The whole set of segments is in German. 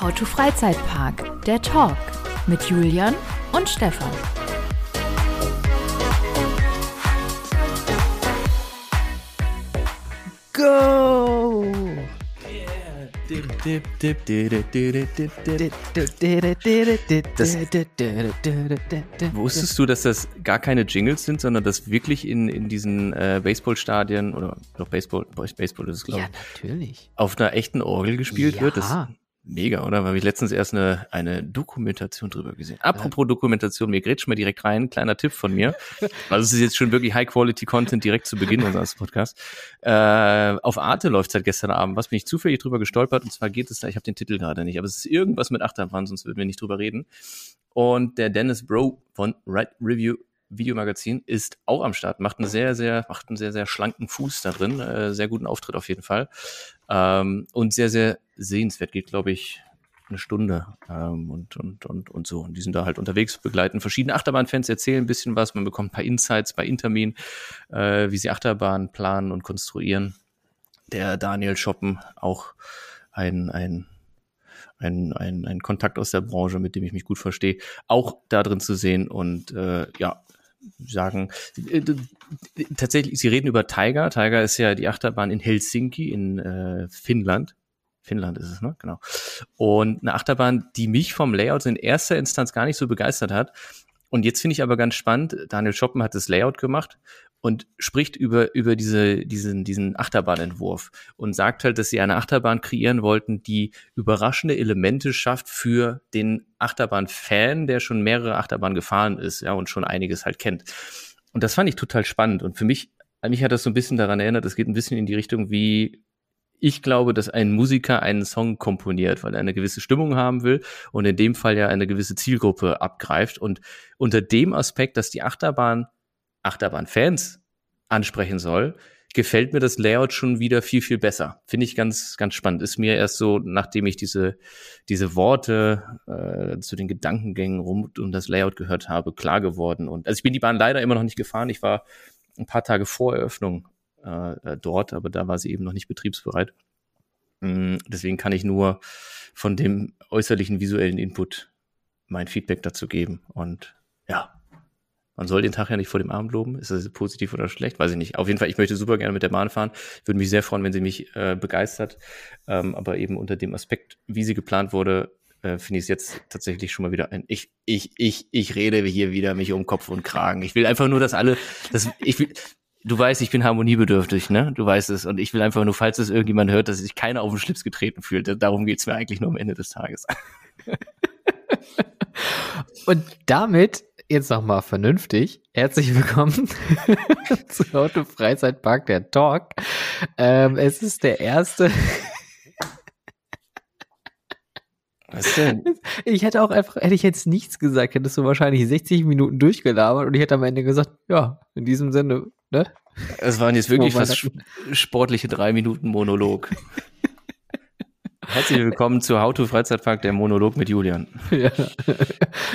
How to Freizeitpark, der Talk mit Julian und Stefan. Go! Wusstest du, dass das gar keine Jingles sind, sondern dass wirklich in, in diesen äh, Baseballstadien oder doch Baseball, Baseball ist es glaube Ja, ich, natürlich. auf einer echten Orgel gespielt Ja. wird? Das mega, oder? Weil ich letztens erst eine, eine Dokumentation drüber gesehen. Apropos Dokumentation, mir grätscht mal direkt rein, kleiner Tipp von mir. Also es ist jetzt schon wirklich High-Quality-Content direkt zu Beginn unseres Podcasts. Äh, auf Arte läuft seit gestern Abend. Was bin ich zufällig drüber gestolpert? Und zwar geht es da, ich habe den Titel gerade nicht, aber es ist irgendwas mit Achterbahn, sonst würden wir nicht drüber reden. Und der Dennis Bro von Right Review Videomagazin ist auch am Start, macht einen sehr, sehr, macht einen sehr, sehr schlanken Fuß da drin, äh, sehr guten Auftritt auf jeden Fall. Ähm, und sehr, sehr sehenswert, geht, glaube ich, eine Stunde ähm, und, und, und, und so. Und die sind da halt unterwegs, begleiten verschiedene Achterbahnfans, erzählen ein bisschen was, man bekommt ein paar Insights bei Intermin, äh, wie sie Achterbahn planen und konstruieren. Der Daniel Schoppen, auch ein, ein ein, ein, ein Kontakt aus der Branche, mit dem ich mich gut verstehe, auch da drin zu sehen und äh, ja, sagen, äh, tatsächlich, sie reden über Tiger. Tiger ist ja die Achterbahn in Helsinki in äh, Finnland. Finnland ist es, ne? Genau. Und eine Achterbahn, die mich vom Layout in erster Instanz gar nicht so begeistert hat. Und jetzt finde ich aber ganz spannend, Daniel Schoppen hat das Layout gemacht und spricht über, über diese, diesen, diesen Achterbahnentwurf und sagt halt, dass sie eine Achterbahn kreieren wollten, die überraschende Elemente schafft für den Achterbahn-Fan, der schon mehrere Achterbahnen gefahren ist, ja, und schon einiges halt kennt. Und das fand ich total spannend. Und für mich, mich hat das so ein bisschen daran erinnert, es geht ein bisschen in die Richtung, wie ich glaube, dass ein Musiker einen Song komponiert, weil er eine gewisse Stimmung haben will und in dem Fall ja eine gewisse Zielgruppe abgreift. Und unter dem Aspekt, dass die Achterbahn Achterbahn-Fans ansprechen soll, gefällt mir das Layout schon wieder viel, viel besser. Finde ich ganz, ganz spannend. Ist mir erst so, nachdem ich diese, diese Worte äh, zu den Gedankengängen rund um das Layout gehört habe, klar geworden. Und also ich bin die Bahn leider immer noch nicht gefahren. Ich war ein paar Tage vor Eröffnung äh, dort, aber da war sie eben noch nicht betriebsbereit. Mm, Deswegen kann ich nur von dem äußerlichen visuellen Input mein Feedback dazu geben. Und ja, man soll den Tag ja nicht vor dem Abend loben. Ist das positiv oder schlecht? Weiß ich nicht. Auf jeden Fall, ich möchte super gerne mit der Bahn fahren. Würde mich sehr freuen, wenn sie mich äh, begeistert. Ähm, aber eben unter dem Aspekt, wie sie geplant wurde, äh, finde ich es jetzt tatsächlich schon mal wieder ein. Ich, ich, ich, ich rede hier wieder mich um Kopf und Kragen. Ich will einfach nur, dass alle, dass ich will, du weißt, ich bin harmoniebedürftig, ne? Du weißt es. Und ich will einfach nur, falls es irgendjemand hört, dass sich keiner auf den Schlips getreten fühlt. Darum geht's mir eigentlich nur am Ende des Tages. Und damit jetzt nochmal vernünftig. Herzlich willkommen zu Auto Freizeitpark der Talk. Ähm, es ist der erste. Was denn? Ich hätte auch einfach, hätte ich jetzt nichts gesagt, hättest du wahrscheinlich 60 Minuten durchgelabert und ich hätte am Ende gesagt, ja, in diesem Sinne, ne? Es waren jetzt wirklich fast sp- sportliche drei Minuten Monolog. Herzlich willkommen zu How to Freizeitpark, der Monolog mit Julian. Ja.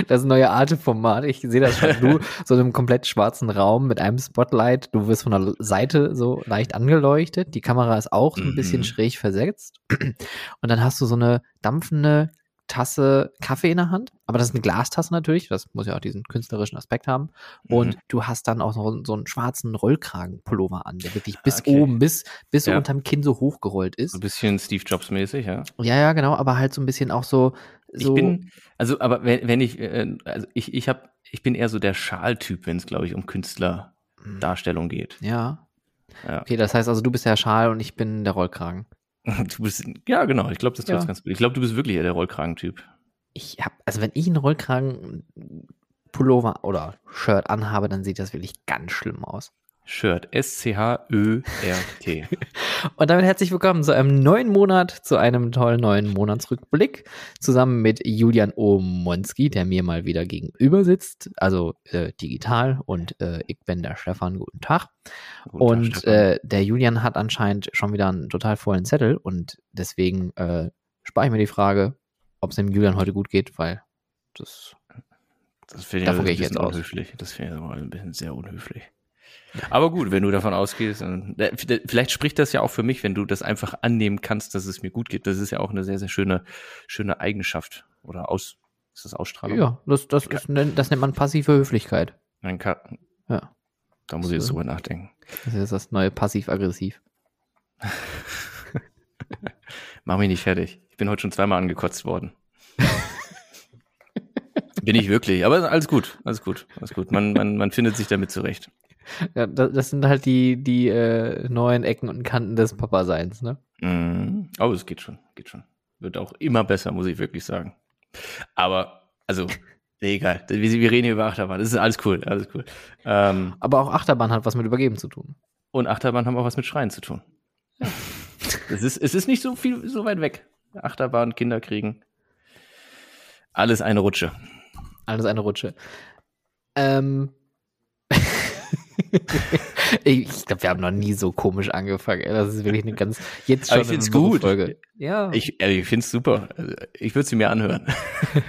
Das neue Arte-Format. Ich sehe das schon. Du, so in einem komplett schwarzen Raum mit einem Spotlight. Du wirst von der Seite so leicht angeleuchtet. Die Kamera ist auch ein Mhm. bisschen schräg versetzt. Und dann hast du so eine dampfende Tasse Kaffee in der Hand. Aber das ist eine Glastasse natürlich. Das muss ja auch diesen künstlerischen Aspekt haben. Und Mhm. du hast dann auch noch so einen schwarzen Rollkragenpullover an, der wirklich bis Okay. oben, bis, bis Ja. unterm Kinn so hochgerollt ist. So ein bisschen Steve Jobs mäßig, ja. Ja, ja, genau. Aber halt so ein bisschen auch so, so Ich bin, also, aber wenn, wenn ich, äh, also ich, ich habe, ich bin eher so der Schaltyp, wenn es, glaube ich, um Künstlerdarstellung geht. ja. Ja. Okay, das heißt also, du bist der Schal und ich bin der Rollkragen. Du bist, ja, genau. Ich glaube, das trifft Ja. ganz gut. Ich glaube, du bist wirklich eher der Rollkragentyp. Ich hab, also wenn ich einen Rollkragen Pullover oder Shirt anhabe, dann sieht das wirklich ganz schlimm aus. Shirt. S-C-H-Ö-R-T. Und damit herzlich willkommen zu einem neuen Monat, zu einem tollen neuen Monatsrückblick, zusammen mit Julian Omonski, der mir mal wieder gegenüber sitzt, also äh, digital und äh, ich bin der Stefan, guten Tag. Guten Tag, und Stefan. äh, der Julian hat anscheinend schon wieder einen total vollen Zettel und deswegen äh, spare ich mir die Frage, ob es dem Julian heute gut geht, weil das das finde ich ein ich jetzt bisschen aus. unhöflich. Das finde ich aber ein bisschen sehr unhöflich. Aber gut, wenn du davon ausgehst, vielleicht spricht das ja auch für mich, wenn du das einfach annehmen kannst, dass es mir gut geht. Das ist ja auch eine sehr, sehr schöne, schöne Eigenschaft oder aus, ist das Ausstrahlung? Ja, das, das, ist, das nennt man passive Höflichkeit. Ein Ka ja. Da muss ich jetzt drüber nachdenken. Das ist das neue passiv-aggressiv. Mach mich nicht fertig. Ich bin heute schon zweimal angekotzt worden. bin ich wirklich. Aber alles gut, alles gut, alles gut. Man, man, man findet sich damit zurecht. Ja, das, sind halt die, die äh, neuen Ecken und Kanten des Papa-Seins, ne? Mm, aber es geht schon, geht schon. Wird auch immer besser, muss ich wirklich sagen. Aber, also, egal. Wir, wir reden hier über Achterbahn. Das ist alles cool, alles cool. Ähm, aber auch Achterbahn hat was mit Übergeben zu tun. Und Achterbahn haben auch was mit Schreien zu tun. Ja. es, ist, es ist nicht so viel, so weit weg. Achterbahn, Kinder kriegen. Alles eine Rutsche. Alles eine Rutsche. Ähm, ich glaube, wir haben noch nie so komisch angefangen. Das ist wirklich eine ganz jetzt schon Aber ich find's gut. Folge. Ja. Ich, ich finde es super. Ich würde sie mir anhören.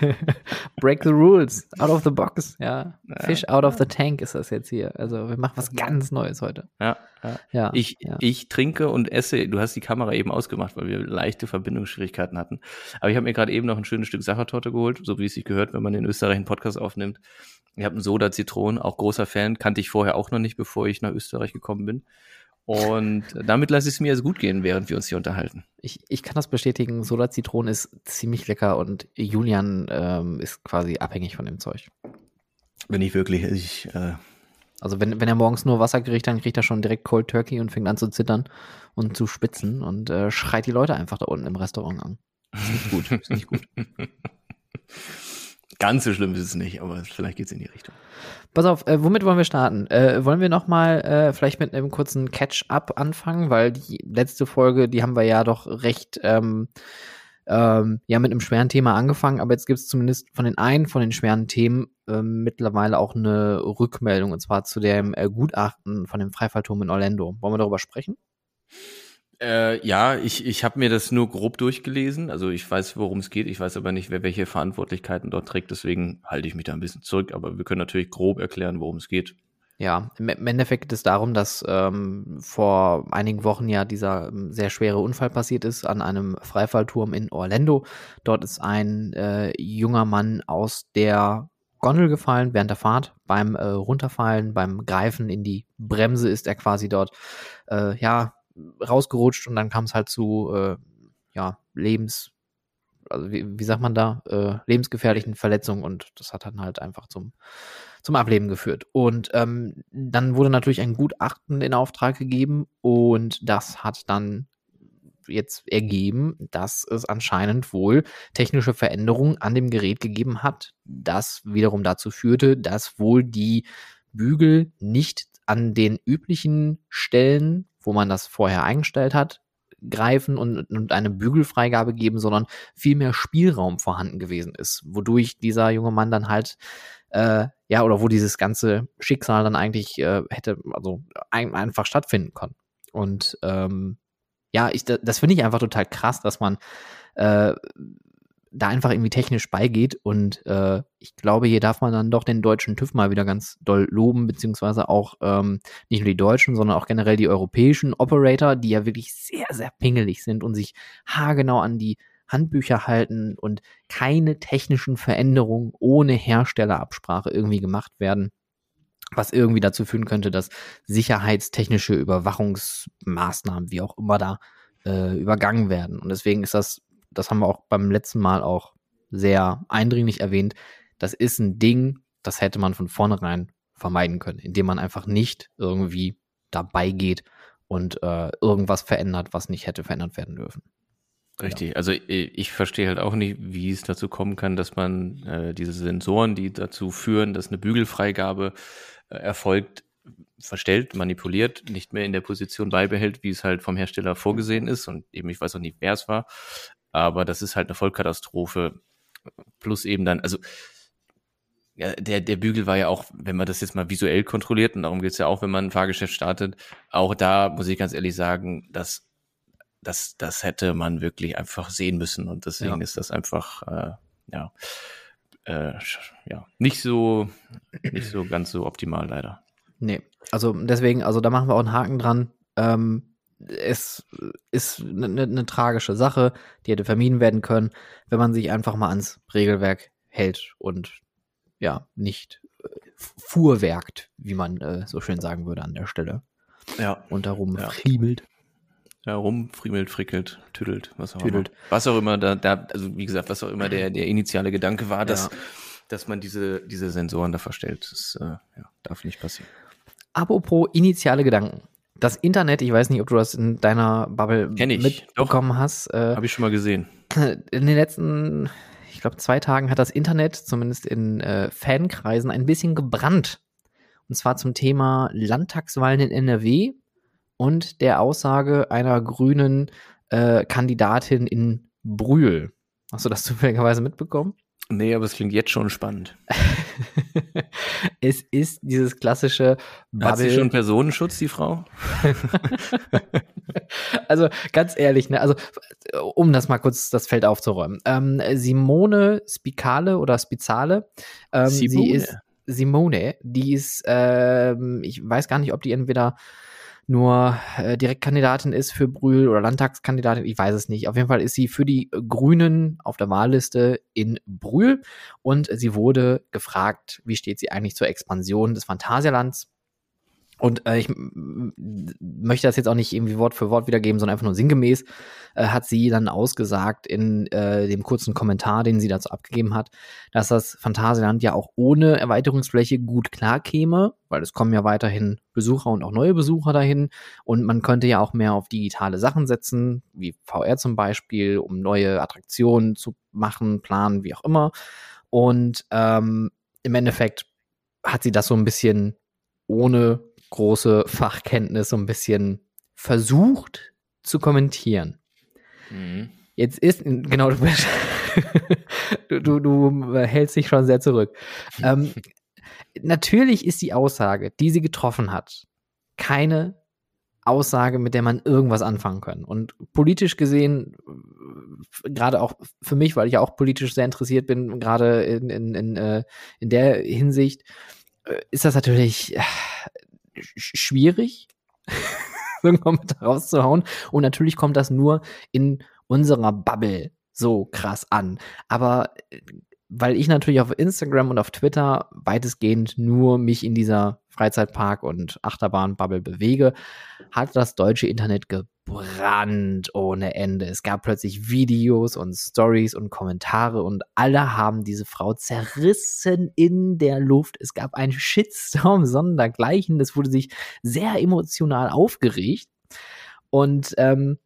Break the rules, out of the box. Ja. ja. Fish out of the tank ist das jetzt hier. Also wir machen was ganz Neues heute. Ja. ja. ja. Ich, ja. ich trinke und esse. Du hast die Kamera eben ausgemacht, weil wir leichte Verbindungsschwierigkeiten hatten. Aber ich habe mir gerade eben noch ein schönes Stück Sachertorte geholt, so wie es sich gehört, wenn man in Österreich einen Podcast aufnimmt. Ich habe einen Soda Zitronen, auch großer Fan, kannte ich vorher auch noch nicht, bevor ich nach Österreich gekommen bin. Und damit lasse ich es mir jetzt gut gehen, während wir uns hier unterhalten. Ich, ich kann das bestätigen, Soda Zitronen ist ziemlich lecker und Julian ähm, ist quasi abhängig von dem Zeug. Wenn ich wirklich, ich, äh also wenn, wenn er morgens nur Wasser kriegt, dann kriegt er schon direkt Cold Turkey und fängt an zu zittern und zu spitzen und äh, schreit die Leute einfach da unten im Restaurant an. Ist nicht gut, ist nicht gut. Ganz so schlimm ist es nicht, aber vielleicht geht es in die Richtung. Pass auf, äh, womit wollen wir starten? Äh, wollen wir nochmal äh, vielleicht mit einem kurzen Catch-up anfangen, weil die letzte Folge, die haben wir ja doch recht, ähm, ähm, ja, mit einem schweren Thema angefangen, aber jetzt gibt es zumindest von den einen von den schweren Themen äh, mittlerweile auch eine Rückmeldung, und zwar zu dem äh, Gutachten von dem Freifallturm in Orlando. Wollen wir darüber sprechen? Äh, ja, ich, ich habe mir das nur grob durchgelesen. Also ich weiß, worum es geht. Ich weiß aber nicht, wer welche Verantwortlichkeiten dort trägt. Deswegen halte ich mich da ein bisschen zurück. Aber wir können natürlich grob erklären, worum es geht. Ja, im Endeffekt geht es darum, dass ähm, vor einigen Wochen ja dieser ähm, sehr schwere Unfall passiert ist an einem Freifallturm in Orlando. Dort ist ein äh, junger Mann aus der Gondel gefallen während der Fahrt. Beim äh, Runterfallen, beim Greifen in die Bremse ist er quasi dort äh, ja rausgerutscht und dann kam es halt zu äh, ja, Lebens, also wie, wie sagt man da, äh, lebensgefährlichen Verletzungen und das hat dann halt einfach zum, zum Ableben geführt. Und ähm, dann wurde natürlich ein Gutachten in Auftrag gegeben und das hat dann jetzt ergeben, dass es anscheinend wohl technische Veränderungen an dem Gerät gegeben hat, das wiederum dazu führte, dass wohl die Bügel nicht an den üblichen Stellen wo man das vorher eingestellt hat, greifen und, und eine Bügelfreigabe geben, sondern viel mehr Spielraum vorhanden gewesen ist, wodurch dieser junge Mann dann halt äh, ja oder wo dieses ganze Schicksal dann eigentlich äh, hätte also ein, einfach stattfinden können. Und ähm, ja, ich, das finde ich einfach total krass, dass man äh, da einfach irgendwie technisch beigeht. Und äh, ich glaube, hier darf man dann doch den deutschen TÜV mal wieder ganz doll loben, beziehungsweise auch ähm, nicht nur die deutschen, sondern auch generell die europäischen Operator, die ja wirklich sehr, sehr pingelig sind und sich haargenau an die Handbücher halten und keine technischen Veränderungen ohne Herstellerabsprache irgendwie gemacht werden was irgendwie dazu führen könnte, dass sicherheitstechnische Überwachungsmaßnahmen, wie auch immer da, äh, übergangen werden. Und deswegen ist das das haben wir auch beim letzten Mal auch sehr eindringlich erwähnt, das ist ein Ding, das hätte man von vornherein vermeiden können, indem man einfach nicht irgendwie dabei geht und äh, irgendwas verändert, was nicht hätte verändert werden dürfen. Richtig, ja. also ich verstehe halt auch nicht, wie es dazu kommen kann, dass man äh, diese Sensoren, die dazu führen, dass eine Bügelfreigabe äh, erfolgt, verstellt, manipuliert, nicht mehr in der Position beibehält, wie es halt vom Hersteller vorgesehen ist. Und eben, ich weiß auch nicht, wer es war. Aber das ist halt eine Vollkatastrophe. Plus eben dann, also ja, der, der Bügel war ja auch, wenn man das jetzt mal visuell kontrolliert, und darum geht's ja auch, wenn man ein Fahrgeschäft startet, auch da muss ich ganz ehrlich sagen, dass das, das hätte man wirklich einfach sehen müssen. Und deswegen ja. ist das einfach, äh, ja, äh, ja, nicht so, nicht so ganz so optimal leider. Nee, also deswegen, also da machen wir auch einen Haken dran. Ähm, es ist eine ne, ne tragische Sache, die hätte vermieden werden können, wenn man sich einfach mal ans Regelwerk hält und ja, nicht äh, fuhrwerkt, wie man äh, so schön sagen würde an der Stelle. Ja. Und darum Ja. friemelt. Ja, rumfriemelt, frickelt, tüdelt, was auch Tüdelt. immer. Was auch immer da, da, also wie gesagt, was auch immer der, der initiale Gedanke war, dass, Ja. dass man diese, diese Sensoren da verstellt. Das äh, ja, darf nicht passieren. Apropos initiale Gedanken. Das Internet, ich weiß nicht, ob du das in deiner Bubble mitbekommen hast. Äh, Habe ich schon mal gesehen. in den letzten, ich glaube, zwei Tagen hat das Internet, zumindest in äh, Fankreisen, ein bisschen gebrannt. Und zwar zum Thema Landtagswahlen in NRW und der Aussage einer grünen äh, Kandidatin in Brühl. Hast du das zufälligerweise mitbekommen? Nee, aber es klingt jetzt schon spannend. es ist dieses klassische Hat sie Bubble- schon Personenschutz, die Frau? also ganz ehrlich, ne, also um das mal kurz das Feld aufzuräumen. Ähm, Simone Spicale oder Spizale, ähm, sie Simone. ist Simone, die ist, ähm, ich weiß gar nicht, ob die entweder nur äh, Direktkandidatin ist für Brühl oder Landtagskandidatin, ich weiß es nicht. Auf jeden Fall ist sie für die Grünen auf der Wahlliste in Brühl und sie wurde gefragt, wie steht sie eigentlich zur Expansion des Phantasialands. Und äh, ich möchte das jetzt auch nicht irgendwie Wort für Wort wiedergeben, sondern einfach nur sinngemäß, äh, hat sie dann ausgesagt in äh, dem kurzen Kommentar, den sie dazu abgegeben hat, dass das Phantasialand ja auch ohne Erweiterungsfläche gut klarkäme, weil es kommen ja weiterhin Besucher und auch neue Besucher dahin und man könnte ja auch mehr auf digitale Sachen setzen, wie VR zum Beispiel, um neue Attraktionen zu machen, planen, wie auch immer. Und ähm, im Endeffekt hat sie das so ein bisschen ohne große Fachkenntnis so ein bisschen versucht zu kommentieren. Mhm. Jetzt ist, genau, du, bist- du, du, du hältst dich schon sehr zurück. Ähm, natürlich ist die Aussage, die sie getroffen hat, keine Aussage, mit der man irgendwas anfangen kann. Und politisch gesehen, gerade auch für mich, weil ich ja auch politisch sehr interessiert bin, gerade in, in, in, äh, in der Hinsicht, äh, ist das natürlich äh, schwierig, so einen Kommentar rauszuhauen. Und natürlich kommt das nur in unserer Bubble so krass an. Aber äh, weil ich natürlich auf Instagram und auf Twitter weitestgehend nur mich in dieser Freizeitpark- und Achterbahn-Bubble bewege, hat das deutsche Internet gebrannt ohne Ende. Es gab plötzlich Videos und Stories und Kommentare und alle haben diese Frau zerrissen in der Luft. Es gab einen Shitstorm sondergleichen. Das wurde sich sehr emotional aufgeregt. Und ähm,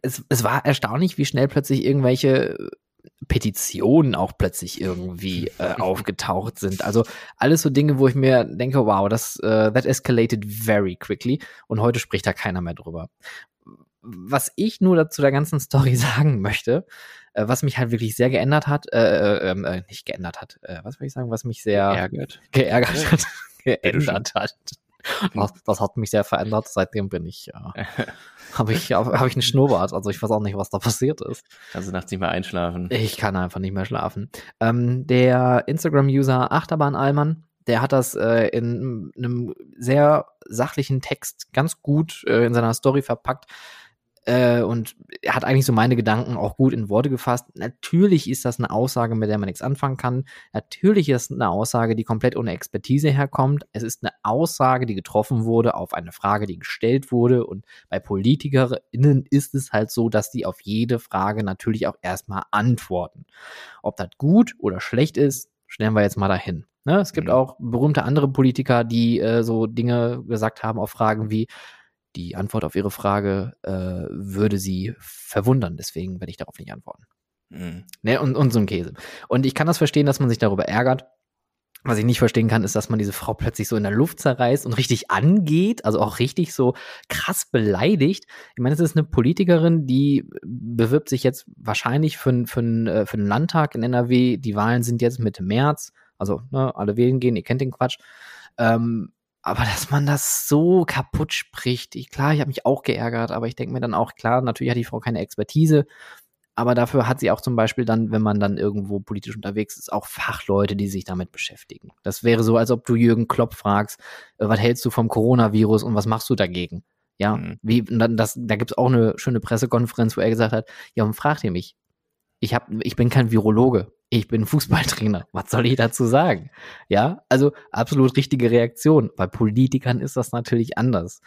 es, es war erstaunlich, wie schnell plötzlich irgendwelche Petitionen auch plötzlich irgendwie äh, aufgetaucht sind. Also alles so Dinge, wo ich mir denke, wow, das äh, that escalated very quickly und heute spricht da keiner mehr drüber. Was ich nur dazu der ganzen Story sagen möchte, äh, was mich halt wirklich sehr geändert hat, äh, äh, äh, nicht geändert hat, äh, was will ich sagen, was mich sehr Ärgert. geärgert hat, geändert hat. Das, das hat mich sehr verändert. Seitdem bin ich, äh, habe ich, hab, ich einen Schnurrbart. Also ich weiß auch nicht, was da passiert ist. Kannst du nachts nicht mehr einschlafen. Ich kann einfach nicht mehr schlafen. Ähm, der Instagram-User Achterbahn Allmann, der hat das äh, in einem sehr sachlichen Text ganz gut äh, in seiner Story verpackt. Äh, und er hat eigentlich so meine Gedanken auch gut in Worte gefasst. Natürlich ist das eine Aussage, mit der man nichts anfangen kann. Natürlich ist es eine Aussage, die komplett ohne Expertise herkommt. Es ist eine Aussage, die getroffen wurde auf eine Frage, die gestellt wurde. Und bei PolitikerInnen ist es halt so, dass die auf jede Frage natürlich auch erstmal antworten. Ob das gut oder schlecht ist, stellen wir jetzt mal dahin. Ne? Es gibt Mhm. auch berühmte andere Politiker, die äh, so Dinge gesagt haben auf Fragen wie, die Antwort auf Ihre Frage äh, würde Sie verwundern, deswegen werde ich darauf nicht antworten. Mhm. Ne? Und, und so ein Käse. Und ich kann das verstehen, dass man sich darüber ärgert. Was ich nicht verstehen kann, ist, dass man diese Frau plötzlich so in der Luft zerreißt und richtig angeht, also auch richtig so krass beleidigt. Ich meine, es ist eine Politikerin, die bewirbt sich jetzt wahrscheinlich für, für, n- äh, für einen Landtag in NRW. Die Wahlen sind jetzt Mitte März. Also, ne, alle wählen gehen, ihr kennt den Quatsch. Ähm, aber dass man das so kaputt spricht, ich, klar, ich habe mich auch geärgert, aber ich denke mir dann auch, klar, natürlich hat die Frau keine Expertise, aber dafür hat sie auch zum Beispiel dann, wenn man dann irgendwo politisch unterwegs ist, auch Fachleute, die sich damit beschäftigen. Das wäre so, als ob du Jürgen Klopp fragst, äh, was hältst du vom Coronavirus und was machst du dagegen? Ja, mhm. wie, dann das, da gibt's auch eine schöne Pressekonferenz, wo er gesagt hat, ja, und fragt ihr mich, ich hab, ich bin kein Virologe, ich bin Fußballtrainer. Was soll ich dazu sagen? Ja, also absolut richtige Reaktion. Bei Politikern ist das natürlich anders.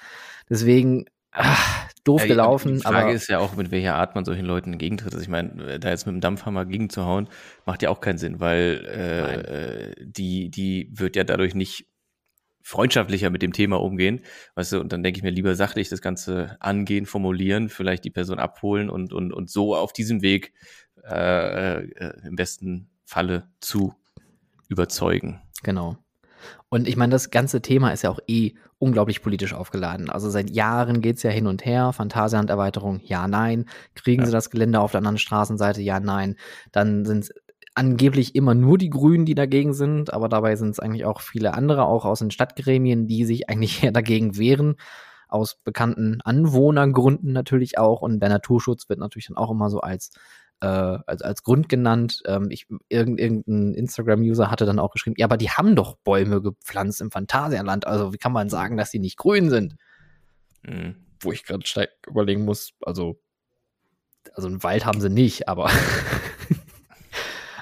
Deswegen, ach, doof ja, gelaufen. Die Frage aber ist ja auch, mit welcher Art man solchen Leuten entgegentritt. Also ich meine, da jetzt mit dem Dampfhammer gegenzuhauen, macht ja auch keinen Sinn, weil äh, die, die wird ja dadurch nicht freundschaftlicher mit dem Thema umgehen. Weißt du, und dann denke ich mir lieber sachlich das Ganze angehen, formulieren, vielleicht die Person abholen und, und, und so auf diesem Weg äh, äh, im besten Falle zu überzeugen. Genau. Und ich meine, das ganze Thema ist ja auch eh unglaublich politisch aufgeladen. Also seit Jahren geht es ja hin und her. Phantasialand-Erweiterung, ja, nein. Kriegen ja. sie das Gelände auf der anderen Straßenseite, ja, nein. Dann sind es angeblich immer nur die Grünen, die dagegen sind, aber dabei sind es eigentlich auch viele andere, auch aus den Stadtgremien, die sich eigentlich eher dagegen wehren. Aus bekannten Anwohnergründen natürlich auch. Und der Naturschutz wird natürlich dann auch immer so als äh, als, als Grund genannt. Ähm, ich, irgendein Instagram-User hatte dann auch geschrieben, ja, aber die haben doch Bäume gepflanzt im Phantasialand. Also wie kann man sagen, dass die nicht grün sind? Mhm. Wo ich gerade stark überlegen muss, also, also einen Wald haben sie nicht, aber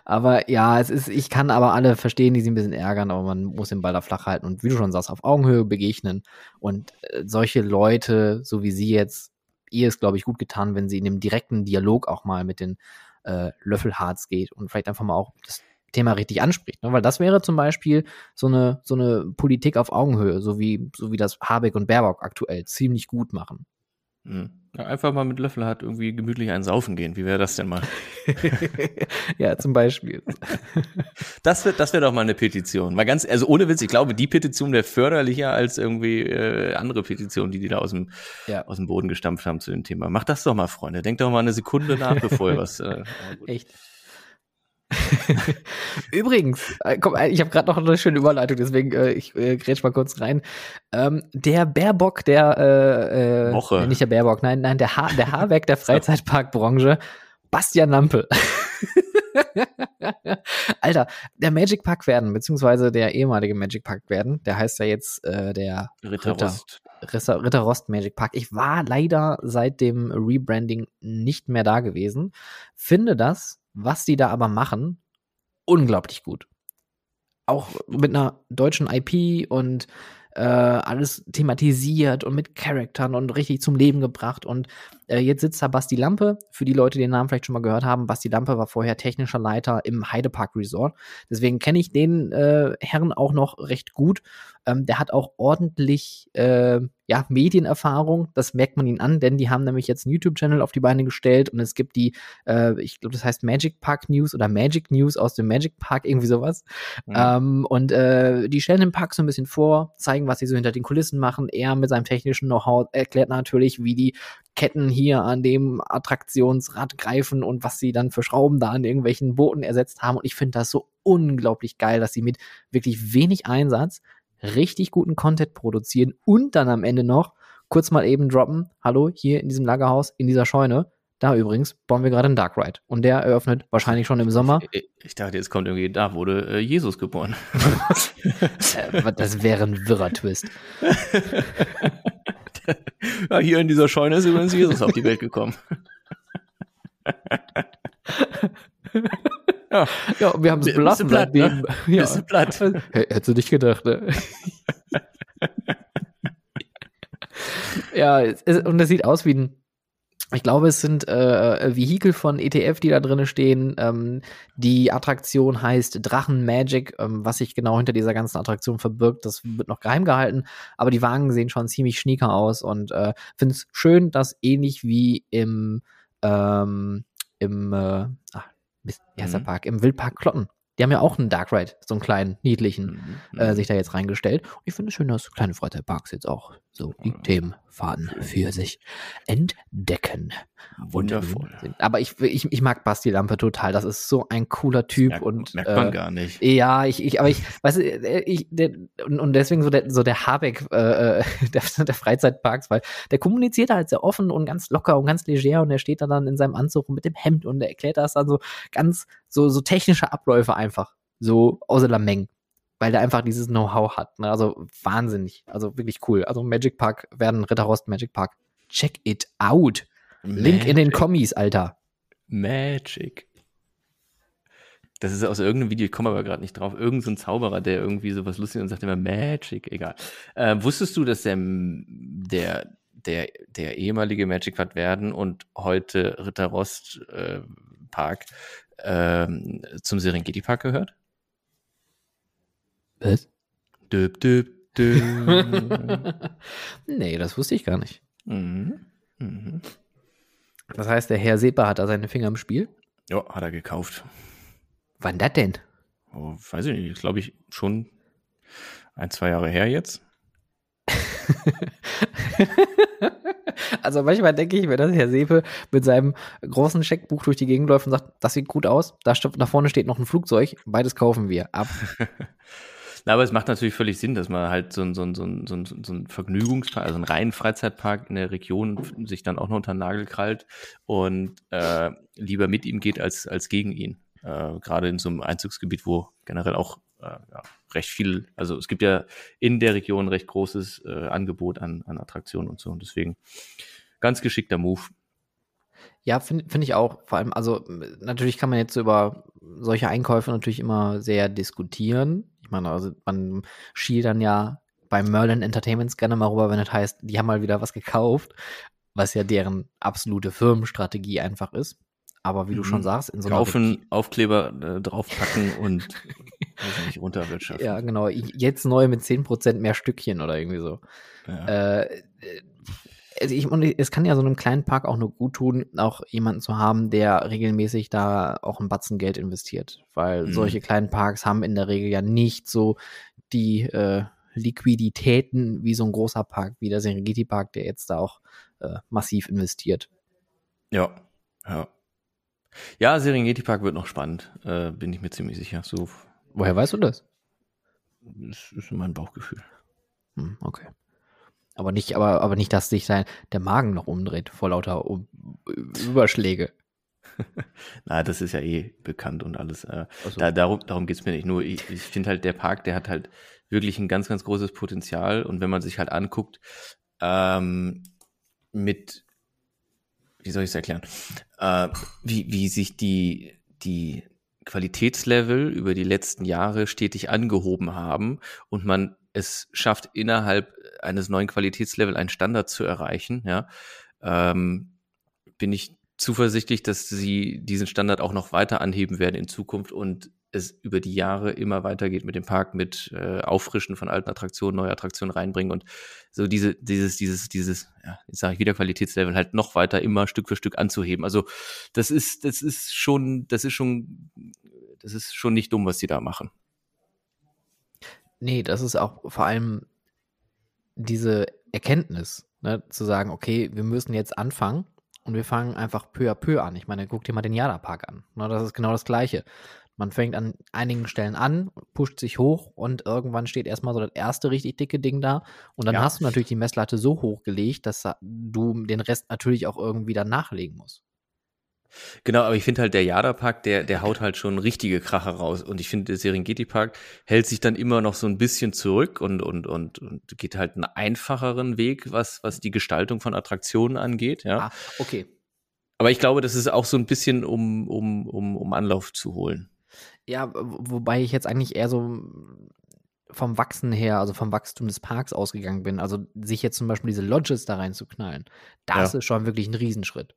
Aber ja, es ist, ich kann aber alle verstehen, die sich ein bisschen ärgern, aber man muss den Ball da flach halten und wie du schon sagst, auf Augenhöhe begegnen. Und äh, solche Leute, so wie sie jetzt, ihr ist, glaube ich, gut getan, wenn sie in dem direkten Dialog auch mal mit den äh, Löffelharz geht und vielleicht einfach mal auch das Thema richtig anspricht. Ne? Weil das wäre zum Beispiel so eine, so eine Politik auf Augenhöhe, so wie, so wie das Habeck und Baerbock aktuell ziemlich gut machen. Hm. Ja, einfach mal mit Löffel hat irgendwie gemütlich einen saufen gehen. Wie wäre das denn mal? ja, zum Beispiel. das wird, das wäre doch mal eine Petition. Mal ganz, also ohne Witz, ich glaube, die Petition wäre förderlicher als irgendwie äh, andere Petitionen, die die da aus dem, ja. aus dem Boden gestampft haben zu dem Thema. Macht das doch mal, Freunde. Denkt doch mal eine Sekunde nach, bevor ihr was. Äh, Echt. Übrigens, äh, komm, äh, ich habe gerade noch eine schöne Überleitung, deswegen äh, ich äh, grätsch mal kurz rein. Ähm, der Baerbock, der äh, äh, Woche. nicht der Baerbock, nein, nein, der, ha der Habeck der Freizeitparkbranche, Bastian Lampe. Alter, der Magic Park werden, beziehungsweise der ehemalige Magic Park werden, der heißt ja jetzt äh, der Ritter, Ritter Rost. Ritter, Ritter Rost Magic Park. Ich war leider seit dem Rebranding nicht mehr da gewesen. Finde das was die da aber machen, unglaublich gut. Auch mit einer deutschen IP und äh, alles thematisiert und mit Charaktern und richtig zum Leben gebracht. Und äh, jetzt sitzt da Basti Lampe. Für die Leute, die den Namen vielleicht schon mal gehört haben, Basti Lampe war vorher technischer Leiter im Heidepark Resort. Deswegen kenne ich den äh, Herren auch noch recht gut. Ähm, der hat auch ordentlich äh, ja, Medienerfahrung, das merkt man ihn an, denn die haben nämlich jetzt einen YouTube-Channel auf die Beine gestellt und es gibt die, äh, ich glaube, das heißt Magic Park News oder Magic News aus dem Magic Park, irgendwie sowas. Mhm. Ähm, und äh, die stellen den Park so ein bisschen vor, zeigen, was sie so hinter den Kulissen machen. Er mit seinem technischen Know-how erklärt natürlich, wie die Ketten hier an dem Attraktionsrad greifen und was sie dann für Schrauben da an irgendwelchen Booten ersetzt haben. Und ich finde das so unglaublich geil, dass sie mit wirklich wenig Einsatz richtig guten Content produzieren und dann am Ende noch kurz mal eben droppen, hallo, hier in diesem Lagerhaus, in dieser Scheune, da übrigens bauen wir gerade einen Dark Ride. Und der eröffnet wahrscheinlich schon im Sommer. Ich, ich dachte, jetzt kommt irgendwie, da wurde äh, Jesus geboren. Äh, das wäre ein wirrer Twist. ja, hier in dieser Scheune ist übrigens Jesus auf die Welt gekommen. Ja, ja wir haben es belassen. Blatt, ne? ja. Bist platt. Hättest du nicht gedacht, ne? ja, es, und das sieht aus wie ein ich glaube, es sind äh, Vehikel von ETF, die da drin stehen. Ähm, die Attraktion heißt Drachen Magic. Ähm, was sich genau hinter dieser ganzen Attraktion verbirgt, das wird noch geheim gehalten. Aber die Wagen sehen schon ziemlich schnieker aus und äh, finde es schön, dass ähnlich wie im, ähm, im äh, ach, wie heißt der mhm. Park? Im Wildpark Klotten. Die haben ja auch einen Dark Ride, so einen kleinen, niedlichen, Mhm. äh, sich da jetzt reingestellt. Und ich finde es schön, dass kleine Freizeitparks jetzt auch so die Themen fahren für sich entdecken. Wundervoll. Und, ähm, Aber ich, ich, ich mag Basti Lampe total. Das ist so ein cooler Typ Merkt, und merkt man äh, gar nicht. ja, ich, ich, aber ich, weißt du, äh, ich, der, und, und deswegen so der, so der Habeck äh, äh, der, der Freizeitparks, weil der kommuniziert halt sehr offen und ganz locker und ganz leger und der steht da dann in seinem Anzug und mit dem Hemd und der erklärt das dann so ganz, so, so technische Abläufe einfach, so außer der Menge, weil der einfach dieses Know-how hat, ne? also wahnsinnig, also wirklich cool. Also Magic Park werden Ritterrost Magic Park. Check it out. Link in den Magic. Kommis, Alter. Magic. Das ist aus irgendeinem Video, ich komme aber gerade nicht drauf. Irgend so ein Zauberer, der irgendwie sowas lustig und sagt immer Magic, egal. Äh, wusstest du, dass der, der, der, der ehemalige Magic Quad werden und heute Ritter Rost äh, Park ähm, zum Serengeti Park gehört? Was? Düb, düb, düb. nee, das wusste ich gar nicht. mhm. Mhm. Das heißt, der Herr Sepa hat da seine Finger im Spiel. Ja, hat er gekauft. Wann das denn? Oh, weiß ich nicht, glaube ich schon ein, zwei Jahre her jetzt. also manchmal denke ich mir, dass Herr Sepe mit seinem großen Scheckbuch durch die Gegend läuft und sagt, das sieht gut aus, da, da vorne steht noch ein Flugzeug, beides kaufen wir. Ab. Na, aber es macht natürlich völlig Sinn, dass man halt so ein, so ein, so ein, so ein, so ein Vergnügungspark, also einen reinen Freizeitpark in der Region sich dann auch noch unter den Nagel krallt und äh, lieber mit ihm geht als, als gegen ihn. Äh, Gerade in so einem Einzugsgebiet, wo generell auch äh, ja, recht viel, also es gibt ja in der Region recht großes äh, Angebot an, an Attraktionen und so. Und deswegen ganz geschickter Move. Ja, finde find ich auch. Vor allem, also natürlich kann man jetzt über solche Einkäufe natürlich immer sehr diskutieren. Ich meine, also man schielt dann ja bei Merlin Entertainments gerne mal rüber, wenn das heißt, die haben mal wieder was gekauft, was ja deren absolute Firmenstrategie einfach ist. Aber wie du Mhm. schon sagst, in so einer Kaufen, Aufkleber äh, draufpacken und weiß nicht, runterwirtschaften. Ja, genau. Jetzt neu mit 10% mehr Stückchen oder irgendwie so. Ja. Äh, also ich, und es kann ja so einem kleinen Park auch nur gut tun, auch jemanden zu haben, der regelmäßig da auch ein Batzen Geld investiert. Weil Mhm. solche kleinen Parks haben in der Regel ja nicht so die äh, Liquiditäten wie so ein großer Park, wie der Serengeti Park, der jetzt da auch äh, massiv investiert. Ja, ja. Ja, Serengeti Park wird noch spannend, äh, bin ich mir ziemlich sicher. So, Woher weißt du das? das ist mein Bauchgefühl. Hm, okay. Aber nicht, aber, aber nicht, dass sich sein, der Magen noch umdreht vor lauter um, Überschläge. Na, das ist ja eh bekannt und alles. Äh, Also, da, darum darum geht's mir nicht. Nur ich, ich finde halt, der Park, der hat halt wirklich ein ganz, ganz großes Potenzial. Und wenn man sich halt anguckt, ähm, mit, wie soll ich es erklären, äh, wie, wie sich die, die Qualitätslevel über die letzten Jahre stetig angehoben haben und man es schafft, innerhalb eines neuen Qualitätslevels einen Standard zu erreichen, ja, ähm, bin ich zuversichtlich, dass sie diesen Standard auch noch weiter anheben werden in Zukunft und es über die Jahre immer weitergeht mit dem Park, mit äh, Auffrischen von alten Attraktionen, neue Attraktionen reinbringen und so diese, dieses, dieses, dieses, ja, jetzt sage ich wieder Qualitätslevel halt noch weiter immer Stück für Stück anzuheben. Also das ist, das ist schon, das ist schon, das ist schon nicht dumm, was die da machen. Nee, das ist auch vor allem diese Erkenntnis, ne, zu sagen, okay, wir müssen jetzt anfangen und wir fangen einfach peu à peu an. Ich meine, guck dir mal den Jada-Park an. Ne, das ist genau das Gleiche. Man fängt an einigen Stellen an, pusht sich hoch und irgendwann steht erstmal so das erste richtig dicke Ding da. Und dann Ja. hast du natürlich die Messlatte so hochgelegt, dass du den Rest natürlich auch irgendwie dann nachlegen musst. Genau, aber ich finde halt, der Jada-Park, der, der haut halt schon richtige Kracher raus. Und ich finde, der Serengeti-Park hält sich dann immer noch so ein bisschen zurück und, und, und, und geht halt einen einfacheren Weg, was, was die Gestaltung von Attraktionen angeht, ja. Ah, okay. Aber ich glaube, das ist auch so ein bisschen, um, um, um, um Anlauf zu holen. Ja, wo- wobei ich jetzt eigentlich eher so vom Wachsen her, also vom Wachstum des Parks ausgegangen bin. Also sich jetzt zum Beispiel diese Lodges da reinzuknallen, das Ja. ist schon wirklich ein Riesenschritt.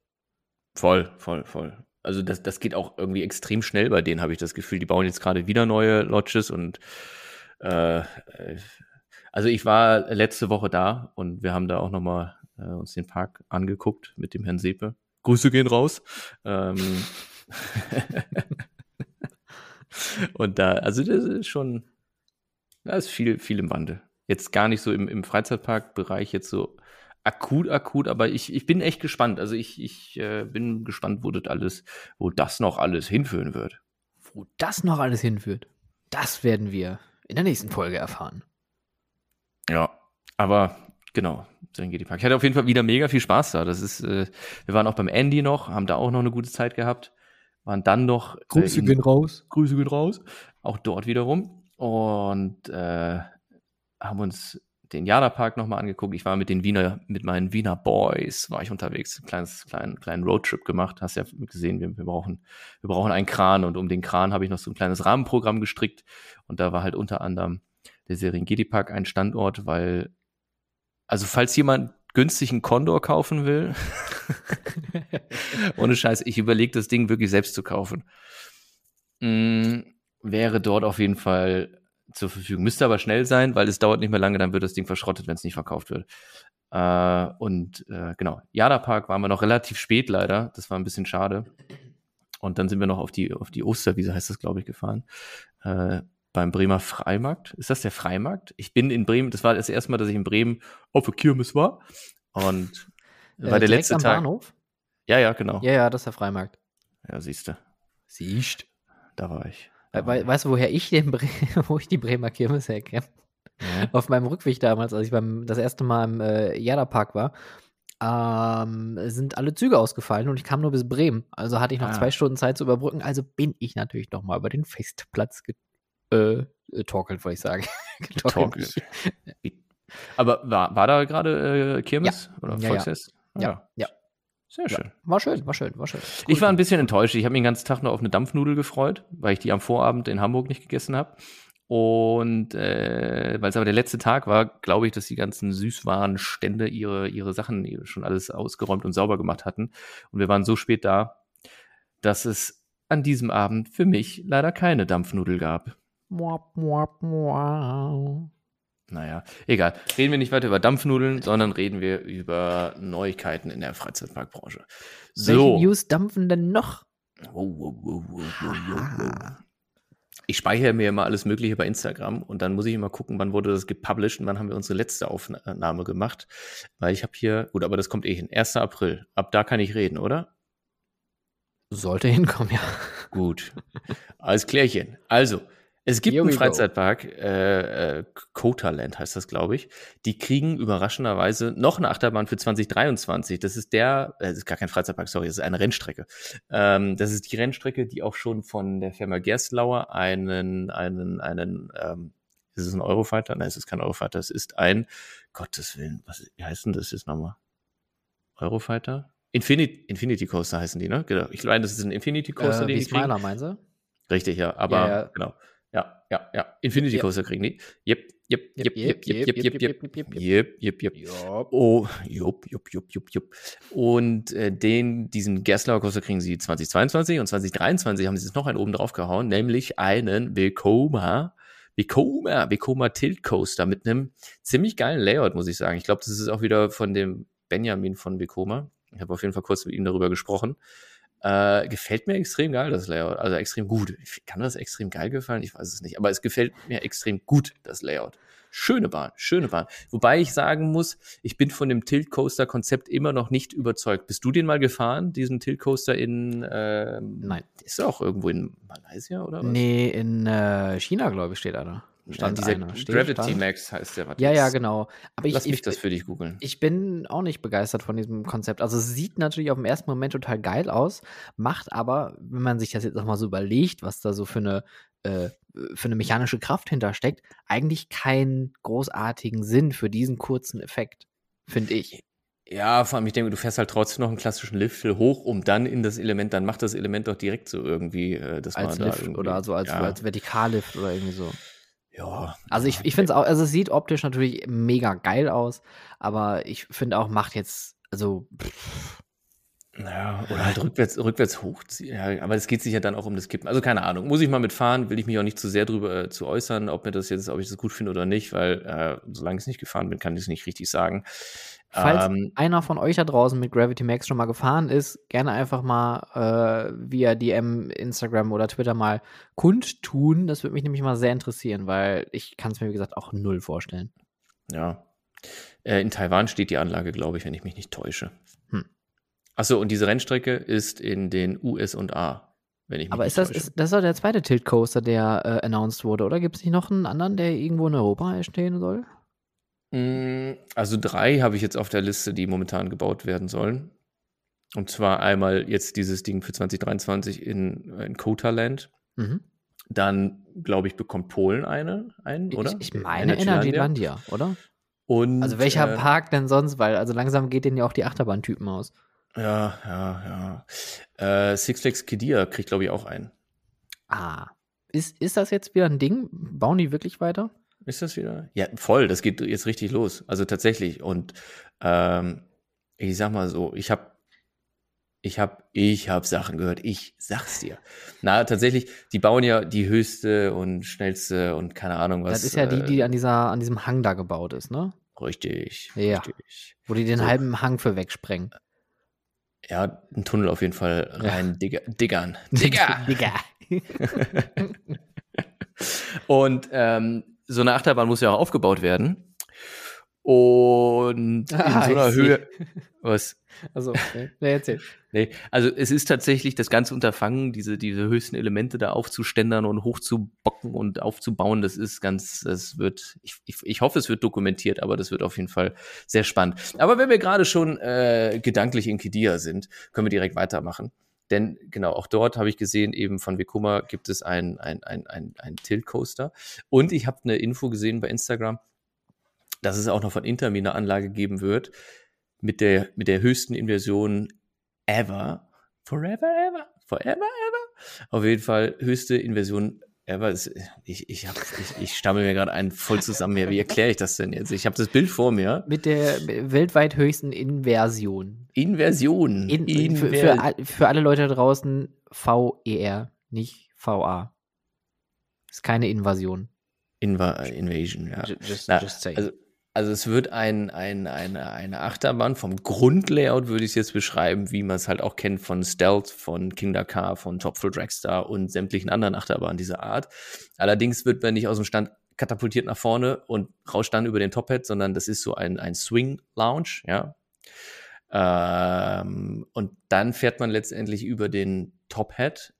Voll, voll, voll. Also das, das geht auch irgendwie extrem schnell bei denen, habe ich das Gefühl. Die bauen jetzt gerade wieder neue Lodges und äh, also ich war letzte Woche da und wir haben da auch nochmal äh, uns den Park angeguckt mit dem Herrn Sepe. Grüße gehen raus. Ähm, Und da, also das ist schon, da ist viel, viel im Wandel. Jetzt gar nicht so im, im Freizeitparkbereich jetzt so akut, akut, aber ich, ich bin echt gespannt. Also ich, ich äh, bin gespannt, wo das alles, wo das noch alles hinführen wird. Wo das noch alles hinführt, das werden wir in der nächsten Folge erfahren. Ja, aber genau, Serengeti Park. Ich hatte auf jeden Fall wieder mega viel Spaß da. Das ist, äh, wir waren auch beim Andy noch, haben da auch noch eine gute Zeit gehabt. Waren dann noch. Grüße äh, gehen raus. Grüße gehen raus. Auch dort wiederum. Und äh, haben uns den Jada Park nochmal angeguckt. Ich war mit den Wiener, mit meinen Wiener Boys, war ich unterwegs, ein kleines, kleinen, kleinen Roadtrip gemacht. Hast ja gesehen, wir, wir, brauchen, wir brauchen einen Kran und um den Kran habe ich noch so ein kleines Rahmenprogramm gestrickt. Und da war halt unter anderem der Serengeti Park ein Standort, weil, also falls jemand günstig einen Condor kaufen will, ohne Scheiß, ich überlege das Ding wirklich selbst zu kaufen. Mm, wäre dort auf jeden Fall zur Verfügung. Müsste aber schnell sein, weil es dauert nicht mehr lange, dann wird das Ding verschrottet, wenn es nicht verkauft wird. Äh, und äh, genau, Jada Park waren wir noch relativ spät leider. Das war ein bisschen schade. Und dann sind wir noch auf die, auf die Osterwiese, heißt das, glaube ich, gefahren. Äh, beim Bremer Freimarkt. Ist das der Freimarkt? Ich bin in Bremen, das war das erste Mal, dass ich in Bremen auf der Kirmes war. Und äh, war der letzte am Tag. Bahnhof? Ja, ja, genau. Ja, ja, das ist der Freimarkt. Ja, siehst du. Siehst. Da war ich. We weißt du, woher ich den Bre wo ich die Bremer Kirmes herkenne? Ja. Auf meinem Rückweg damals, als ich beim das erste Mal im äh, Jada Park war, ähm, sind alle Züge ausgefallen und ich kam nur bis Bremen. Also hatte ich noch ah. zwei Stunden Zeit zu überbrücken. Also bin ich natürlich noch mal über den Festplatz getorkelt, äh, wollte ich sagen. getorkelt. Aber war, war da gerade äh, Kirmes ja. oder Volksfest? Ja, ja. ja. Sehr schön. Ja, war schön, war schön, war schön. Cool. Ich war ein bisschen enttäuscht. Ich habe mich den ganzen Tag nur auf eine Dampfnudel gefreut, weil ich die am Vorabend in Hamburg nicht gegessen habe. Und äh, weil es aber der letzte Tag war, glaube ich, dass die ganzen Süßwarenstände ihre, ihre Sachen schon alles ausgeräumt und sauber gemacht hatten. Und wir waren so spät da, dass es an diesem Abend für mich leider keine Dampfnudel gab. Mwap, mwap. Naja, egal. Reden wir nicht weiter über Dampfnudeln, sondern reden wir über Neuigkeiten in der Freizeitparkbranche. So. Welche News dampfen denn noch? Oh, oh, oh, ich speichere mir immer alles Mögliche bei Instagram und dann muss ich immer gucken, wann wurde das gepublished und wann haben wir unsere letzte Aufnahme gemacht. Weil ich habe hier, gut, aber das kommt eh hin. 1. April. Ab da kann ich reden, oder? Sollte hinkommen, ja. Gut. Alles klärchen. Also, es gibt Here einen Freizeitpark, äh, äh, Cotaland heißt das, glaube ich. Die kriegen überraschenderweise noch eine Achterbahn für 2023. Das ist der, äh, das ist gar kein Freizeitpark, sorry, das ist eine Rennstrecke. Ähm, das ist die Rennstrecke, die auch schon von der Firma Gerstlauer einen, einen, einen, ähm, ist es ein Eurofighter? Nein, es ist kein Eurofighter, es ist ein, Gottes Willen, was, wie heißt denn das jetzt nochmal? Eurofighter? Infinity, Infinity Coaster heißen die, ne? Genau. Ich meine, das ist ein Infinity Coaster, äh, den die Smiler, meinst du? Richtig, ja, aber ja, ja. genau. Ja, ja. Infinity Coaster kriegen die. Yep, yep, yep, yep, yep, yep, yep, yep, yep, yep, yep, yep. Oh, jupp, jupp, jupp, jupp, jupp. Und äh, den, diesen Gerslauer Coaster kriegen sie 2022 und 2023 haben sie jetzt noch einen oben drauf gehauen, nämlich einen Vekoma, Vekoma, Vekoma Tilt Coaster mit einem ziemlich geilen Layout, muss ich sagen. Ich glaube, das ist auch wieder von dem Benjamin von Vekoma. Ich habe auf jeden Fall kurz mit ihm darüber gesprochen. Äh, gefällt mir extrem geil, das Layout. Also extrem gut. Kann das extrem geil gefallen? Ich weiß es nicht. Aber es gefällt mir extrem gut, das Layout. Schöne Bahn, schöne Bahn. Wobei ich sagen muss, ich bin von dem Tilt Coaster Konzept immer noch nicht überzeugt. Bist du den mal gefahren, diesen Tilt Coaster in? Ähm, Nein. Ist er auch irgendwo in Malaysia oder was? Nee, in äh, China, glaube ich, steht er da. Stand ja, dieser Gravity Max heißt der. Was ja, ja, genau. Aber Lass ich, mich ich, das für dich googeln. Ich bin auch nicht begeistert von diesem Konzept. Also es sieht natürlich auf den ersten Moment total geil aus, macht aber, wenn man sich das jetzt nochmal so überlegt, was da so für eine, äh, für eine mechanische Kraft hintersteckt, eigentlich keinen großartigen Sinn für diesen kurzen Effekt, finde ich. Ja, vor allem, ich denke, du fährst halt trotzdem noch einen klassischen Lift hoch, um dann in das Element, dann macht das Element doch direkt so irgendwie, äh, das als Lift da oder so als, ja. als Vertikallift oder irgendwie so. Ja. Also ich, ich finde es auch, also es sieht optisch natürlich mega geil aus, aber ich finde auch, macht jetzt, also. Pff. Ja, oder halt rückwärts, rückwärts hochziehen. Ja, aber es geht sich ja dann auch um das Kippen. Also keine Ahnung. Muss ich mal mitfahren, will ich mich auch nicht zu sehr drüber äh, zu äußern, ob mir das jetzt, ob ich das gut finde oder nicht, weil äh, solange ich es nicht gefahren bin, kann ich es nicht richtig sagen. Falls Ähm, einer von euch da draußen mit Gravity Max schon mal gefahren ist, gerne einfach mal äh, via DM, Instagram oder Twitter mal kundtun. Das würde mich nämlich mal sehr interessieren, weil ich kann es mir, wie gesagt, auch null vorstellen. Ja. Äh, in Taiwan steht die Anlage, glaube ich, wenn ich mich nicht täusche. Hm. Achso, und diese Rennstrecke ist in den USA, wenn ich mich Aber nicht ist das, täusche. ist, das ist doch der zweite Tilt Coaster, der äh, announced wurde, oder? Gibt es nicht noch einen anderen, der irgendwo in Europa entstehen soll? Mm, Also drei habe ich jetzt auf der Liste, die momentan gebaut werden sollen. Und zwar einmal jetzt dieses Ding für 2023 in, in Kotaland. Mhm. Dann, glaube ich, bekommt Polen eine, einen, oder? Ich, ich meine Energylandia, oder? Und, Also welcher äh, Park denn sonst? Weil also langsam geht denen ja auch die Achterbahntypen aus. Ja, ja, ja. Äh, Six Flags Kidia kriegt, glaube ich, auch einen. Ah. Ist, ist das jetzt wieder ein Ding? Bauen die wirklich weiter? Ist das wieder? Ja, voll. Das geht jetzt richtig los. Also tatsächlich. Und ähm, ich sag mal so, ich habe ich habe ich hab Sachen gehört. Ich sag's dir. Na, tatsächlich, die bauen ja die höchste und schnellste und keine Ahnung was. das ist ja die, die äh, an, dieser, an diesem Hang da gebaut ist, ne? Richtig. Ja. Richtig. Wo die den So. halben Hang für wegsprengen. Ja, ein Tunnel auf jeden Fall Ja. rein digger, diggern. Digger! Digga. Und ähm, so eine Achterbahn muss ja auch aufgebaut werden. Und in Ah, so einer. Höhe. Was? Also, okay. nee, erzähl. Nee, also es ist tatsächlich das ganze Unterfangen, diese, diese höchsten Elemente da aufzuständern und hochzubocken und aufzubauen, das ist ganz, das wird, ich, ich, ich hoffe, es wird dokumentiert, aber das wird auf jeden Fall sehr spannend. Aber wenn wir gerade schon äh, gedanklich in Kidia sind, können wir direkt weitermachen. Denn genau, auch dort habe ich gesehen, eben von Vekuma gibt es ein, ein, ein, ein, ein Tilt-Coaster. Und ich habe eine Info gesehen bei Instagram, dass es auch noch von Intermi eine Anlage geben wird mit der, mit der höchsten Inversion ever. Forever, ever. Forever, ever. Auf jeden Fall höchste Inversion ever. Ist- Ich, ich, hab, ich, ich stammel mir gerade einen voll zusammen. Wie erkläre ich das denn jetzt? Ich habe das Bild vor mir. Mit der weltweit höchsten Inversion. Inversion. In, für, Inver- für, all- für alle Leute da draußen VER, nicht VA. Ist keine Invasion. Inva Invasion, ja. Ju- Just, Na, just also, also es wird ein, ein, eine, eine Achterbahn vom Grundlayout, würde ich es jetzt beschreiben, wie man es halt auch kennt von Stealth, von King Dakar, von Top Full Dragstar und sämtlichen anderen Achterbahnen dieser Art. Allerdings wird man nicht aus dem Stand katapultiert nach vorne und rauscht dann über den Tophead, sondern das ist so ein, ein Swing-Lounge, ja. Ähm, und dann fährt man letztendlich über den Tophead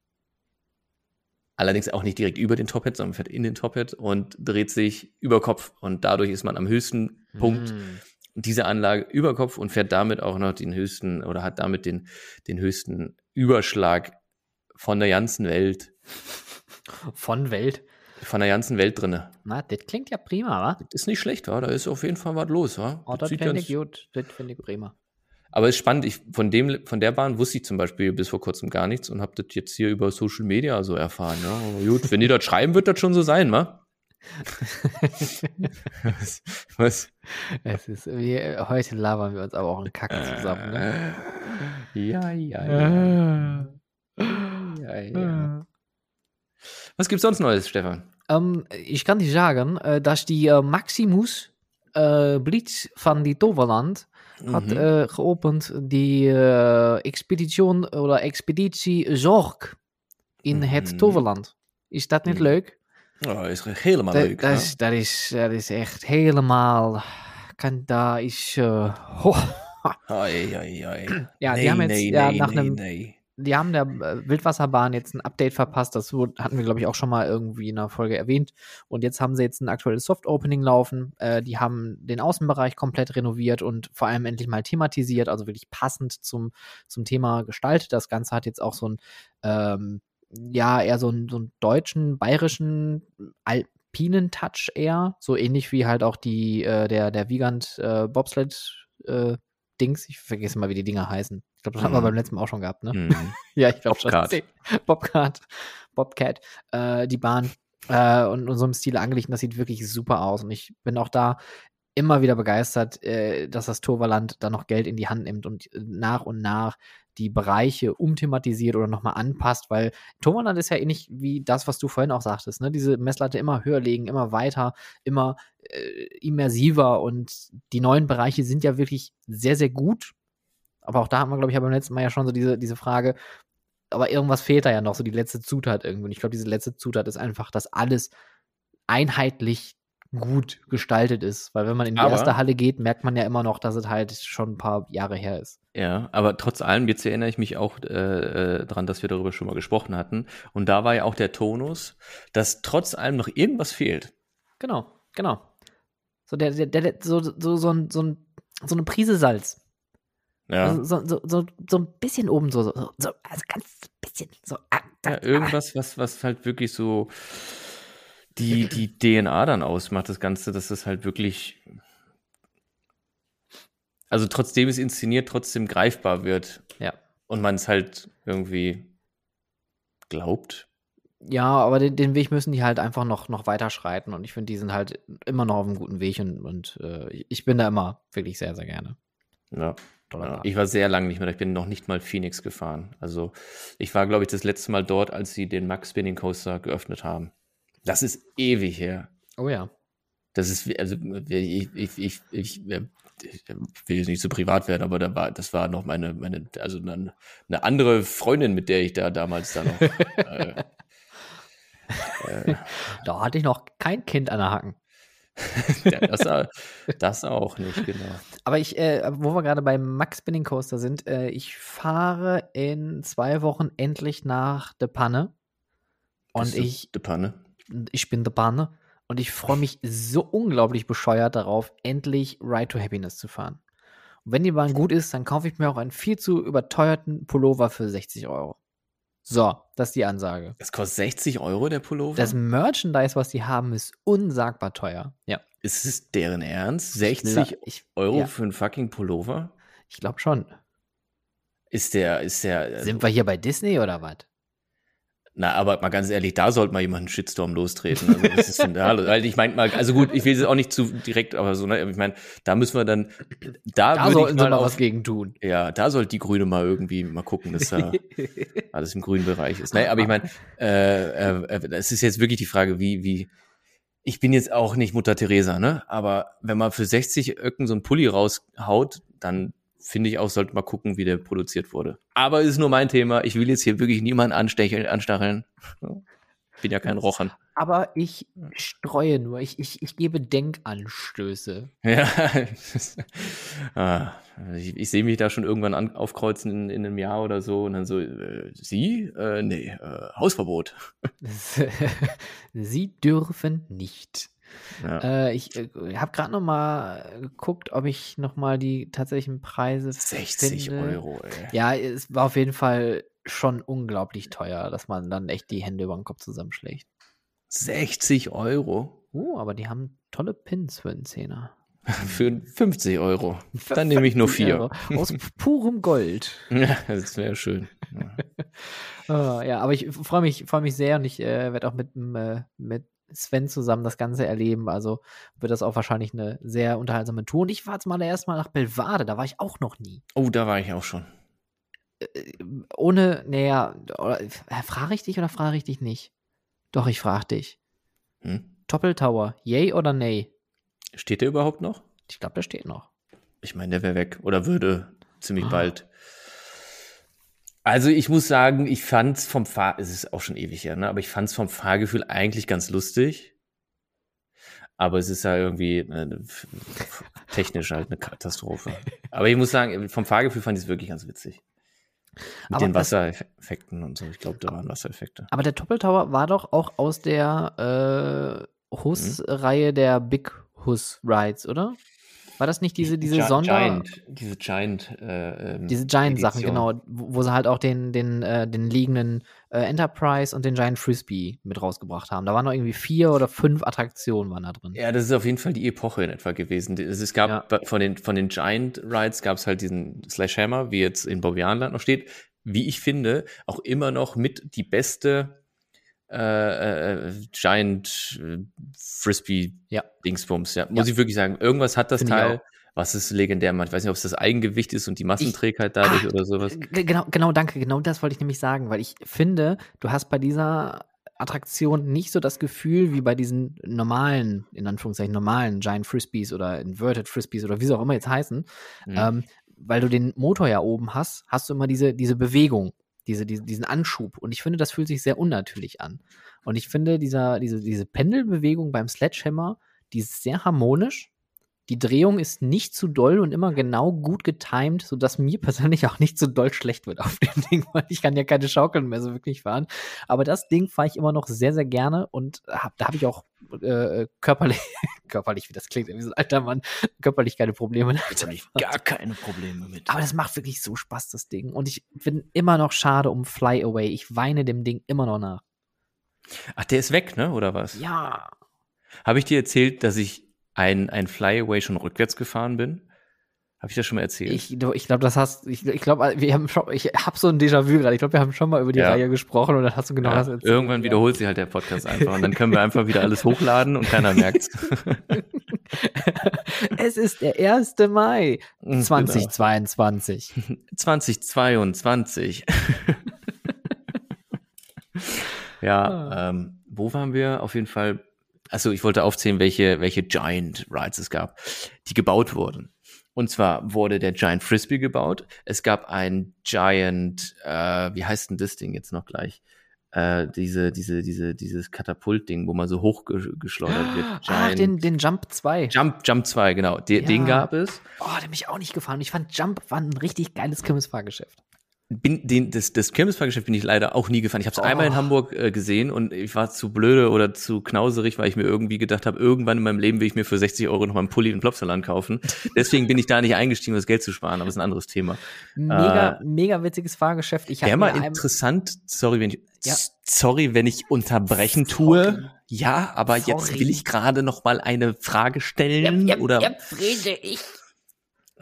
Allerdings auch nicht direkt über den Tophead, sondern fährt in den Tophead und dreht sich über Kopf. Und dadurch ist man am höchsten Punkt Mm. dieser Anlage über Kopf und fährt damit auch noch den höchsten oder hat damit den, den höchsten Überschlag von der ganzen Welt, Von Welt. von der ganzen Welt drinne. Na, das klingt ja prima, wa? Ist nicht schlecht, wa? Da ist auf jeden Fall was los, wa? Oh, das finde ich gut. Das finde ich prima. Aber ist spannend. Ich, von, dem, von der Bahn wusste ich zum Beispiel bis vor kurzem gar nichts und habe das jetzt hier über Social Media so erfahren. Ja, aber gut, wenn die das schreiben, wird das schon so sein, wa? was? was? Es ist, wir, heute labern wir uns aber auch einen Kack zusammen, ne? Ja, ja, ja. ja, ja. Was gibt's sonst Neues, Stefan? Ähm, ich kann dir sagen, äh, dass die äh, Maximus äh, Blitz van die Toverland hat Mhm. äh, geopend die äh, Expedition oder Expeditie Zorg in Mhm. het Toverland. Is dat niet Mhm. leuk? Oh, is helemaal leuk. dat, is, dat, is, dat is echt helemaal. Kan, daar is. eh. Ai, ai, ai. Ja, die nee, haben jetzt nee, ja, nee, einem nee. Die haben der äh, Wildwasserbahn jetzt ein Update verpasst. Das hatten wir, glaube ich, auch schon mal irgendwie in einer Folge erwähnt. Und jetzt haben sie jetzt ein aktuelles Soft-Opening laufen. Äh, die haben den Außenbereich komplett renoviert und vor allem endlich mal thematisiert, also wirklich passend zum, zum Thema gestaltet. Das Ganze hat jetzt auch so ein, ähm, ja, eher so einen, so einen deutschen, bayerischen, alpinen Touch eher. So ähnlich wie halt auch die, äh, der, der Wiegand äh, Bobsled äh, Dings. Ich vergesse mal, wie die Dinger heißen. Ich glaube, das haben wir beim letzten Mal auch schon gehabt, ne? Mhm. Ja, ich glaube schon. Bobcat. Bobcat. Bobcat. Äh, die Bahn. Äh, und in so einem Stil angelegt. Und das sieht wirklich super aus. Und ich bin auch da immer wieder begeistert, äh, dass das Toverland da noch Geld in die Hand nimmt und äh, nach und nach die Bereiche umthematisiert oder nochmal anpasst, weil Toverland ist ja ähnlich wie das, was du vorhin auch sagtest, ne? Diese Messlatte immer höher legen, immer weiter, immer äh, immersiver und die neuen Bereiche sind ja wirklich sehr, sehr gut. Aber auch da haben wir, glaube ich, beim letzten Mal ja schon so diese, diese Frage, aber irgendwas fehlt da ja noch, so die letzte Zutat irgendwie. Und ich glaube, diese letzte Zutat ist einfach, dass alles einheitlich gut gestaltet ist. Weil wenn man in die Aber- erste Halle geht, merkt man ja immer noch, dass es halt schon ein paar Jahre her ist. Ja, aber trotz allem, jetzt erinnere ich mich auch äh, äh, dran, dass wir darüber schon mal gesprochen hatten. Und da war ja auch der Tonus, dass trotz allem noch irgendwas fehlt. Genau, genau. So, der, der, der, so, so, so, ein, so, ein, so eine Prise Salz. Ja, Also so, so, so, so ein bisschen oben, so, so, so also ganz bisschen. So, ah, da, ja irgendwas, was, was halt wirklich so die, die DNA dann ausmacht, das Ganze, dass es halt wirklich, also trotzdem es inszeniert, trotzdem greifbar wird Ja. und man es halt irgendwie glaubt. Ja, aber den, den Weg müssen die halt einfach noch, noch weiter schreiten und ich finde, die sind halt immer noch auf einem guten Weg und, und äh, ich bin da immer wirklich sehr, sehr gerne. Ja. Park. ich war sehr lange nicht mehr, da. ich bin noch nicht mal Phoenix gefahren. Also ich war, glaube ich, das letzte Mal dort, als sie den Max Spinning Coaster geöffnet haben. Das ist ewig her. oh ja. Das ist, also ich, ich, ich, ich, äh, ich will jetzt nicht so privat werden, aber da war, das war noch meine, meine, also eine, eine andere Freundin, mit der ich da damals da noch. äh, äh, Da hatte ich noch kein Kind an der Hacken. das, das auch nicht, genau. Aber ich, äh, wo wir gerade beim Max Spinning Coaster sind, äh, ich fahre in zwei Wochen endlich nach De Panne. Und ich, De Panne. ich bin De Panne. Und ich freue mich so unglaublich bescheuert darauf, endlich Ride to Happiness zu fahren. Und wenn die Bahn gut ist, dann kaufe ich mir auch einen viel zu überteuerten Pullover für 60 Euro. So, das ist die Ansage. Das kostet 60 Euro, der Pullover? Das Merchandise, was die haben, ist unsagbar teuer. Ja. ist es deren Ernst? Ich 60 gla- ich, Euro Ja, für einen fucking Pullover? ich glaube schon. Ist der, ist der, also, Sind wir hier bei Disney oder was? Na, aber mal ganz ehrlich, da sollte mal jemand einen Shitstorm lostreten. Also, was ist denn da? los? Weil ich meine mal, also gut, ich will es auch nicht zu direkt, aber so, ne, ich meine, da müssen wir dann, da, Da sollten ich sie mal mal auf, was gegen tun. ja, da sollte die Grüne mal irgendwie mal gucken, dass da alles im grünen Bereich ist. Naja, aber ich meine, äh, äh, es ist jetzt wirklich die Frage, wie, wie, ich bin jetzt auch nicht Mutter Teresa, ne? Aber wenn man für 60 Öcken so einen Pulli raushaut, dann finde ich auch, sollte man gucken, wie der produziert wurde. Aber es ist nur mein Thema. Ich will jetzt hier wirklich niemanden anstecheln, anstacheln. Bin ja kein Rochern. Aber ich streue nur, ich, ich, ich gebe Denkanstöße. Ja. ah, ich, ich sehe mich da schon irgendwann an, aufkreuzen in, in einem Jahr oder so und dann so, äh, Sie? Äh, nee, äh, Hausverbot. Sie dürfen nicht. Ja. Äh, ich äh, habe gerade noch mal geguckt, ob ich noch mal die tatsächlichen Preise 60 finde. Euro, ey. Ja, es war auf jeden Fall schon unglaublich teuer, dass man dann echt die Hände über den Kopf zusammenschlägt. 60 Euro Uh, aber die haben tolle Pins für einen Zehner. für 50 Euro. Dann nehme ich nur 50 vier. Euro. Aus purem Gold. Ja, das wäre schön. Ja. Ah, ja, aber ich freue mich, freue mich sehr und ich äh, werde auch mit, äh, mit Sven zusammen das Ganze erleben. Also wird das auch wahrscheinlich eine sehr unterhaltsame Tour. Und ich war jetzt mal erst mal nach Belvade, da war ich auch noch nie. Oh, da war ich auch schon. Ohne, naja, oder- äh, frage ich dich oder frage ich dich nicht? Doch, ich frage dich. Hm? Toppel Tower, yay oder nay? Steht der überhaupt noch? Ich glaube, der steht noch. Ich meine, der wäre weg oder würde ziemlich Ah. bald. Also ich muss sagen, ich fand's vom Fahr, es ist auch schon ewig her, ne? aber ich fand's vom Fahrgefühl eigentlich ganz lustig. Aber es ist ja irgendwie äh, technisch halt eine Katastrophe. Aber ich muss sagen, vom Fahrgefühl fand ich es wirklich ganz witzig. Mit Aber den Wassereffekten und so. Ich glaube, da waren Wassereffekte. Aber der Toppel Tower war doch auch aus der äh, Hus-Reihe der Big Hus Rides, oder? War das nicht diese, diese Gi- Sonder... Giant, diese Giant, äh, ähm, Diese Giant-Sachen, genau, wo, wo sie halt auch den, den, äh, den liegenden äh, Enterprise und den Giant Frisbee mit rausgebracht haben. Da waren noch irgendwie vier oder fünf Attraktionen waren da drin. Ja, das ist auf jeden Fall die Epoche in etwa gewesen. Es, es gab Ja. von den, von den Giant Rides gab es halt diesen Sledgehammer, wie jetzt in Bobbianland noch steht. Wie ich finde, auch immer noch mit die beste äh, äh, Giant äh, Frisbee Ja. Dingsbums. Ja, muss ich wirklich sagen. Irgendwas hat das Finde ich Teil, was es legendär macht. Ich weiß nicht, ob es das Eigengewicht ist und die Massenträgheit dadurch Ah, oder sowas. G- Genau, genau, danke. Genau das wollte ich nämlich sagen, weil ich finde, du hast bei dieser Attraktion nicht so das Gefühl wie bei diesen normalen, in Anführungszeichen normalen Giant Frisbees oder Inverted Frisbees oder wie sie auch immer jetzt heißen, Mhm. ähm, weil du den Motor ja oben hast, hast du immer diese, diese Bewegung, diese, diese, diesen Anschub. Und ich finde, das fühlt sich sehr unnatürlich an. Und ich finde, dieser, diese, diese Pendelbewegung beim Sledgehammer, die ist sehr harmonisch. Die Drehung ist nicht zu doll und immer genau gut getimed, sodass mir persönlich auch nicht so doll schlecht wird auf dem Ding, weil ich kann ja keine Schaukeln mehr so wirklich fahren. Aber das Ding fahre ich immer noch sehr, sehr gerne und hab, da habe ich auch äh, körperlich, körperlich, wie das klingt, wie so ein alter Mann, körperlich keine Probleme. Jetzt habe ich gar keine Probleme mit. Aber das macht wirklich so Spaß, das Ding. Und ich bin immer noch schade um Fly Away. Ich weine dem Ding immer noch nach. Ach, der ist weg, ne? Oder was? Ja. Habe ich dir erzählt, dass ich ein, ein Flyaway schon rückwärts gefahren bin? Habe ich das schon mal erzählt? Ich, ich glaube, das hast, ich, ich glaube, wir haben schon, ich habe so ein Déjà-vu gerade. Ich glaube, wir haben schon mal über die Ja. Reihe gesprochen und dann hast du genau ja, das erzählt. irgendwann wiederholt sich halt der Podcast einfach und dann können wir einfach wieder alles hochladen und keiner merkt's. es ist der 1. Mai Genau. 2022. 2022. Ah. ja, ähm, wo waren wir? Auf jeden Fall. Also ich wollte aufzählen, welche, welche Giant Rides es gab, die gebaut wurden. Und zwar wurde der Giant Frisbee gebaut. Es gab ein Giant, äh, wie heißt denn das Ding jetzt noch gleich? Äh, diese, diese, diese, dieses Katapult-Ding, wo man so hochgeschleudert wird. Ach, den, den Jump 2. Jump, Jump 2, genau. Den, Ja. den gab es. Oh, der hat mich auch nicht gefahren. Ich fand Jump war ein richtig geiles Kirmesfahrgeschäft. Bin den, das, das Kirmesfahrgeschäft bin ich leider auch nie gefahren. Ich habe es Oh. einmal in Hamburg äh, gesehen und ich war zu blöde oder zu knauserig, weil ich mir irgendwie gedacht habe, irgendwann in meinem Leben will ich mir für 60 Euro noch mal einen Pulli und Plopsaland kaufen. Deswegen bin ich da nicht eingestiegen, um das Geld zu sparen, aber das ist ein anderes Thema. Mega, mega witziges Fahrgeschäft. Ich Wäre habe mal interessant, sorry, wenn ich, Ja. sorry, wenn ich unterbrechen Sorry. tue. Ja, aber jetzt Sorry. will ich gerade noch mal eine Frage stellen oder Friede, ich.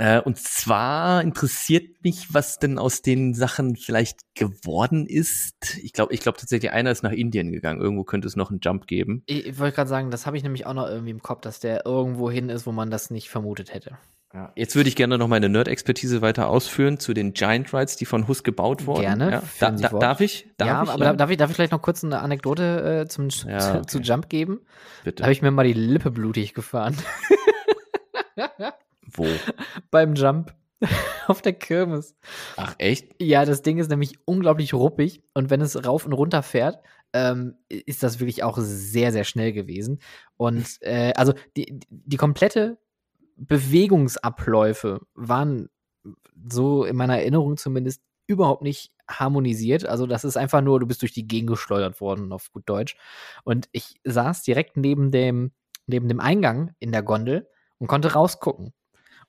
Äh, und zwar interessiert mich, was denn aus den Sachen vielleicht geworden ist. Ich glaube, ich glaube tatsächlich, einer ist nach Indien gegangen. Irgendwo könnte es noch einen Jump geben. Ich, ich wollte gerade sagen, das habe ich nämlich auch noch irgendwie im Kopf, dass der irgendwo hin ist, wo man das nicht vermutet hätte. Jetzt würde ich gerne noch meine Nerd-Expertise weiter ausführen zu den Giant Rides, die von Hus gebaut wurden. Gerne, Ja. Da, da, darf ich? Darf ja, ich? aber da- darf ich, darf ich vielleicht noch kurz eine Anekdote äh, zum, Ja, zu, okay. zu Jump geben? Da Bitte. habe ich mir mal die Lippe blutig gefahren Wo? beim Jump auf der Kirmes. Ach, echt? Ja, das Ding ist nämlich unglaublich ruppig und wenn es rauf und runter fährt, ähm, ist das wirklich auch sehr, sehr schnell gewesen. Und äh, also die, die komplette Bewegungsabläufe waren so in meiner Erinnerung zumindest überhaupt nicht harmonisiert. Also das ist einfach nur, du bist durch die Gegend geschleudert worden, auf gut Deutsch. Und ich saß direkt neben dem, neben dem Eingang in der Gondel und konnte rausgucken.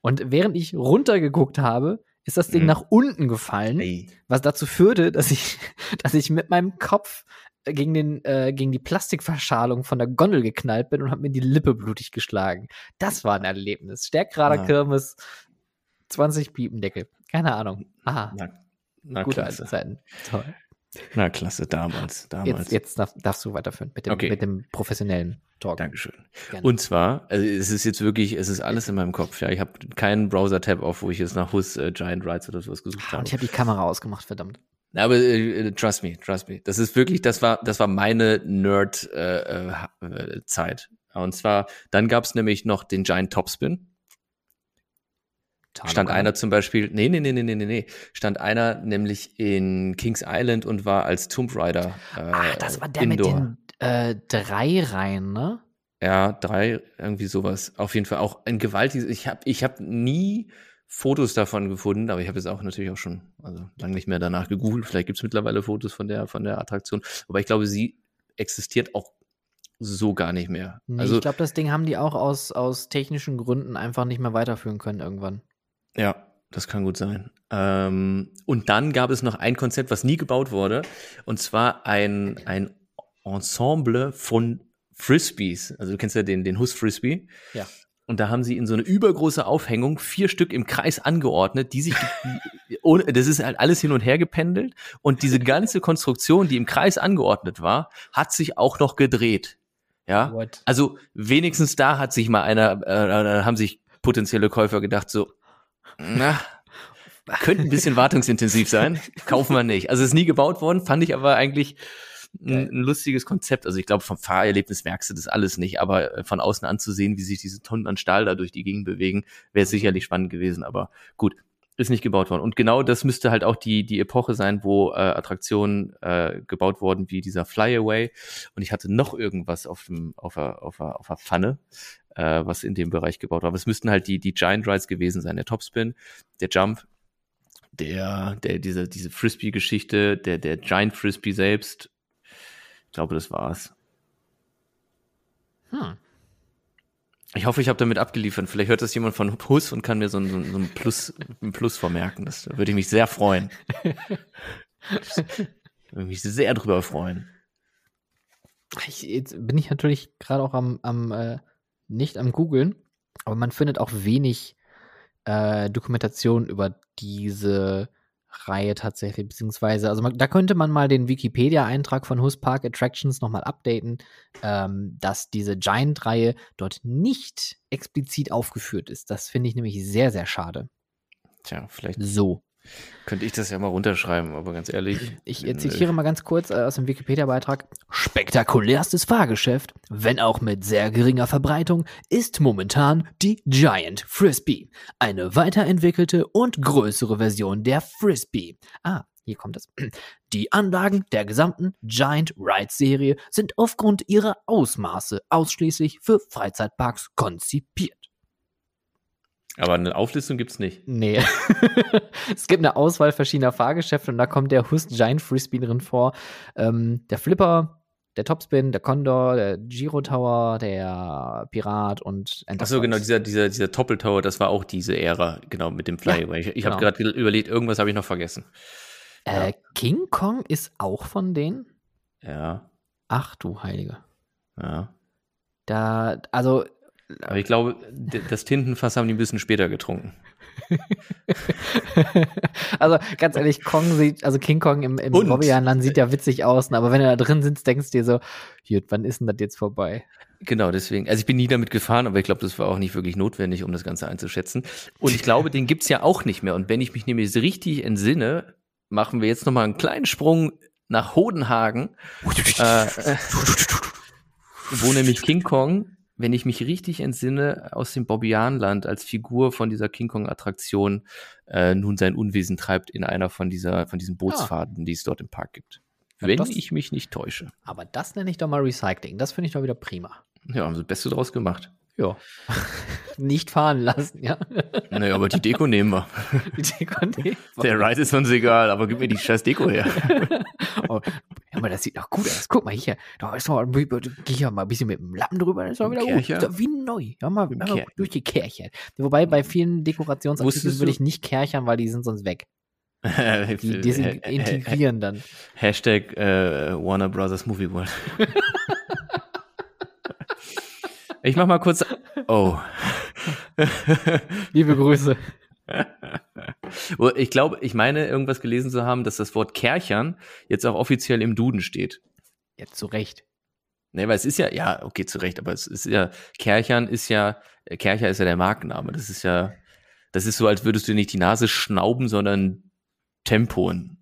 Und während ich runtergeguckt habe, ist das Ding Mhm. nach unten gefallen, Ey. was dazu führte, dass ich, dass ich mit meinem Kopf gegen, den, äh, gegen die Plastikverschalung von der Gondel geknallt bin und habe mir die Lippe blutig geschlagen. Das war ein Erlebnis. Stärkrader Ah. Kirmes, 20 Piependeckel. Keine Ahnung. Aha, Na, na gute alte klasse. Zeiten. Toll. Na klasse, damals. damals. Jetzt, jetzt darf, darfst du weiterführen mit dem, Okay. mit dem professionellen Talk. Dankeschön. Gerne. Und zwar, also es ist jetzt wirklich, es ist alles in meinem Kopf. Ja, ich habe keinen Browser-Tab auf, wo ich jetzt nach Hus äh, Giant Rides oder sowas gesucht Ah, habe. und ich habe die Kamera ausgemacht, verdammt. Aber äh, trust me, trust me. Das ist wirklich, das war, das war meine Nerd-Zeit. Äh, äh. Und zwar, dann gab's nämlich noch den Giant Topspin. Stand Tarnung. einer zum Beispiel, nee, nee, nee, nee, nee, nee, nee, stand einer nämlich in Kings Island und war als Tomb Raider. Äh, Ah, das war der Indoor. mit den äh, drei Reihen, ne? Ja, drei, irgendwie sowas. Auf jeden Fall auch ein gewaltiges. Ich habe ich hab nie Fotos davon gefunden, aber ich habe jetzt auch natürlich auch schon, also lange nicht mehr danach gegoogelt. Vielleicht gibt's mittlerweile Fotos von der, von der Attraktion. Aber ich glaube, sie existiert auch so gar nicht mehr. Nee, also, ich glaube, das Ding haben die auch aus, aus technischen Gründen einfach nicht mehr weiterführen können irgendwann. ja, das kann gut sein. Ähm, und dann gab es noch ein Konzept, was nie gebaut wurde, und zwar ein, ein Ensemble von Frisbees. Also du kennst ja den, den Hus Frisbee. Ja. Und da haben sie in so eine übergroße Aufhängung vier Stück im Kreis angeordnet, die sich, ohne, das ist halt alles hin und her gependelt. Und diese ganze Konstruktion, die im Kreis angeordnet war, hat sich auch noch gedreht. Ja, What? also wenigstens da hat sich mal einer, äh, haben sich potenzielle Käufer gedacht so, na, könnte ein bisschen wartungsintensiv sein, kaufen wir nicht. Also es ist nie gebaut worden, fand ich aber eigentlich ein, ein lustiges Konzept. Also ich glaube, vom Fahrerlebnis merkst du das alles nicht, aber äh, von außen anzusehen, wie sich diese Tonnen an Stahl da durch die Gegend bewegen, wäre sicherlich spannend gewesen. Aber gut, ist nicht gebaut worden. Und genau das müsste halt auch die, die Epoche sein, wo äh, Attraktionen äh, gebaut wurden wie dieser Flyaway. Und ich hatte noch irgendwas auf dem, auf der, auf der, auf der Pfanne, äh, was in dem Bereich gebaut war. Aber es müssten halt die, die Giant Rides gewesen sein. Der Topspin, der Jump, der, der, diese, diese Frisbee-Geschichte, der, der Giant Frisbee selbst. Ich glaube, das war's. Hm. Ich hoffe, ich habe damit abgeliefert. Vielleicht hört das jemand von Hus und kann mir so ein, so ein, Plus, ein Plus vermerken. Das würde ich mich sehr freuen. würde mich sehr drüber freuen. Ich, jetzt bin ich natürlich gerade auch am, am äh, nicht am googeln, aber man findet auch wenig äh, Dokumentation über diese Reihe tatsächlich, beziehungsweise, also man, da könnte man mal den Wikipedia-Eintrag von Hus Park Attractions nochmal updaten, ähm, dass diese Giant-Reihe dort nicht explizit aufgeführt ist. Das finde ich nämlich sehr, sehr schade. Tja, vielleicht So. Könnte ich das ja mal runterschreiben, aber ganz ehrlich. Ich zitiere mal ganz kurz äh, aus dem Wikipedia-Beitrag. Spektakulärstes Fahrgeschäft, wenn auch mit sehr geringer Verbreitung, ist momentan die Giant Frisbee. Eine weiterentwickelte und größere Version der Frisbee. Ah, hier kommt es. Die Anlagen der gesamten Giant Ride-Serie sind aufgrund ihrer Ausmaße ausschließlich für Freizeitparks konzipiert. Aber eine Auflistung gibt's nicht. Nee. es gibt eine Auswahl verschiedener Fahrgeschäfte und da kommt der Hust Giant Frisbee drin vor. Ähm, der Flipper, der Topspin, der Condor, der Giro Tower, der Pirat und Ach so, genau, dieser, dieser, dieser Doppeltower, das war auch diese Ära, genau, mit dem Flyaway. ich ich habe genau. gerade überlegt, irgendwas habe ich noch vergessen. Äh, King Kong ist auch von denen? Ja, Ach du Heilige. ja. Da, also, Aber ich glaube, das Tintenfass haben die ein bisschen später getrunken. also ganz ehrlich, Kong sieht, also King Kong im, im Bobbejahnland sieht ja witzig aus, ne? aber wenn du da drin sitzt, denkst du dir so, gut, wann ist denn das jetzt vorbei? Genau, deswegen. Also ich bin nie damit gefahren, aber ich glaube, das war auch nicht wirklich notwendig, um das Ganze einzuschätzen. Und ich glaube, den gibt's ja auch nicht mehr. Und wenn ich mich nämlich richtig entsinne, machen wir jetzt nochmal einen kleinen Sprung nach Hodenhagen, äh, wo nämlich King Kong, wenn ich mich richtig entsinne, aus dem Bobbianland als Figur von dieser King Kong-Attraktion äh, nun sein Unwesen treibt in einer von dieser, von diesen Bootsfahrten, die es dort im Park gibt. Ja, Wenn das- ich mich nicht täusche. Aber das nenne ich doch mal Recycling. Das finde ich doch wieder prima. Ja, haben sie das Beste draus gemacht. Ja. Nicht fahren lassen, ja. Naja, aber die Deko nehmen wir. Die Deko- nee. Der Ride ist uns egal, aber gib mir die scheiß Deko her. Oh, ja, aber das sieht doch gut aus. Guck mal hier. Da ist doch, geh hier mal ein bisschen mit dem Lappen drüber, das ist doch wieder gut. Kercher? Doch wie neu. Ja, mal, mal Kercher. durch die Kerche. Wobei bei vielen Dekorationsartikeln würde ich nicht kerchern, weil die sind sonst weg. Die desintegrieren dann. Hashtag äh, Warner Brothers Movie World. Ich mach mal kurz. Oh. Liebe Grüße. Ich glaube, ich meine, irgendwas gelesen zu haben, dass das Wort Kerchern jetzt auch offiziell im Duden steht. Jetzt zu Recht. Ne, weil es ist ja, ja, okay, zu Recht, aber es ist ja, Kerchern ist ja, äh, Kercher ist ja der Markenname. Das ist ja, das ist so, als würdest du nicht die Nase schnauben, sondern Tempon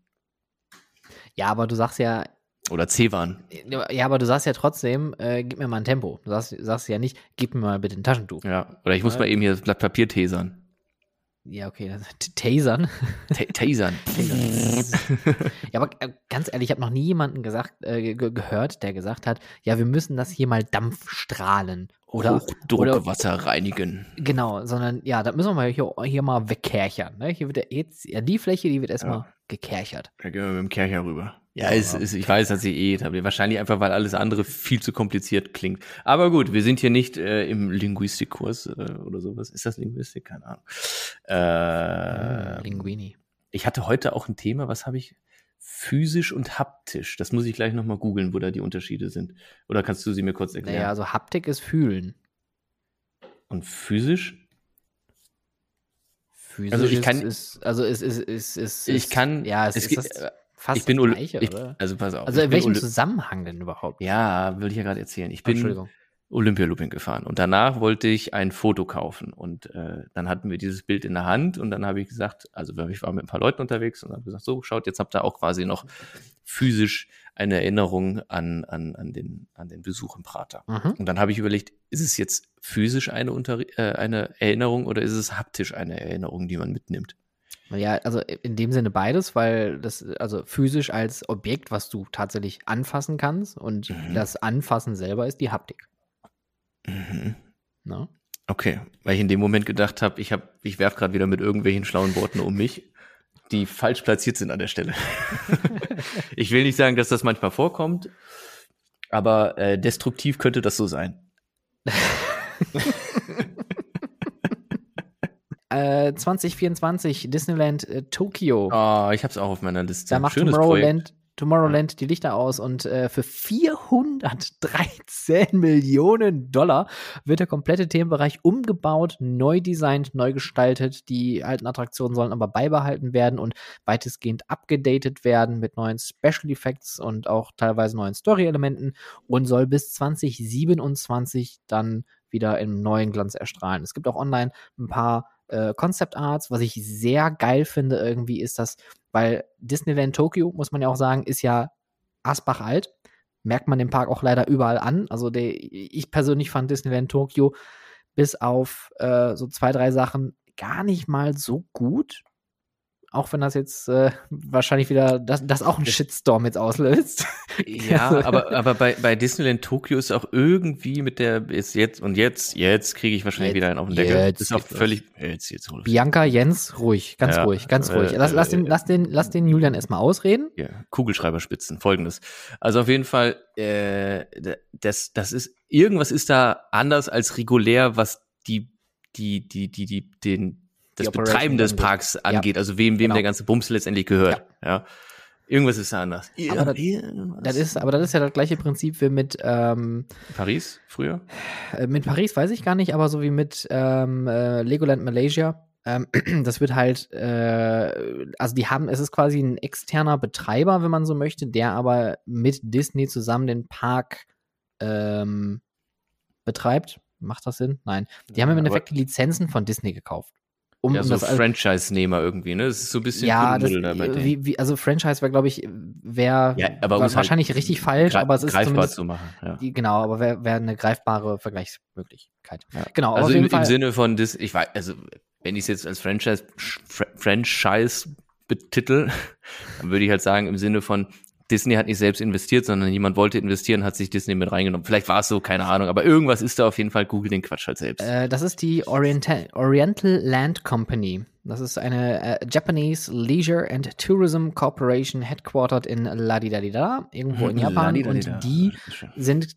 Ja, aber du sagst ja, oder Zewan. ja, aber du sagst ja trotzdem, äh, gib mir mal ein Tempo. Du sagst, sagst ja nicht, gib mir mal bitte ein Taschentuch. Ja, oder ich muss Ja. mal eben hier das Blatt Papier tesern. Ja, okay. Tasern. Ta- Tasern. ja, aber äh, ganz ehrlich, ich habe noch nie jemanden gesagt, äh, ge gehört, der gesagt hat, ja, wir müssen das hier mal Dampfstrahlen oder oder Hochdruckwasser reinigen. genau, sondern ja, da müssen wir mal hier, hier mal wegkerchern. Ne? Hier wird ja jetzt, ja, die Fläche, die wird erstmal gekerchert. Da gehen wir mit dem Kercher rüber. Ja, es, es, ich weiß, dass ich eh etabliert. Wahrscheinlich einfach, weil alles andere viel zu kompliziert klingt. Aber gut, wir sind hier nicht äh, im Linguistikkurs äh, oder sowas. Ist das Linguistik? Keine Ahnung. Äh, Linguini. ich hatte heute auch ein Thema, was habe ich? Physisch und haptisch. Das muss ich gleich nochmal googeln, wo da die Unterschiede sind. Oder kannst du sie mir kurz erklären? Naja, also Haptik ist fühlen. Und physisch? Physisch Also ich kann- ist, also es ist, ist, ist, Ich kann- ja, es, es ist das fast ich bin das Gleiche, ich, oder? Also pass auf. Also in welchem Oli- Zusammenhang denn überhaupt? Ja, will ich ja gerade erzählen. Ich bin. Olympialooping gefahren und danach wollte ich ein Foto kaufen und äh, dann hatten wir dieses Bild in der Hand und dann habe ich gesagt, also ich war mit ein paar Leuten unterwegs und habe gesagt, so schaut, jetzt habt ihr auch quasi noch physisch eine Erinnerung an, an, an, den, an den Besuch im Prater. Mhm. Und dann habe ich überlegt, ist es jetzt physisch eine, Unter äh, eine Erinnerung oder ist es haptisch eine Erinnerung, die man mitnimmt? Ja, also in dem Sinne beides, weil das, also physisch als Objekt, was du tatsächlich anfassen kannst und Mhm. das Anfassen selber ist die Haptik. Mhm. Ne? Okay, weil ich in dem Moment gedacht habe, ich, hab, ich werf gerade wieder mit irgendwelchen schlauen Worten um mich, die falsch platziert sind an der Stelle. ich will nicht sagen, dass das manchmal vorkommt, aber äh, destruktiv könnte das so sein. Äh, 2024 Disneyland äh, Tokio. Oh, ich habe es auch auf meiner Liste. Da macht Schönes Tomorrowland, Tomorrowland die Lichter aus und äh, für 413 Millionen Dollar wird der komplette Themenbereich umgebaut, neu designt, neu gestaltet. Die alten Attraktionen sollen aber beibehalten werden und weitestgehend abgedatet werden mit neuen Special Effects und auch teilweise neuen Story-Elementen und soll bis 2027 dann wieder im neuen Glanz erstrahlen. Es gibt auch online ein paar äh, Concept Arts, was ich sehr geil finde irgendwie ist das, weil Disneyland Tokyo, muss man ja auch sagen, ist ja Asbach alt. Merkt man den Park auch leider überall an. Also der, ich persönlich fand Disneyland Tokyo bis auf äh, so zwei, drei Sachen gar nicht mal so gut. Auch wenn das jetzt äh, wahrscheinlich wieder, das, das auch einen Shitstorm jetzt auslöst. Ja, aber, aber bei, bei Disneyland Tokio ist auch irgendwie mit der, ist jetzt und jetzt, jetzt kriege ich wahrscheinlich Jetzt, wieder einen auf den Deckel. jetzt ist auch völlig, jetzt, jetzt hol. Bianca, Jens, ruhig, ganz Ja, ruhig, ganz äh, ruhig. Lass, lass, äh, den, lass, den, lass den Julian erstmal ausreden. Ja, Kugelschreiberspitzen, folgendes. Also auf jeden Fall, äh, das, das ist, irgendwas ist da anders als regulär, was die, die, die, die, die, den, das Betreiben des. Parks angeht, also wem, wem genau. der ganze Bums letztendlich gehört. Ja. Irgendwas ist da anders. Aber das-. Das ist, aber das ist ja das gleiche Prinzip wie mit, ähm, Paris früher? Äh, Mit Paris weiß ich gar nicht, aber so wie mit ähm, äh, Legoland Malaysia, ähm, das wird halt, äh, also die haben, es ist quasi ein externer Betreiber, wenn man so möchte, der aber mit Disney zusammen den Park ähm, betreibt. Macht das Sinn? Nein. Die haben im Ja, Endeffekt die Lizenzen von Disney gekauft. Um, Ja, um so das Franchise-Nehmer irgendwie, ne? Das ist so ein bisschen ja, das, wie, wie, also Franchise wäre, glaube ich, wäre Ja, halt wahrscheinlich richtig falsch, aber es ist greifbar zu machen. Ja. genau, aber wäre wär eine greifbare Vergleichsmöglichkeit. Ja. Genau, Also im, im Sinne von das, ich weiß, also wenn ich es jetzt als Franchise, Fr Franchise betitel, dann würde ich halt sagen, im Sinne von Disney hat nicht selbst investiert, sondern jemand wollte investieren, hat sich Disney mit reingenommen. Vielleicht war es so, keine Ahnung, aber irgendwas ist da auf jeden Fall, Google den Quatsch halt selbst. Äh, das ist die Oriental, Oriental Land Company. Das ist eine äh, Japanese Leisure and Tourism Corporation headquartered in Ladidadida, irgendwo in Japan. Ladidadida. Und die sind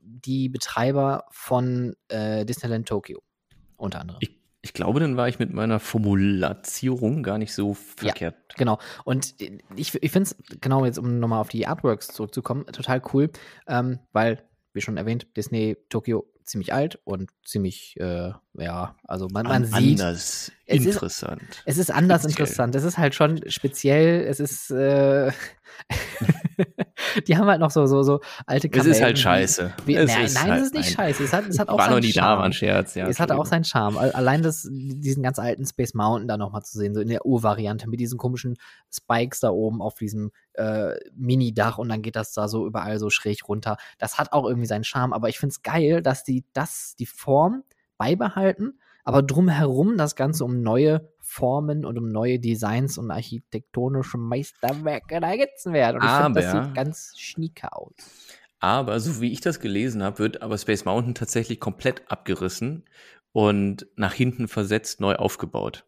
die Betreiber von äh, Disneyland Tokyo. Unter anderem. Ich, ich glaube, dann war ich mit meiner Formulierung gar nicht so verkehrt. Genau. Und ich, ich finde es, genau jetzt, um nochmal auf die Artworks zurückzukommen, total cool, ähm, weil, wie schon erwähnt, Disney Tokyo ziemlich alt und ziemlich, äh, ja, also man, man An- sieht. Anders Es ist- interessant. Es ist anders Speziell. interessant. Es ist halt schon speziell. Es ist, äh, die haben halt noch so, so, so alte es ist halt Kamellen, scheiße. Wie, Es nein, ist nein, halt- es ist nicht nein. scheiße. Es hat, es hat auch war noch seinen nie da, Charme. war ein Scherz. Ja, es hatte auch seinen Charme. Al- Allein das, diesen ganz alten Space Mountain da nochmal zu sehen, so in der Ur-Variante mit diesen komischen Spikes da oben auf diesem äh, Mini-Dach und dann geht das da so überall so schräg runter. Das hat auch irgendwie seinen Charme, aber ich finde es geil, dass die das, die Form beibehalten, aber drumherum das Ganze um neue Formen und um neue Designs und architektonische Meisterwerke ergänzen werden. Und ich finde, das sieht ganz schnieke aus. Aber so wie ich das gelesen habe, wird aber Space Mountain tatsächlich komplett abgerissen und nach hinten versetzt neu aufgebaut.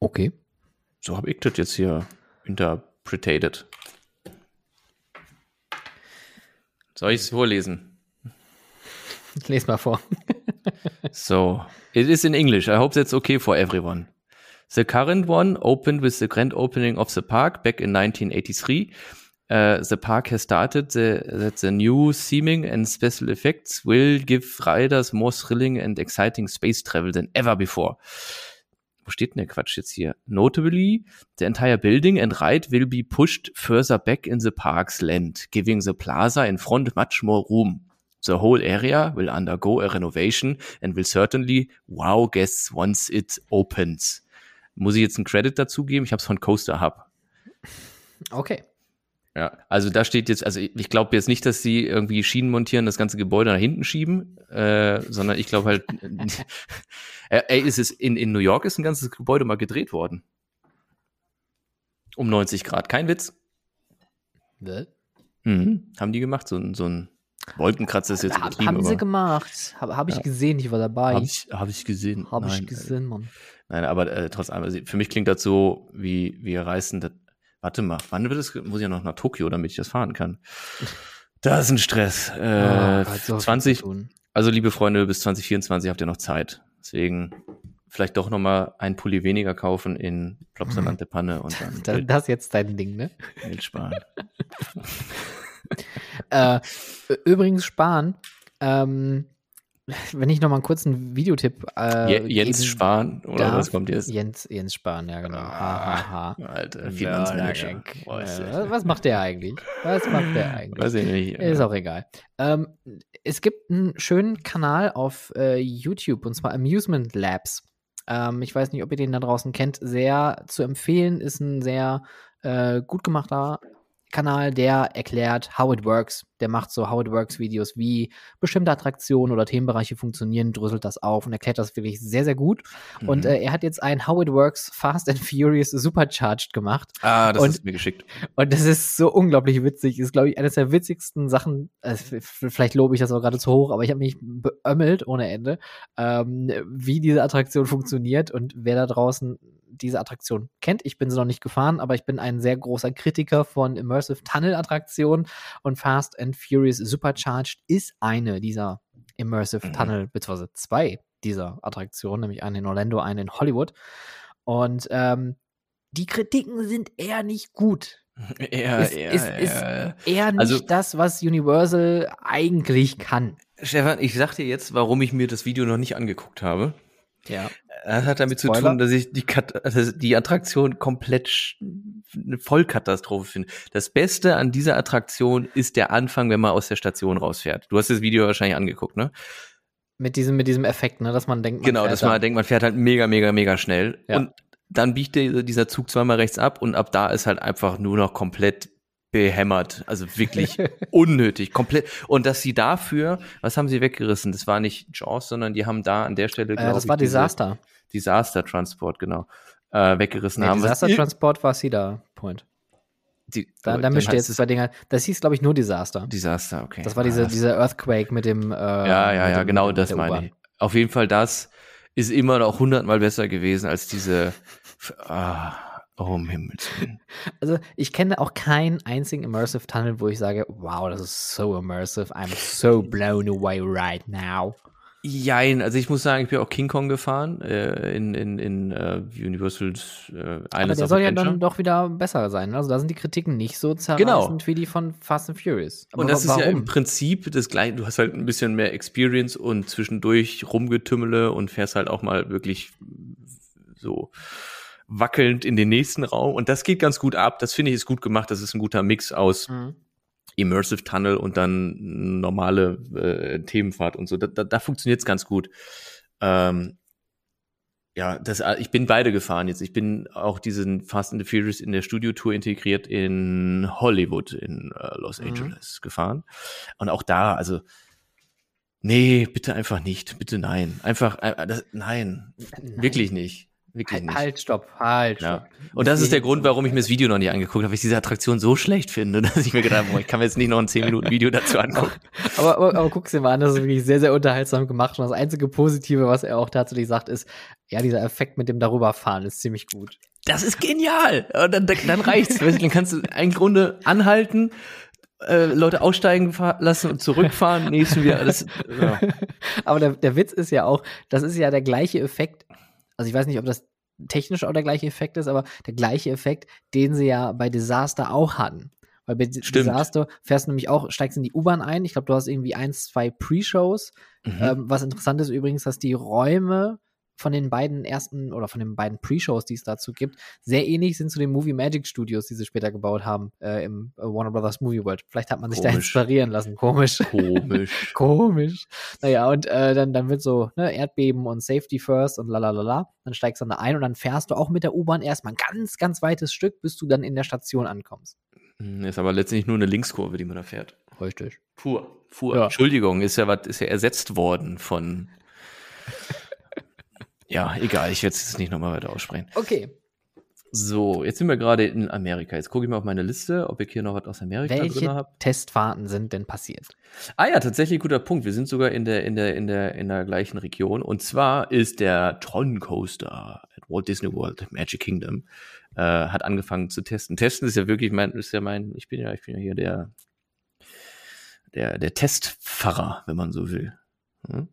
Okay. So habe ich das jetzt hier interpretated. Soll ich es vorlesen? Les mal vor. So, it is in English. I hope that's okay for everyone. The current one opened with the grand opening of the park back in 1983 uh, the park has started the, that the new theming and special effects will give riders more thrilling and exciting space travel than ever before. Wo steht denn der Quatsch jetzt hier? Notably, the entire building and ride will be pushed further back in the park's land, giving the plaza in front much more room. The whole area will undergo a renovation and will certainly wow guests once it opens. Muss ich jetzt einen Credit dazu geben? Ich habe es von Coaster Hub. Okay. Ja, also da steht jetzt, also ich glaube jetzt nicht, dass sie irgendwie Schienen montieren, das ganze Gebäude nach hinten schieben, äh, sondern ich glaube halt, äh, ey, ist es in, in New York ist ein ganzes Gebäude mal gedreht worden. Um 90 Grad, kein Witz. Mhm. Haben die gemacht, so, ein so ein Wolkenkratzer ist jetzt übertrieben, haben sie gemacht. Habe hab ich Ja. gesehen, ich war dabei. habe ich, hab ich gesehen. Hab Nein, ich gesehen, Mann. Nein, aber äh, trotz allem, also für mich klingt das so, wie wir reisen. Das, warte mal, wann wird es? Muss ich ja noch nach Tokio, damit ich das fahren kann. Das ist ein Stress. Äh, Ah, so viel 20, zu tun. also liebe Freunde, bis 2024 habt ihr noch Zeit. Deswegen vielleicht doch noch mal ein Pulli weniger kaufen in Plopsaland der Panne und dann Das, das ist jetzt dein Ding, ne? Geld sparen. äh, übrigens, Spahn, ähm, wenn ich noch mal einen kurzen Videotipp äh, Je, Jens Spahn oder darf. was kommt jetzt? Jens, Jens Spahn, ja genau. Ha, ha, ha. Alter, Finanzmanager. Boah, der- was macht der eigentlich? Was macht der eigentlich? Weiß ich nicht. Ist auch egal. Ähm, es gibt einen schönen Kanal auf äh, YouTube und zwar Amusement Labs. Ähm, ich weiß nicht, ob ihr den da draußen kennt. Sehr zu empfehlen, ist ein sehr äh, gut gemachter Kanal, der erklärt, how it works. Der macht so how it works Videos, wie bestimmte Attraktionen oder Themenbereiche funktionieren, dröselt das auf und erklärt das wirklich sehr, sehr gut. Und Mhm. äh, er hat jetzt ein How it works Fast and Furious Supercharged gemacht. ah, das und- ist mir geschickt. Und das ist so unglaublich witzig. Ist, glaube ich, eines der witzigsten Sachen. F- vielleicht lobe ich das auch gerade zu hoch, aber ich habe mich beömmelt ohne Ende, ähm, wie diese Attraktion funktioniert und wer da draußen diese Attraktion kennt. Ich bin sie noch nicht gefahren, aber ich bin ein sehr großer Kritiker von Immersive Tunnel Attraktionen und Fast and Furious Supercharged ist eine dieser Immersive Mhm. Tunnel, beziehungsweise zwei dieser Attraktionen, nämlich eine in Orlando, eine in Hollywood. Und ähm, die Kritiken sind eher nicht gut Ja, ist, ja, ist, ist ja. eher nicht Also- das, was Universal eigentlich kann. Stefan, ich sag dir jetzt, warum ich mir das Video noch nicht angeguckt habe. Ja. Das hat damit zu Spoiler? tun, dass ich die, Kat also die Attraktion komplett eine Vollkatastrophe finde. Das Beste an dieser Attraktion ist der Anfang, wenn man aus der Station rausfährt. Du hast das Video wahrscheinlich angeguckt, ne? Mit diesem, mit diesem Effekt, ne, dass man denkt, man Genau, fährt dass da- man denkt, man fährt halt mega, mega, mega schnell. Ja. Und dann biegt der, dieser Zug zweimal rechts ab und ab da ist halt einfach nur noch komplett behämmert. Also wirklich unnötig, komplett. Und dass sie dafür, was haben sie weggerissen? Das war nicht Jaws, sondern die haben da an der Stelle, äh, das ich, war diese- Disaster. Disaster Transport, genau. Äh, weggerissen Nee, haben. Disaster Transport war Cedar Point. Die, Da, da mischt jetzt zwei Dinger. Das hieß, glaube ich, nur Disaster. Disaster, okay. Das war Ah, diese, das- dieser Earthquake mit dem. Äh, Ja, ja, ja, dem, genau das meine ich. Auf jeden Fall das ist immer noch hundertmal besser gewesen als diese. Ah, oh, um Himmels Willen. Also, ich kenne auch keinen einzigen Immersive Tunnel, wo ich sage, wow, das ist so immersive. I'm so blown away right now. Jein, also ich muss sagen, ich bin auch King Kong gefahren äh, in, in, in uh, Universal's äh, Aber der soll ja Adventure. dann doch wieder besser sein. Also da sind die Kritiken nicht so zerreißend Genau. wie die von Fast and Furious. Aber und das wa- ist ja warum? im Prinzip das gleiche. Du hast halt ein bisschen mehr Experience und zwischendurch rumgetümmele und fährst halt auch mal wirklich so wackelnd in den nächsten Raum. Und das geht ganz gut ab. Das finde ich ist gut gemacht. Das ist ein guter Mix aus Mhm. Immersive Tunnel und dann normale äh, Themenfahrt und so. Da, da, da funktioniert es ganz gut. Ähm, ja, das, ich bin beide gefahren jetzt. Ich bin auch diesen Fast and the Furious in der Studiotour integriert in Hollywood in äh, Los Mhm. Angeles gefahren. Und auch da, also nee, bitte einfach nicht, bitte nein, einfach äh, das, nein, wirklich nicht, wirklich Halt, nicht. halt, stopp, halt, Ja. stopp. Und das ist der Grund, warum ich mir das Video noch nicht angeguckt habe, weil ich diese Attraktion so schlecht finde, dass ich mir gedacht habe, ich kann mir jetzt nicht noch ein 10 Minuten Video dazu angucken. Aber, aber, aber guck's dir mal an, das ist wirklich sehr, sehr unterhaltsam gemacht. Und das einzige Positive, was er auch tatsächlich sagt, ist, ja, dieser Effekt mit dem darüberfahren ist ziemlich gut. Das ist genial. Und dann, dann reicht's. Dann kannst du im Grunde anhalten, äh, Leute aussteigen lassen und zurückfahren, nächsten wieder alles. Ja. Aber der, der Witz ist ja auch, das ist ja der gleiche Effekt. Also ich weiß nicht, ob das technisch auch der gleiche Effekt ist, aber der gleiche Effekt, den sie ja bei Disaster auch hatten. Weil bei Stimmt. Disaster fährst du nämlich auch, steigst in die U-Bahn ein. Ich glaube, du hast irgendwie eins, zwei Pre-Shows. Mhm. Ähm, was interessant ist übrigens, dass die Räume von den beiden ersten oder von den beiden Pre-Shows, die es dazu gibt, sehr ähnlich sind zu den Movie Magic Studios, die sie später gebaut haben äh, im äh, Warner Brothers Movie World. Vielleicht hat man sich Komisch. da inspirieren lassen. Komisch. Komisch. Komisch. Naja, und äh, dann, dann wird so ne, Erdbeben und Safety First und lalalala. Dann steigst du dann da ein und dann fährst du auch mit der U-Bahn erstmal ein ganz, ganz weites Stück, bis du dann in der Station ankommst. Hm, ist aber letztendlich nur eine Linkskurve, die man da fährt. Richtig. Fuhr. Fuhr. Ja. Entschuldigung, ist ja was, ist ja ersetzt worden von ja, egal, ich werde es jetzt nicht nochmal weiter aussprechen. Okay. So, jetzt sind wir gerade in Amerika. Jetzt gucke ich mal auf meine Liste, ob ich hier noch was aus Amerika Welche drin habe. Testfahrten sind denn passiert? Ah ja, tatsächlich guter Punkt. Wir sind sogar in der, in der, in der, in der gleichen Region. Und zwar ist der Tron Coaster at Walt Disney World Magic Kingdom äh, hat angefangen zu testen. Testen ist ja wirklich mein, ist ja mein, ich bin ja, ich bin ja hier der, der, der Testpfarrer, wenn man so will. Hm?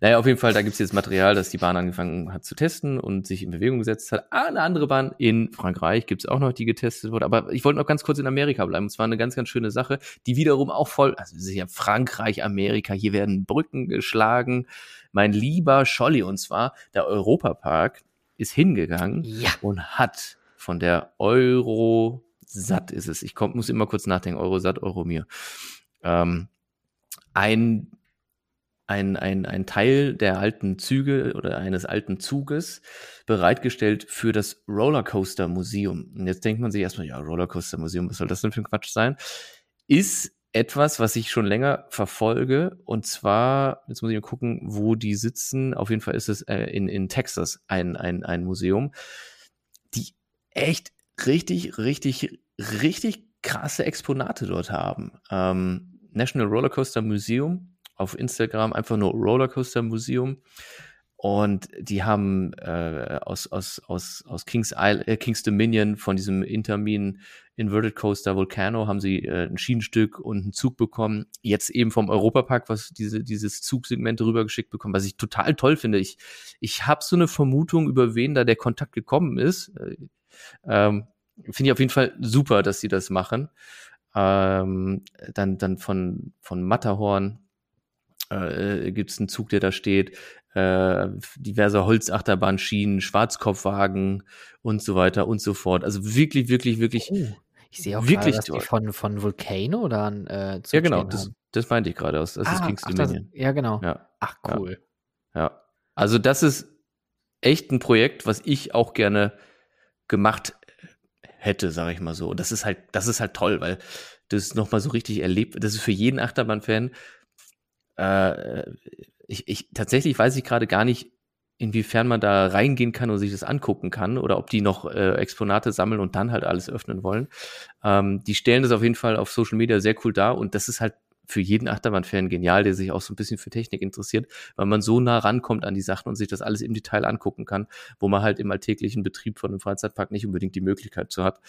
Naja, auf jeden Fall, da gibt es jetzt Material, das die Bahn angefangen hat zu testen und sich in Bewegung gesetzt hat. Ah, eine andere Bahn in Frankreich gibt es auch noch, die getestet wurde. Aber ich wollte noch ganz kurz in Amerika bleiben. Und zwar eine ganz, ganz schöne Sache, die wiederum auch voll, also es ist ja Frankreich, Amerika, hier werden Brücken geschlagen. Mein lieber Scholli, und zwar der Europapark, ist hingegangen ja. und hat von der Eurosat ist es. Ich komm, muss immer kurz nachdenken, Eurosat, Euromir. Ähm, ein ein, ein, ein Teil der alten Züge oder eines alten Zuges bereitgestellt für das Rollercoaster Museum. Und jetzt denkt man sich erstmal, ja, Rollercoaster Museum, was soll das denn für ein Quatsch sein? Ist etwas, was ich schon länger verfolge. Und zwar, jetzt muss ich mal gucken, wo die sitzen. Auf jeden Fall ist es äh, in, in Texas ein, ein, ein Museum, die echt richtig, richtig, richtig krasse Exponate dort haben. Ähm, National Rollercoaster Museum auf Instagram einfach nur Rollercoaster Museum. Und die haben äh, aus, aus, aus, aus Kings, Isle, äh, Kings Dominion von diesem Intermin Inverted Coaster Volcano haben sie äh, ein Schienenstück und einen Zug bekommen. Jetzt eben vom Europapark, was diese, dieses Zugsegment rübergeschickt bekommen, was ich total toll finde. Ich, ich habe so eine Vermutung, über wen da der Kontakt gekommen ist. Äh, ähm, finde ich auf jeden Fall super, dass sie das machen. Ähm, dann, dann von, von Matterhorn äh, gibt es einen Zug, der da steht, äh, diverse Holzachterbahnschienen, Schwarzkopfwagen und so weiter und so fort. Also wirklich, wirklich, wirklich. Oh, ich sehe auch wirklich gerade, dass die von, von Volcano oder äh, Ja, genau, das, das meinte ich gerade aus. Das ah, ist Kings ach, Dominion. Das, ja, genau. Ja. Ach, cool. Ja. ja. Also, das ist echt ein Projekt, was ich auch gerne gemacht hätte, sage ich mal so. Und das ist halt, das ist halt toll, weil das nochmal so richtig erlebt. Das ist für jeden Achterbahn-Fan äh, ich, ich tatsächlich weiß ich gerade gar nicht, inwiefern man da reingehen kann und sich das angucken kann oder ob die noch äh, Exponate sammeln und dann halt alles öffnen wollen. Ähm, die stellen das auf jeden Fall auf Social Media sehr cool dar und das ist halt für jeden Achterbahn-Fan genial, der sich auch so ein bisschen für Technik interessiert, weil man so nah rankommt an die Sachen und sich das alles im Detail angucken kann, wo man halt im alltäglichen Betrieb von einem Freizeitpark nicht unbedingt die Möglichkeit zu hat.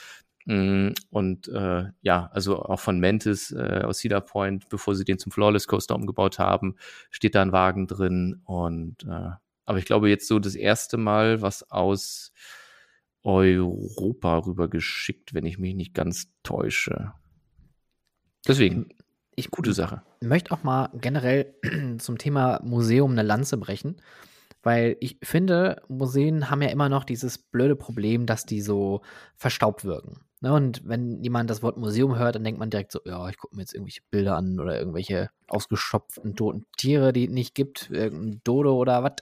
Mm, und äh, ja, also auch von Mantis äh, aus Cedar Point, bevor sie den zum Flawless Coaster umgebaut haben, steht da ein Wagen drin. Und äh, aber ich glaube jetzt so das erste Mal, was aus Europa rübergeschickt, wenn ich mich nicht ganz täusche. Deswegen, ich gute Sache. möchte auch mal generell zum Thema Museum eine Lanze brechen. Weil ich finde, Museen haben ja immer noch dieses blöde Problem, dass die so verstaubt wirken. Ne? Und wenn jemand das Wort Museum hört, dann denkt man direkt so, ja, ich gucke mir jetzt irgendwelche Bilder an oder irgendwelche ausgeschopften toten Tiere, die es nicht gibt, irgendein Dodo oder was.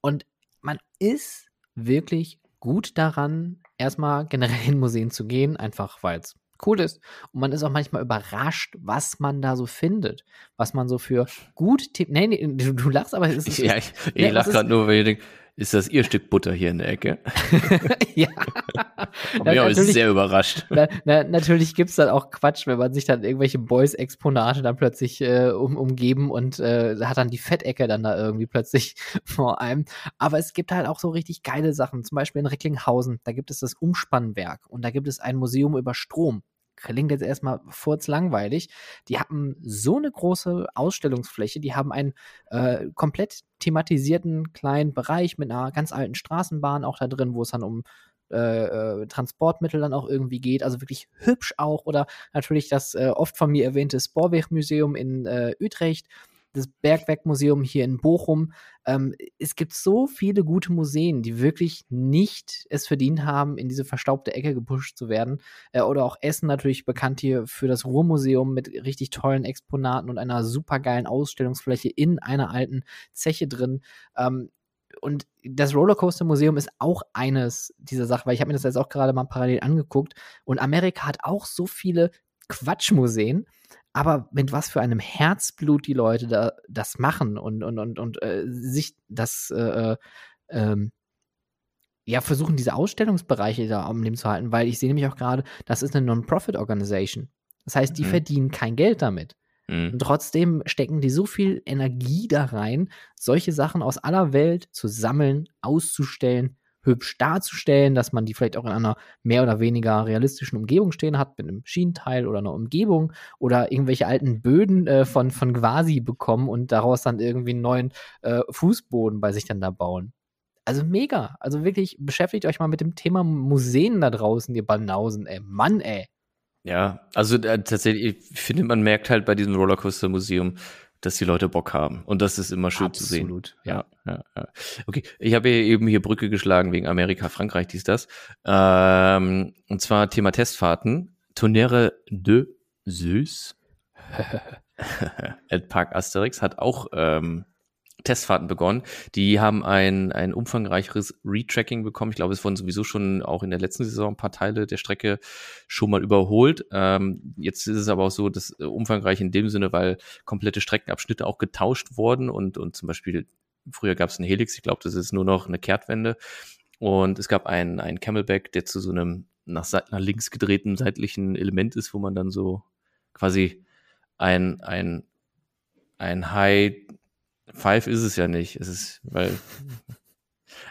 Und man ist wirklich gut daran, erstmal generell in Museen zu gehen, einfach weil es cool ist. Und man ist auch manchmal überrascht, was man da so findet. Was man so für gut. Nee, nee, du, du lachst, aber es ist. Ja, ich, ich nee, lach gerade nur, weil ich denke, ist das Ihr Stück Butter hier in der Ecke? ja. Aber ja, ist sehr überrascht. Na, na, natürlich gibt's dann auch Quatsch, wenn man sich dann irgendwelche Boys-Exponate dann plötzlich äh, um, umgeben und äh, hat dann die Fettecke dann da irgendwie plötzlich vor einem. Aber es gibt halt auch so richtig geile Sachen. Zum Beispiel in Recklinghausen, da gibt es das Umspannwerk und da gibt es ein Museum über Strom klingt jetzt erstmal langweilig. Die haben so eine große Ausstellungsfläche, die haben einen äh, komplett thematisierten kleinen Bereich mit einer ganz alten Straßenbahn auch da drin, wo es dann um äh, äh, Transportmittel dann auch irgendwie geht. Also wirklich hübsch auch. Oder natürlich das äh, oft von mir erwähnte Sporwegmuseum in äh, Utrecht das Bergwerkmuseum hier in Bochum. Ähm, es gibt so viele gute Museen, die wirklich nicht es verdient haben, in diese verstaubte Ecke gepusht zu werden. Äh, oder auch Essen natürlich bekannt hier für das Ruhrmuseum mit richtig tollen Exponaten und einer supergeilen Ausstellungsfläche in einer alten Zeche drin. Ähm, und das Rollercoaster Museum ist auch eines dieser Sachen, weil ich habe mir das jetzt auch gerade mal parallel angeguckt. Und Amerika hat auch so viele Quatschmuseen aber mit was für einem Herzblut die Leute da das machen und, und, und, und äh, sich das äh, äh, ähm, ja, versuchen, diese Ausstellungsbereiche da am Leben zu halten, weil ich sehe nämlich auch gerade, das ist eine Non-Profit-Organisation. Das heißt, die mhm. verdienen kein Geld damit. Mhm. Und trotzdem stecken die so viel Energie da rein, solche Sachen aus aller Welt zu sammeln, auszustellen, hübsch darzustellen, dass man die vielleicht auch in einer mehr oder weniger realistischen Umgebung stehen hat, mit einem Schienenteil oder einer Umgebung oder irgendwelche alten Böden äh, von, von Quasi bekommen und daraus dann irgendwie einen neuen äh, Fußboden bei sich dann da bauen. Also mega. Also wirklich, beschäftigt euch mal mit dem Thema Museen da draußen, ihr Banausen, ey. Mann, ey. Ja, also äh, tatsächlich, ich finde, man merkt halt bei diesem Rollercoaster-Museum, dass die Leute Bock haben. Und das ist immer schön Absolut, zu sehen. Absolut, ja. ja, ja. Okay, ich habe eben hier Brücke geschlagen wegen Amerika, Frankreich, dies, das. Ähm, und zwar Thema Testfahrten. Tonnerre de Zeus. El Park Asterix hat auch ähm, Testfahrten begonnen. Die haben ein, ein umfangreicheres Retracking bekommen. Ich glaube, es wurden sowieso schon auch in der letzten Saison ein paar Teile der Strecke schon mal überholt. Ähm, jetzt ist es aber auch so, dass äh, umfangreich in dem Sinne, weil komplette Streckenabschnitte auch getauscht wurden und, und zum Beispiel früher gab es einen Helix, ich glaube, das ist nur noch eine Kehrtwende. Und es gab einen, einen Camelback, der zu so einem nach, nach links gedrehten seitlichen Element ist, wo man dann so quasi ein, ein, ein High Five ist es ja nicht. Es ist, weil.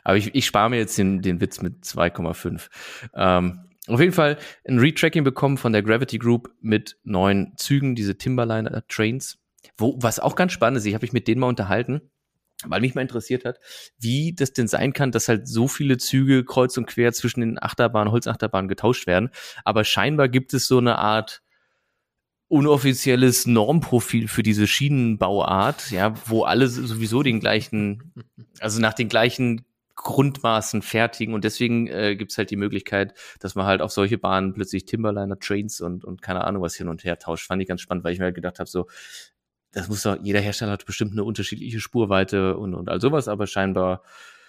Aber ich, ich spare mir jetzt den, den Witz mit 2,5. Ähm, auf jeden Fall ein Retracking bekommen von der Gravity Group mit neuen Zügen, diese Timberliner Trains. Wo, was auch ganz spannend ist, ich habe mich mit denen mal unterhalten, weil mich mal interessiert hat, wie das denn sein kann, dass halt so viele Züge kreuz und quer zwischen den Achterbahnen, Holzachterbahnen getauscht werden. Aber scheinbar gibt es so eine Art unoffizielles Normprofil für diese Schienenbauart, ja, wo alle sowieso den gleichen, also nach den gleichen Grundmaßen fertigen und deswegen äh, gibt halt die Möglichkeit, dass man halt auf solche Bahnen plötzlich Timberliner Trains und, und keine Ahnung was hin und her tauscht. Fand ich ganz spannend, weil ich mir halt gedacht habe, so, das muss doch, jeder Hersteller hat bestimmt eine unterschiedliche Spurweite und, und all sowas, aber scheinbar,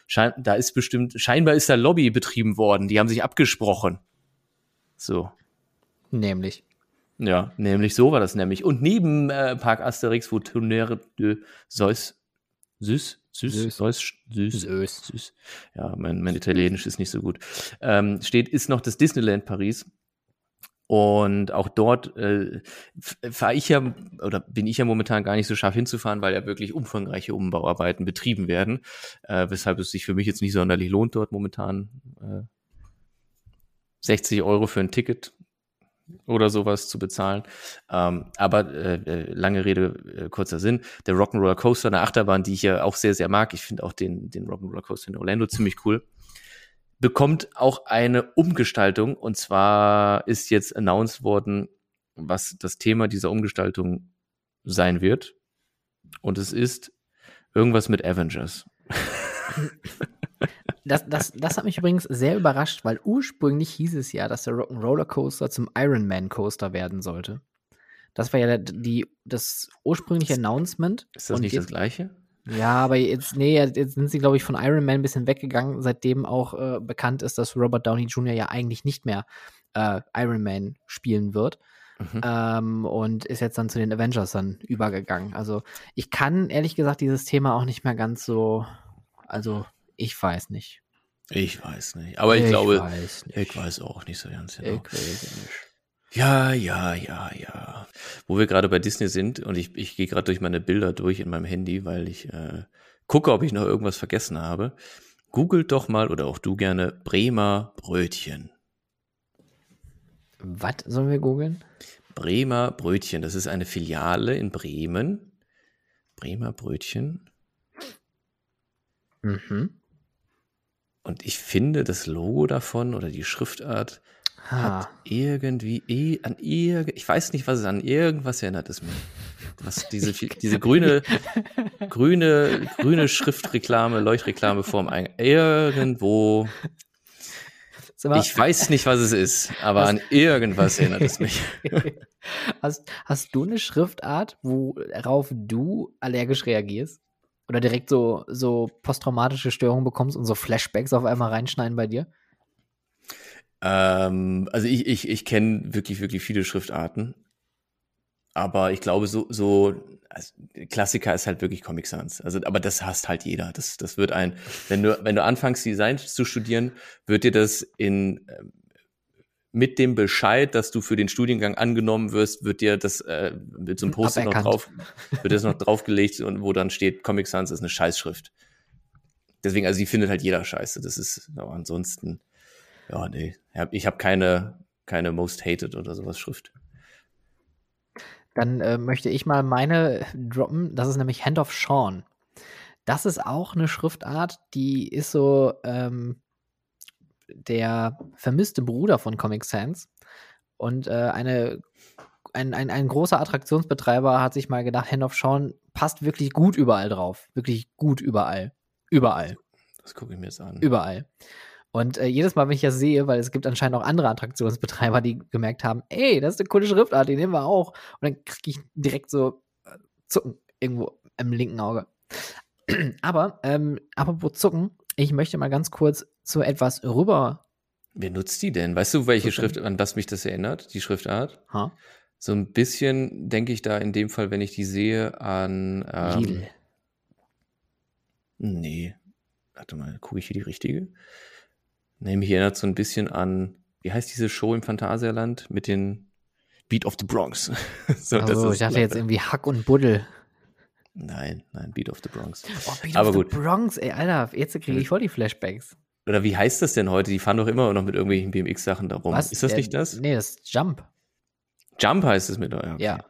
schein, da ist bestimmt, scheinbar ist da Lobby betrieben worden, die haben sich abgesprochen. So. Nämlich. Ja, nämlich so war das nämlich. Und neben äh, Park Asterix, wo Tonnerre de Zeus, Süß, Süß, Süß, Süß, Süß. Ja, mein, mein Italienisch ist nicht so gut. Ähm, steht, ist noch das Disneyland Paris. Und auch dort äh, fahre ich ja oder bin ich ja momentan gar nicht so scharf hinzufahren, weil ja wirklich umfangreiche Umbauarbeiten betrieben werden, äh, weshalb es sich für mich jetzt nicht sonderlich lohnt, dort momentan äh, 60 Euro für ein Ticket oder sowas zu bezahlen. Ähm, aber äh, äh, lange Rede, äh, kurzer Sinn. Der Rock'n'Roller Coaster, eine Achterbahn, die ich ja auch sehr, sehr mag. Ich finde auch den, den Rock'n'Roller Coaster in Orlando ziemlich cool. Bekommt auch eine Umgestaltung und zwar ist jetzt announced worden, was das Thema dieser Umgestaltung sein wird. Und es ist irgendwas mit Avengers. Das, das, das hat mich übrigens sehr überrascht, weil ursprünglich hieß es ja, dass der Rock'n'Roller Coaster zum Iron Man Coaster werden sollte. Das war ja die, das ursprüngliche Announcement. Ist das nicht jetzt, das gleiche? Ja, aber jetzt, nee, jetzt sind sie, glaube ich, von Iron Man ein bisschen weggegangen, seitdem auch äh, bekannt ist, dass Robert Downey Jr. ja eigentlich nicht mehr äh, Iron Man spielen wird. Mhm. Ähm, und ist jetzt dann zu den Avengers dann übergegangen. Also ich kann ehrlich gesagt dieses Thema auch nicht mehr ganz so, also ich weiß nicht. Ich weiß nicht. Aber ich, ich glaube, weiß ich weiß auch nicht so ganz genau. Ich weiß nicht. Ja, ja, ja, ja. Wo wir gerade bei Disney sind und ich, ich gehe gerade durch meine Bilder durch in meinem Handy, weil ich äh, gucke, ob ich noch irgendwas vergessen habe. Googelt doch mal oder auch du gerne Bremer Brötchen. Was sollen wir googeln? Bremer Brötchen. Das ist eine Filiale in Bremen. Bremer Brötchen. Mhm. Und ich finde, das Logo davon oder die Schriftart hat irgendwie eh an irg ich weiß nicht, was es an irgendwas erinnert es mich. Was diese diese grüne grüne grüne Schriftreklame, Leuchtreklame vorm Eingang irgendwo ich weiß nicht, was es ist, aber an irgendwas erinnert es mich. hast, hast du eine Schriftart, worauf du allergisch reagierst? Oder direkt so, so posttraumatische Störungen bekommst und so Flashbacks auf einmal reinschneiden bei dir? Ähm, also ich, ich, ich kenne wirklich, wirklich viele Schriftarten. Aber ich glaube, so, so also Klassiker ist halt wirklich Comic Sans. Also, aber das hasst halt jeder. Das, das wird ein, wenn du, wenn du anfängst, Design zu studieren, wird dir das in mit dem Bescheid, dass du für den Studiengang angenommen wirst, wird dir das äh, mit so einem Post noch drauf, wird das noch draufgelegt und wo dann steht, Comic Sans ist eine Scheißschrift. Deswegen, also die findet halt jeder Scheiße. Das ist, aber ansonsten, ja, nee, ich habe keine, keine Most Hated oder sowas Schrift. Dann äh, möchte ich mal meine droppen. Das ist nämlich Hand of Sean. Das ist auch eine Schriftart, die ist so ähm, der vermisste Bruder von Comic Sans. Und äh, eine, ein, ein, ein großer Attraktionsbetreiber hat sich mal gedacht, Hand of Sean passt wirklich gut überall drauf. Wirklich gut überall. Überall. Das gucke ich mir jetzt an. Überall. Und äh, jedes Mal, wenn ich das sehe, weil es gibt anscheinend auch andere Attraktionsbetreiber, die gemerkt haben, ey, das ist eine coole Schriftart, die nehmen wir auch. Und dann kriege ich direkt so äh, Zucken irgendwo im linken Auge. Aber, ähm, apropos Zucken, ich möchte mal ganz kurz zu etwas rüber. Wer nutzt die denn? Weißt du, welche Schrift, an was mich das erinnert, die Schriftart? Ha? So ein bisschen denke ich da in dem Fall, wenn ich die sehe, an. Ähm, Lidl. Nee. Warte mal, gucke ich hier die richtige? Nee, mich erinnert so ein bisschen an, wie heißt diese Show im Phantasialand mit den Beat of the Bronx? so, oh, ich dachte jetzt irgendwie Hack und Buddel. Nein, nein, Beat of the Bronx. Oh, Beat Aber of gut. the Bronx, ey, Alter, jetzt kriege ich voll die Flashbacks. Oder wie heißt das denn heute? Die fahren doch immer noch mit irgendwelchen BMX-Sachen da rum. Was? Ist das Der, nicht das? Nee, das ist Jump. Jump heißt es mit euch. Okay. Ja.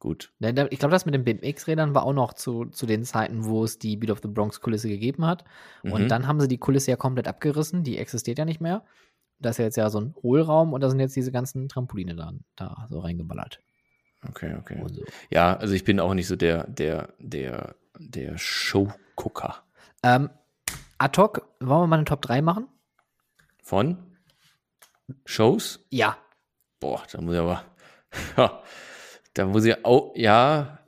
Gut. Ich glaube, das mit den BMX-Rädern war auch noch zu, zu den Zeiten, wo es die Beat of the Bronx-Kulisse gegeben hat. Mhm. Und dann haben sie die Kulisse ja komplett abgerissen. Die existiert ja nicht mehr. Da ist ja jetzt ja so ein Hohlraum und da sind jetzt diese ganzen Trampoline da, da so reingeballert. Okay, okay. So. Ja, also ich bin auch nicht so der, der, der, der Showgucker. Ähm, ad hoc, wollen wir mal eine Top 3 machen? Von? Shows? Ja. Boah, da muss ich aber. Da muss ich auch, ja.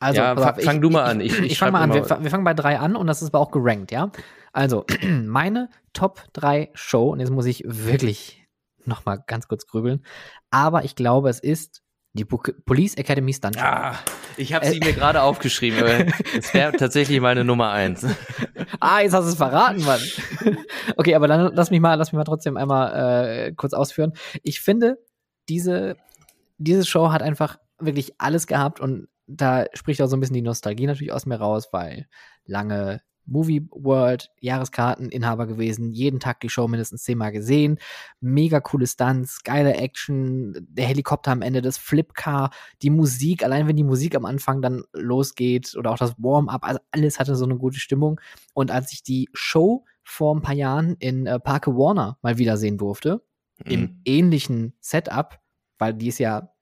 Also, ja, fang, ich, du mal an. Ich, ich, ich fange mal an. Wir, wir, fangen bei drei an und das ist aber auch gerankt, ja? Also, meine Top 3 Show, und jetzt muss ich wirklich nochmal ganz kurz grübeln, aber ich glaube, es ist die Police Academy Stunt Show. Ah, ich habe sie äh, mir gerade aufgeschrieben. Es wäre tatsächlich meine Nummer eins. ah, jetzt hast du es verraten, Mann. okay, aber dann lass mich mal, lass mich mal trotzdem einmal äh, kurz ausführen. Ich finde, diese, diese Show hat einfach wirklich alles gehabt und da spricht auch so ein bisschen die Nostalgie natürlich aus mir raus, weil lange Movie World, Jahreskarteninhaber gewesen, jeden Tag die Show mindestens zehnmal gesehen, mega coole Stunts, geile Action, der Helikopter am Ende, das Flipcar, die Musik, allein wenn die Musik am Anfang dann losgeht oder auch das Warm-up, also alles hatte so eine gute Stimmung. Und als ich die Show vor ein paar Jahren in äh, Parke Warner mal wiedersehen durfte, mhm. im ähnlichen Setup, weil die ist ja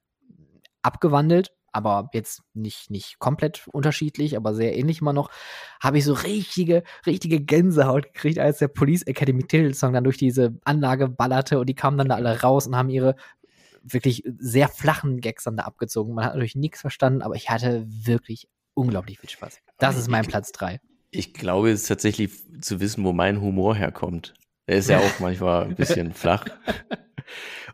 abgewandelt, aber jetzt nicht, nicht komplett unterschiedlich, aber sehr ähnlich immer noch, habe ich so richtige, richtige Gänsehaut gekriegt, als der Police Academy Titelsong dann durch diese Anlage ballerte und die kamen dann da alle raus und haben ihre wirklich sehr flachen Gags dann da abgezogen. Man hat natürlich nichts verstanden, aber ich hatte wirklich unglaublich viel Spaß. Das ist mein Platz 3. Ich glaube es ist tatsächlich zu wissen, wo mein Humor herkommt. Der ist ja auch manchmal ein bisschen flach.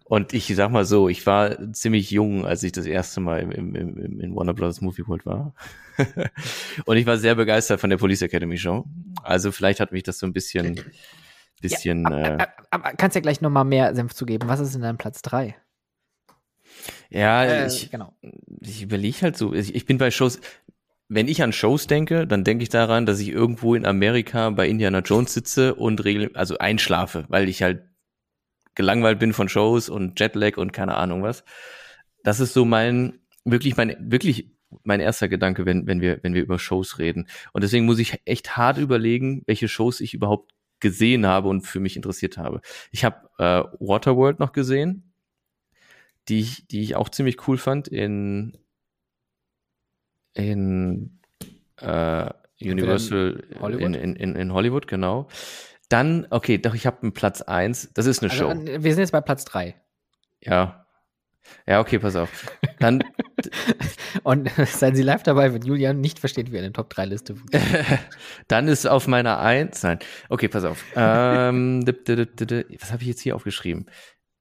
Und ich sag mal so, ich war ziemlich jung, als ich das erste Mal im, im, im, in Warner Brothers Movie World war. und ich war sehr begeistert von der Police Academy Show. Also vielleicht hat mich das so ein bisschen, bisschen. Ja, aber, äh, aber, kannst ja gleich nochmal mehr Senf zu geben. Was ist in deinem Platz drei? Ja, äh, ich, genau. ich überlege halt so, ich, ich bin bei Shows, wenn ich an Shows denke, dann denke ich daran, dass ich irgendwo in Amerika bei Indiana Jones sitze und regel, also einschlafe, weil ich halt gelangweilt bin von Shows und Jetlag und keine Ahnung was. Das ist so mein, wirklich mein, wirklich mein erster Gedanke, wenn, wenn wir, wenn wir über Shows reden. Und deswegen muss ich echt hart überlegen, welche Shows ich überhaupt gesehen habe und für mich interessiert habe. Ich habe äh, Waterworld noch gesehen, die ich, die ich auch ziemlich cool fand in in äh, Universal Hollywood? in, in, in, in Hollywood, genau. Dann, okay, doch, ich habe einen Platz eins. Das ist eine Also, Show. wir sind jetzt bei Platz drei. Ja. Ja, okay, pass auf. Dann, Und seien Sie live dabei, wenn Julian nicht versteht, wie eine Top-3-Liste funktioniert. dann ist auf meiner Eins, nein, okay, pass auf. Ähm, was habe ich jetzt hier aufgeschrieben?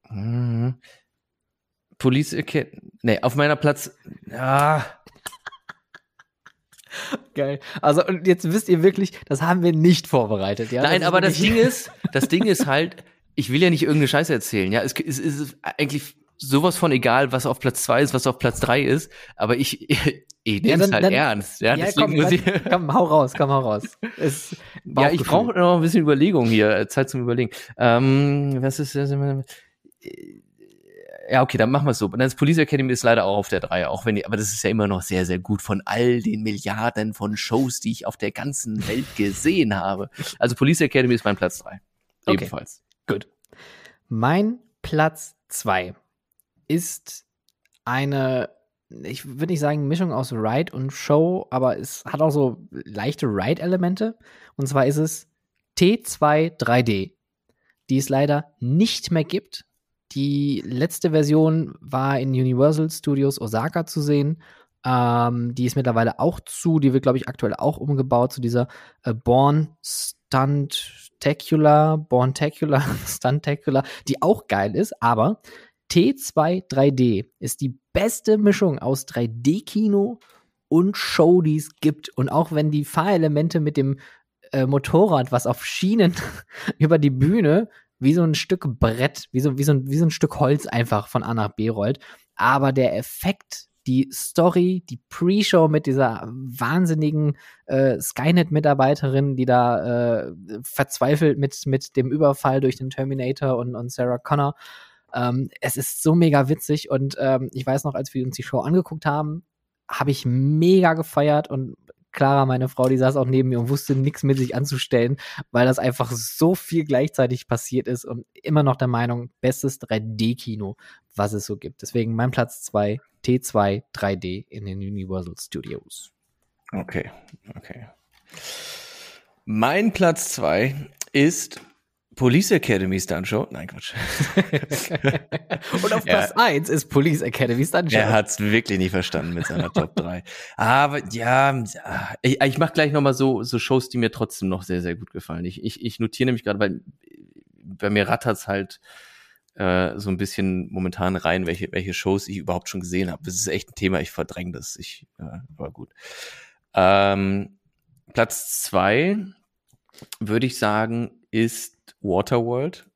Hm. Police Academy, nee, auf meiner Platz, ah, Geil. Also, und jetzt wisst ihr wirklich, das haben wir nicht vorbereitet. Ja? nein, ist aber das Ding ist, das Ding ist halt, ich will ja nicht irgendeine Scheiße erzählen, ja, es, es, es ist eigentlich sowas von egal, was auf Platz zwei ist, was auf Platz drei ist, aber ich, ich nehme es halt dann- ernst, ja, Ja, deswegen komm, muss ich, dann, komm, hau raus, komm, hau raus. Es, Ja, ich brauche noch ein bisschen Überlegung hier, äh, Zeit zum Überlegen. Ähm, was ist das? Ja, okay, dann machen wir es so. Das Police Academy ist leider auch auf der 3, auch wenn, die- aber das ist ja immer noch sehr, sehr gut von all den Milliarden von Shows, die ich auf der ganzen Welt gesehen habe. Also Police Academy ist mein Platz 3. Okay. Ebenfalls. Gut. Mein Platz zwei ist eine, ich würde nicht sagen Mischung aus Ride und Show, aber es hat auch so leichte Ride-Elemente. Und zwar ist es T2 3D, die es leider nicht mehr gibt. Die letzte Version war in Universal Studios Osaka zu sehen. Ähm, die ist mittlerweile auch zu, die wird, glaube ich, aktuell auch umgebaut zu dieser äh, Born Stuntacular, Borntacular, Stuntacular, die auch geil ist, aber T2 3D ist die beste Mischung aus 3D-Kino und Show, die es gibt. Und auch wenn die Fahrelemente mit dem äh, Motorrad, was auf Schienen über die Bühne wie so ein Stück Brett, wie so, wie, so ein, wie so ein Stück Holz einfach von A nach B rollt. Aber der Effekt, die Story, die Pre-Show mit dieser wahnsinnigen äh, Skynet-Mitarbeiterin, die da äh, verzweifelt mit, mit dem Überfall durch den Terminator und, und Sarah Connor. Ähm, es ist so mega witzig und ähm, ich weiß noch, als wir uns die Show angeguckt haben, habe ich mega gefeiert und Clara, meine Frau, die saß auch neben mir und wusste nichts mit sich anzustellen, weil das einfach so viel gleichzeitig passiert ist und immer noch der Meinung, bestes 3D-Kino, was es so gibt. Deswegen mein Platz 2, T2 3D in den Universal Studios. Okay, okay. Mein Platz 2 ist Police Academy Stunt Show. Nein, Quatsch. und auf Ja. Platz 1 ist Police Academy Stunt Show. Er hat's wirklich nicht verstanden mit seiner Top 3. Aber ja, ich, ich mache gleich nochmal so, so Shows, die mir trotzdem noch sehr, sehr gut gefallen. Ich, ich, ich notiere nämlich gerade, weil bei mir rattert's halt äh, so ein bisschen momentan rein, welche, welche Shows ich überhaupt schon gesehen habe. Das ist echt ein Thema, ich verdränge das. Ich, äh, aber gut. Ähm, Platz zwei würde ich sagen, ist Waterworld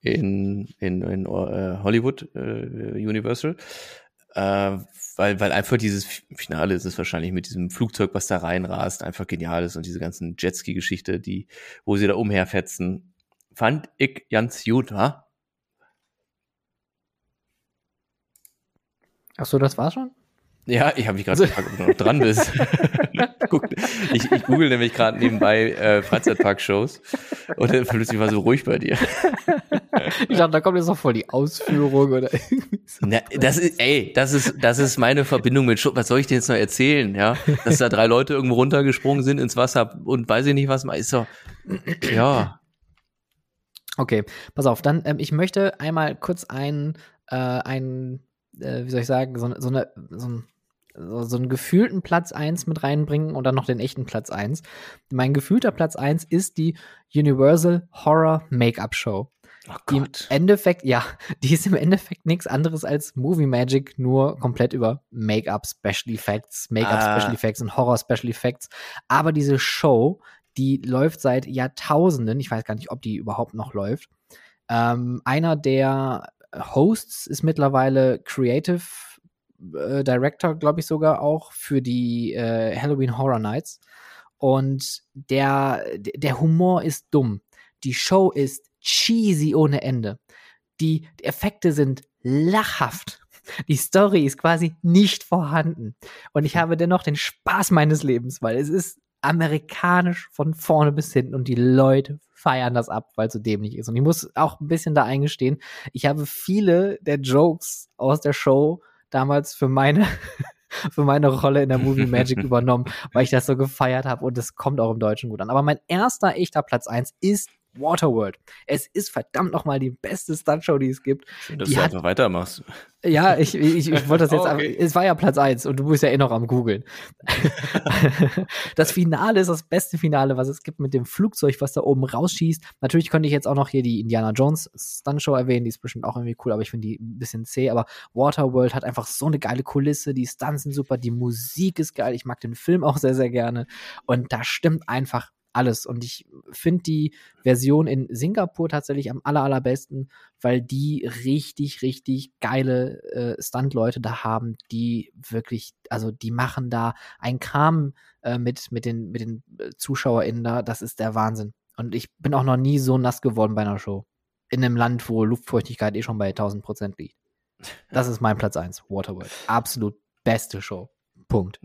in, in, in äh, Hollywood äh, Universal. Äh, weil, weil einfach dieses Finale ist es wahrscheinlich mit diesem Flugzeug, was da reinrast, einfach genial ist und diese ganzen Jetski-Geschichte, die, wo sie da umherfetzen, fand ich ganz gut, wa? Ach so, das war's schon? Ja, ich habe mich gerade gefragt, ob du noch dran bist. Guck, ich, ich google nämlich gerade nebenbei äh, Freizeitpark-Shows und dann plötzlich war so ruhig bei dir. Ich dachte, da kommt jetzt noch voll die Ausführung oder irgendwie so. Na, das ist, ey, das ist, das ist meine Verbindung mit Show. Was soll ich dir jetzt noch erzählen, ja? Dass da drei Leute irgendwo runtergesprungen sind ins Wasser und weiß ich nicht was, ist doch, ja. Okay, pass auf, dann, ähm, ich möchte einmal kurz einen, äh, einen, äh, wie soll ich sagen, so, so, eine, so, ein, so, so einen gefühlten Platz 1 mit reinbringen und dann noch den echten Platz 1. Mein gefühlter Platz 1 ist die Universal Horror Make-up Show. Oh Die im Endeffekt, ja, die ist im Endeffekt nichts anderes als Movie Magic, nur komplett über Make-up Special Effects, Make-up Ah. Special Effects und Horror Special Effects. Aber diese Show, die läuft seit Jahrtausenden. Ich weiß gar nicht, ob die überhaupt noch läuft. Ähm, einer der Hosts ist mittlerweile Creative äh, Director, glaube ich sogar auch, für die äh, Halloween Horror Nights. Und der, der Humor ist dumm. Die Show ist cheesy ohne Ende. Die Effekte sind lachhaft. Die Story ist quasi nicht vorhanden. Und ich habe dennoch den Spaß meines Lebens, weil es ist amerikanisch von vorne bis hinten und die Leute feiern das ab, weil es so dämlich ist. Und ich muss auch ein bisschen da eingestehen, ich habe viele der Jokes aus der Show damals für meine für meine Rolle in der Movie Magic übernommen, weil ich das so gefeiert habe und es kommt auch im Deutschen gut an. Aber mein erster echter Platz eins ist Waterworld. Es ist verdammt nochmal die beste Stuntshow, die es gibt. Schön, dass die du hat, einfach weitermachst. ja, ich, ich, ich wollte das jetzt, Okay. es war ja Platz eins und du bist ja eh noch am googeln. das Finale ist das beste Finale, was es gibt mit dem Flugzeug, was da oben rausschießt. Natürlich könnte ich jetzt auch noch hier die Indiana Jones Stuntshow erwähnen, die ist bestimmt auch irgendwie cool, aber ich finde die ein bisschen zäh. Aber Waterworld hat einfach so eine geile Kulisse, die Stunts sind super, die Musik ist geil, ich mag den Film auch sehr, sehr gerne und da stimmt einfach alles. Und ich finde die Version in Singapur tatsächlich am aller, allerbesten, weil die richtig, richtig geile äh, Stunt-Leute da haben, die wirklich, also die machen da einen Kram äh, mit, mit den, mit den äh, ZuschauerInnen da. Das ist der Wahnsinn. Und ich bin auch noch nie so nass geworden bei einer Show. In einem Land, wo Luftfeuchtigkeit eh schon bei 1000 Prozent liegt. Das ist mein Platz 1, Waterworld. Absolut beste Show. Punkt.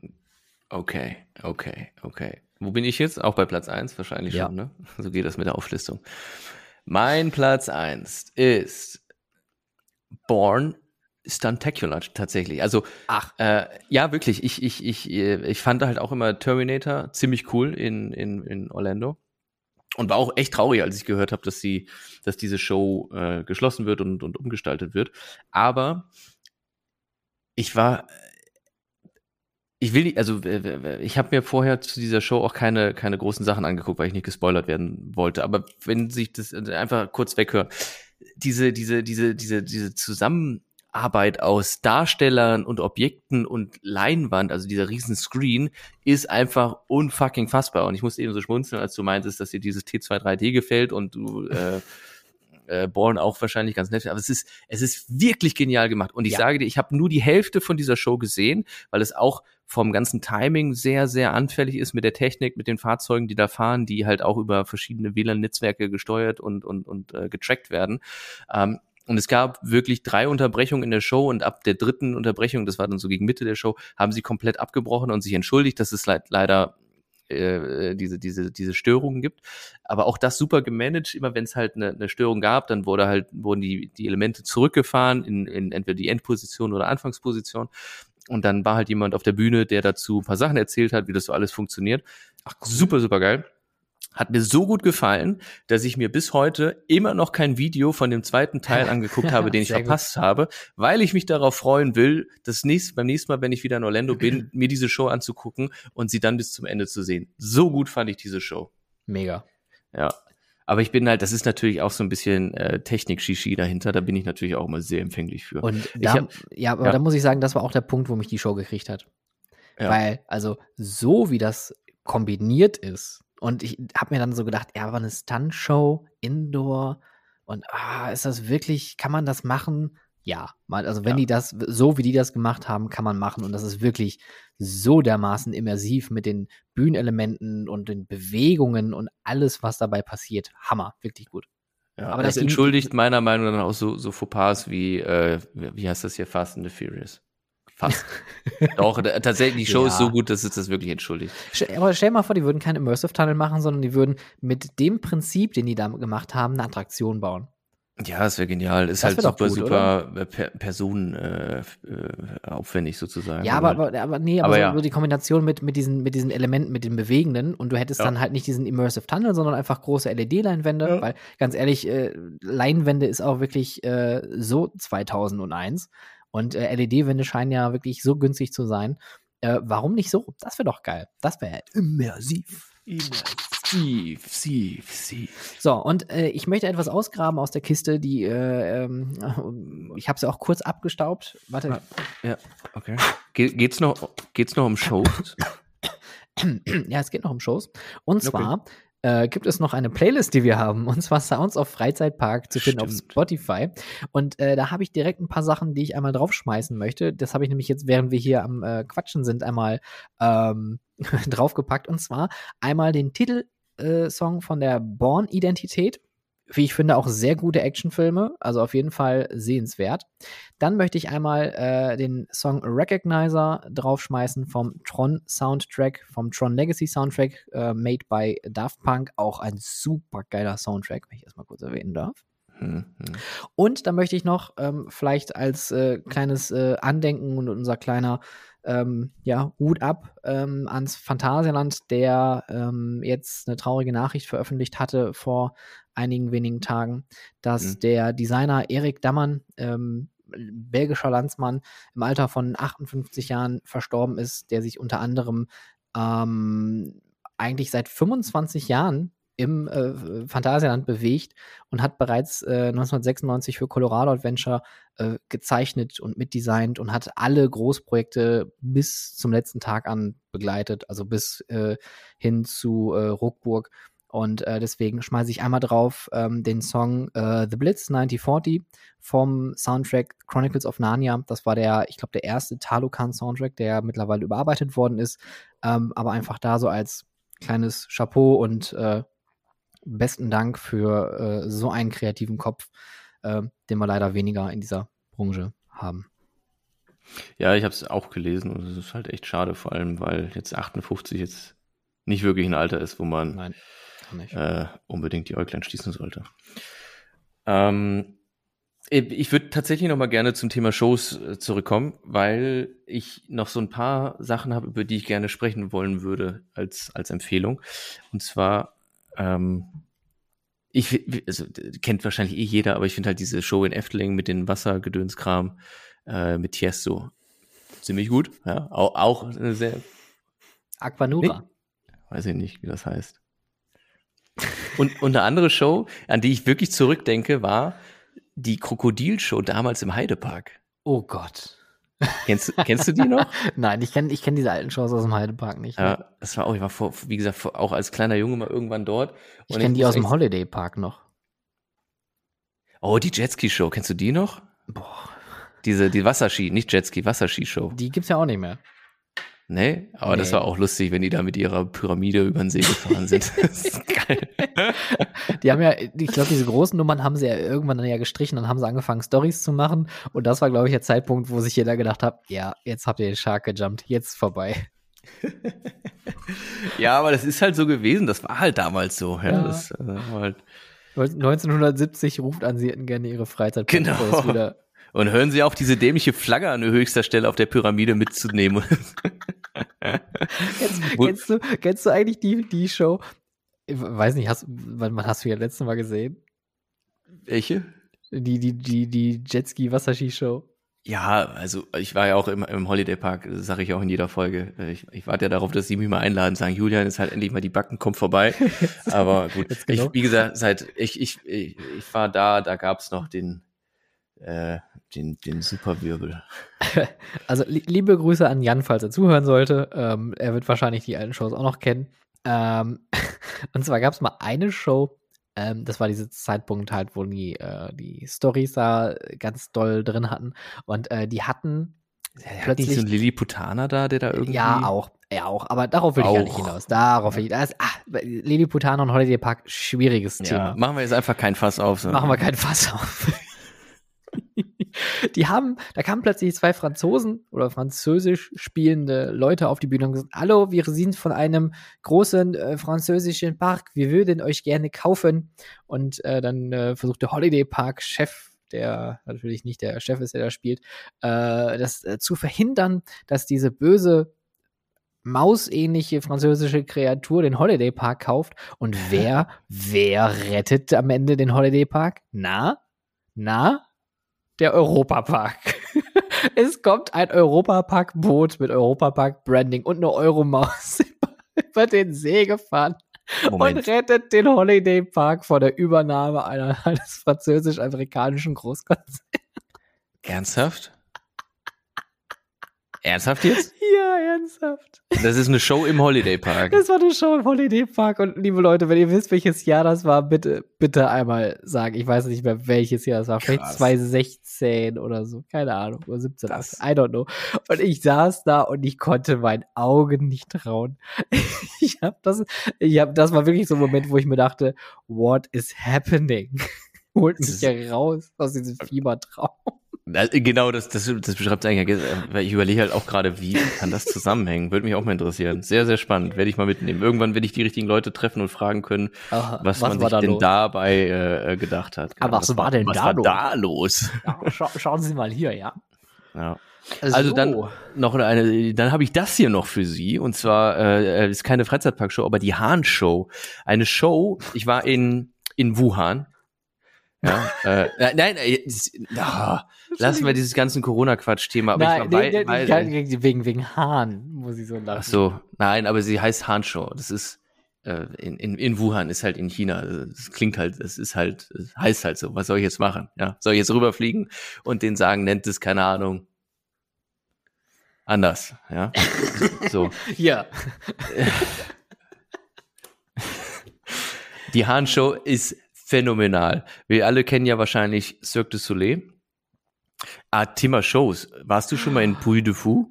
Okay, okay, okay. Wo bin ich jetzt? Auch bei Platz 1 wahrscheinlich Ja. schon, ne? So geht das mit der Auflistung. Mein Platz 1 ist Born Stuntacular tatsächlich. Also, Ach. äh, ja, wirklich. Ich, ich, ich, äh, ich fand halt auch immer Terminator ziemlich cool in, in, in Orlando. Und war auch echt traurig, als ich gehört habe, dass sie, dass diese Show äh, geschlossen wird und, und umgestaltet wird. Aber ich war, ich will nicht, also ich habe mir vorher zu dieser Show auch keine, keine großen Sachen angeguckt, weil ich nicht gespoilert werden wollte. Aber wenn sich das äh, einfach kurz weghören, diese, diese, diese, diese, diese Zusammenarbeit aus Darstellern und Objekten und Leinwand, also dieser riesen Screen, ist einfach unfucking fassbar. Und ich musste eben so schmunzeln, als du meintest, dass dir dieses T2 gefällt und du äh, äh, Born auch wahrscheinlich ganz nett. Aber es ist, es ist wirklich genial gemacht. Und ich Ja. sage dir, ich habe nur die Hälfte von dieser Show gesehen, weil es auch vom ganzen Timing sehr, sehr anfällig ist mit der Technik, mit den Fahrzeugen, die da fahren, die halt auch über verschiedene WLAN-Netzwerke gesteuert und, und, und äh, getrackt werden. Ähm, und es gab wirklich drei Unterbrechungen in der Show und ab der dritten Unterbrechung, das war dann so gegen Mitte der Show, haben sie komplett abgebrochen und sich entschuldigt, dass es leid, leider äh, diese, diese, diese Störungen gibt. Aber auch das super gemanagt. Immer wenn es halt eine, eine Störung gab, dann wurde halt, wurden die, die Elemente zurückgefahren in, in entweder die Endposition oder Anfangsposition. Und dann war halt jemand auf der Bühne, der dazu ein paar Sachen erzählt hat, wie das so alles funktioniert. Ach, super, super geil. Hat mir so gut gefallen, dass ich mir bis heute immer noch kein Video von dem zweiten Teil angeguckt habe, den ich Sehr gut. verpasst habe, weil ich mich darauf freuen will, das nächste, beim nächsten Mal, wenn ich wieder in Orlando bin, mir diese Show anzugucken und sie dann bis zum Ende zu sehen. So gut fand ich diese Show. Mega. Ja. Aber ich bin halt, das ist natürlich auch so ein bisschen äh, Technik-Shishi dahinter, da bin ich natürlich auch immer sehr empfänglich für. Und da, hab- ja, aber ja. da muss ich sagen, das war auch der Punkt, wo mich die Show gekriegt hat. Ja. Weil, also, so wie das kombiniert ist, und ich habe mir dann so gedacht, ja, aber eine Stunt-Show, Indoor, und ah, ist das wirklich, kann man das machen? Ja, also wenn Ja. die das, so wie die das gemacht haben, kann man machen. Und das ist wirklich so dermaßen immersiv mit den Bühnenelementen und den Bewegungen und alles, was dabei passiert. Hammer, wirklich gut. Ja, Aber das entschuldigt meiner Meinung nach auch so, so Fauxpas wie, äh, wie heißt das hier, Fast and the Furious. Fast. Doch, tatsächlich, die Show ist Ja. so gut, dass es das wirklich entschuldigt. Aber stell mal vor, die würden keinen Immersive Tunnel machen, sondern die würden mit dem Prinzip, den die da gemacht haben, eine Attraktion bauen. Ja, das wäre genial. Ist Das halt super, gut, super äh, per Personen äh, äh, aufwendig sozusagen. Ja, aber, aber, aber nee, aber, Aber so, ja. so die Kombination mit, mit, diesen, mit diesen Elementen, mit den Bewegenden und du hättest Ja. dann halt nicht diesen Immersive Tunnel, sondern einfach große LED-Leinwände, Ja. weil ganz ehrlich, äh, Leinwände ist auch wirklich äh, so 2001 und äh, LED-Wände scheinen ja wirklich so günstig zu sein. Warum nicht so? Das wäre doch geil. Das wäre immersiv. Immersiv, sief, sief. So, und äh, ich möchte etwas ausgraben aus der Kiste, die, äh, ähm, ich habe sie auch kurz abgestaubt. Warte, Ja, okay. Ge geht's noch, geht's noch um Shows? ja, es geht noch um Shows. Und zwar äh, gibt es noch eine Playlist, die wir haben, und zwar Sounds of Freizeitpark zu finden auf Stimmt. Spotify. Und äh, da habe ich direkt ein paar Sachen, die ich einmal draufschmeißen möchte. Das habe ich nämlich jetzt, während wir hier am äh, Quatschen sind, einmal ähm, draufgepackt. Und zwar einmal den Titelsong äh, von der Born-Identität. Wie ich finde, auch sehr gute Actionfilme, also auf jeden Fall sehenswert. Dann möchte ich einmal äh, den Song Recognizer draufschmeißen vom Tron Soundtrack, vom Tron Legacy Soundtrack, äh, made by Daft Punk. Auch ein super geiler Soundtrack, wenn ich das mal kurz erwähnen darf. Mhm. Und dann möchte ich noch ähm, vielleicht als äh, kleines äh, Andenken und unser kleiner ähm, ja, Hut ab ähm, ans Phantasialand, der ähm, jetzt eine traurige Nachricht veröffentlicht hatte vor einigen wenigen Tagen, dass mhm. der Designer Erik Dammann, ähm, belgischer Landsmann, im Alter von 58 Jahren verstorben ist, der sich unter anderem ähm, eigentlich seit 25 Jahren im äh, Phantasialand bewegt und hat bereits äh, 1996 für Colorado Adventure äh, gezeichnet und mitdesignt und hat alle Großprojekte bis zum letzten Tag an begleitet, also bis äh, hin zu äh, Ruckburg. Und äh, deswegen schmeiße ich einmal drauf ähm, den Song äh, The Blitz 9040 vom Soundtrack Chronicles of Narnia. Das war der, ich glaube, der erste Talokan-Soundtrack, der mittlerweile überarbeitet worden ist. Ähm, aber einfach da so als kleines Chapeau und äh, besten Dank für äh, so einen kreativen Kopf, äh, den wir leider weniger in dieser Branche haben. Ja, ich habe es auch gelesen und es ist halt echt schade, vor allem weil jetzt 58 jetzt nicht wirklich ein Alter ist, wo man Nein äh, unbedingt die Äuglein schließen sollte. Ähm, ich würde tatsächlich noch mal gerne zum Thema Shows äh, zurückkommen, weil ich noch so ein paar Sachen habe, über die ich gerne sprechen wollen würde als, als Empfehlung. Und zwar, ähm, ich also, kennt wahrscheinlich eh jeder, aber ich finde halt diese Show in Efteling mit den Wassergedönskram äh, mit Tiesto ziemlich gut. Ja, auch, auch eine sehr Aquanura. Nee, weiß ich nicht, wie das heißt. Und, und eine andere Show, an die ich wirklich zurückdenke, war die Krokodilshow damals im Heidepark. Oh Gott. Kennst, kennst du die noch? Nein, ich kenne ich kenn diese alten Shows aus dem Heidepark nicht. Ja, ne? das war auch, ich war vor, wie gesagt, auch als kleiner Junge mal irgendwann dort. ich kenne die aus dem Holiday Park noch. Oh, die Jetski-Show, kennst du die noch? Boah. Diese, die Wasserski, nicht Jetski, Wasserski-Show. Die gibt's ja auch nicht mehr. Nee, aber nee. das war auch lustig, wenn die da mit ihrer Pyramide über den See gefahren sind. das ist geil. Die haben ja, ich glaube, diese großen Nummern haben sie ja irgendwann dann ja gestrichen, dann haben sie angefangen, Stories zu machen. Und das war, glaube ich, der Zeitpunkt, wo sich jeder gedacht hat, ja, jetzt habt ihr den Shark gejumpt, jetzt vorbei. ja, aber das ist halt so gewesen, das war halt damals so. Ja, ja. Das, äh, halt 1970 ruft an, sie hätten gerne ihre Freizeit genau. wieder und hören Sie auf, diese dämliche Flagge an höchster Stelle auf der Pyramide mitzunehmen. kennst, kennst, du, kennst du eigentlich die, die Show? Ich weiß nicht, hast, wann hast du ja letztes Mal gesehen? Welche? Die, die, die, die Jetski Wasserski Show. Ja, also ich war ja auch im, im Holiday Park, sage ich auch in jeder Folge. Ich, ich warte ja darauf, dass sie mich mal einladen, sagen, Julian ist halt endlich mal die Backen, kommt vorbei. Aber gut, genau. ich, wie gesagt, seit ich, ich, ich, ich war da, da gab's noch den, äh, den, den Superwirbel. Also li liebe Grüße an Jan, falls er zuhören sollte. Ähm, er wird wahrscheinlich die alten Shows auch noch kennen. Ähm, und zwar gab es mal eine Show, ähm, das war dieser Zeitpunkt halt, wo die, äh, die Stories da ganz doll drin hatten. Und äh, die hatten ja, plötzlich nicht so ein Lilliputaner da, der da irgendwie. Ja, auch. Ja, auch. Aber darauf will ich gar nicht hinaus. Darauf will ich. Das, ah, Lilliputaner und Holiday Park, schwieriges ja, Thema. Machen wir jetzt einfach kein Fass auf. So. Machen wir kein Fass auf. Die haben, da kamen plötzlich zwei Franzosen oder französisch spielende Leute auf die Bühne und gesagt, hallo, wir sind von einem großen äh, französischen Park, wir würden euch gerne kaufen. Und äh, dann äh, versucht der Holiday Park Chef der natürlich nicht der Chef ist, der da spielt, äh, das äh, zu verhindern, dass diese böse mausähnliche französische Kreatur den Holiday Park kauft. Und wer, wer rettet am Ende den Holiday Park? Na? Na? Der Europapark. es kommt ein Europapark-Boot mit Europapark-Branding und eine Euromaus über den See gefahren Moment. und rettet den Holiday Park vor der Übernahme einer, eines französisch-amerikanischen Großkonzerns. Ernsthaft? Ernsthaft jetzt? Ja, ernsthaft. Das ist eine Show im Holiday Park. Das war eine Show im Holiday Park und liebe Leute, wenn ihr wisst, welches Jahr das war, bitte, bitte einmal sagen. Ich weiß nicht mehr, welches Jahr das war. Vielleicht Krass. 2016 oder so. Keine Ahnung. Oder 17. Das- I don't know. Und ich saß da und ich konnte meinen Augen nicht trauen. Ich hab das, ich hab, das war wirklich so ein Moment, wo ich mir dachte, what is happening? Holt mich hier raus aus diesem Fiebertraum. Das- Genau, das, das, das beschreibt eigentlich, weil ich überlege halt auch gerade, wie kann das zusammenhängen? Würde mich auch mal interessieren. Sehr, sehr spannend. Werde ich mal mitnehmen. Irgendwann werde ich die richtigen Leute treffen und fragen können, Aha, was, man sich denn dabei äh, äh, gedacht hat. Aber was war denn was da war los? da los? Ja, scha schauen Sie mal hier, ja. Ja. Also dann noch eine, dann habe ich das hier noch für Sie und zwar äh, ist keine Freizeitparkshow, aber die Hahn Show, eine Show. Ich war in in Wuhan. Ja, äh, nein, äh, das- lassen wir dieses ganzen Corona-Quatsch-Thema. Aber Nein, ich war nee, bei, bei, wegen, wegen Hahn muss ich so lachen. Ach so, nein, aber sie heißt Han Show. Das ist äh, in, in, in Wuhan, ist halt in China. Das klingt halt, das ist halt, das heißt halt so. Was soll ich jetzt machen? Ja, soll ich jetzt rüberfliegen und denen sagen, nennt es keine Ahnung anders? Ja, so. Hier. Die Han Show ist phänomenal. Wir alle kennen ja wahrscheinlich Cirque du Soleil. Ah, Thema Shows. Warst du schon mal in Puy de Fou?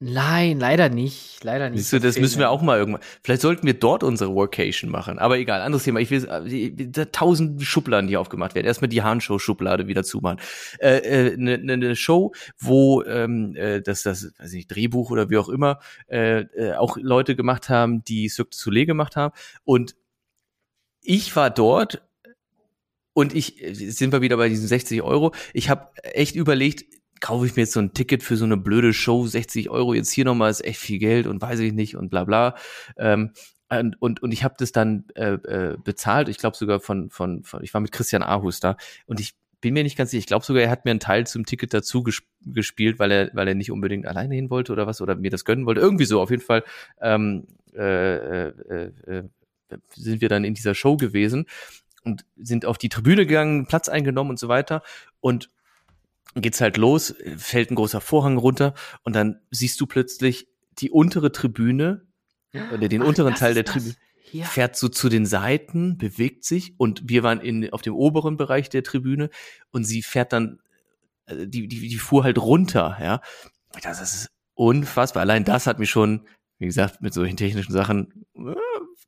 Nein, leider nicht. Leider nicht. Siehst du, das müssen wir auch mal irgendwann. Vielleicht sollten wir dort unsere Workation machen. Aber egal, anderes Thema. Ich will äh, da tausend Schubladen, die aufgemacht werden. Erstmal die Hahn-Show-Schublade wieder zumachen. Eine äh, ne, ne, ne Show, wo ähm, äh, das, das, weiß nicht, Drehbuch oder wie auch immer, äh, äh, auch Leute gemacht haben, die Cirque du Soleil gemacht haben. Und ich war dort und ich, äh, sind wir wieder bei diesen 60 Euro. Ich habe echt überlegt, kaufe ich mir jetzt so ein Ticket für so eine blöde Show, 60 Euro jetzt hier nochmal, ist echt viel Geld und weiß ich nicht und bla bla. Ähm, und, und, und ich habe das dann äh, äh, bezahlt, ich glaube sogar von, von, von, ich war mit Christian Ahus da und ich bin mir nicht ganz sicher, ich glaube sogar, er hat mir einen Teil zum Ticket dazu ges gespielt, weil er, weil er nicht unbedingt alleine hin wollte oder was, oder mir das gönnen wollte. Irgendwie so, auf jeden Fall ähm, äh, äh, äh, sind wir dann in dieser Show gewesen und sind auf die Tribüne gegangen, Platz eingenommen und so weiter. Und geht's halt los, fällt ein großer Vorhang runter und dann siehst du plötzlich die untere Tribüne oder den Ach, unteren Teil der. Tribüne Ja. fährt so zu den Seiten, bewegt sich und wir waren in, auf dem oberen Bereich der Tribüne und sie fährt dann, äh, die, die, die fuhr halt runter, ja. Das ist unfassbar. Allein das hat mich schon, wie gesagt, mit solchen technischen Sachen, äh,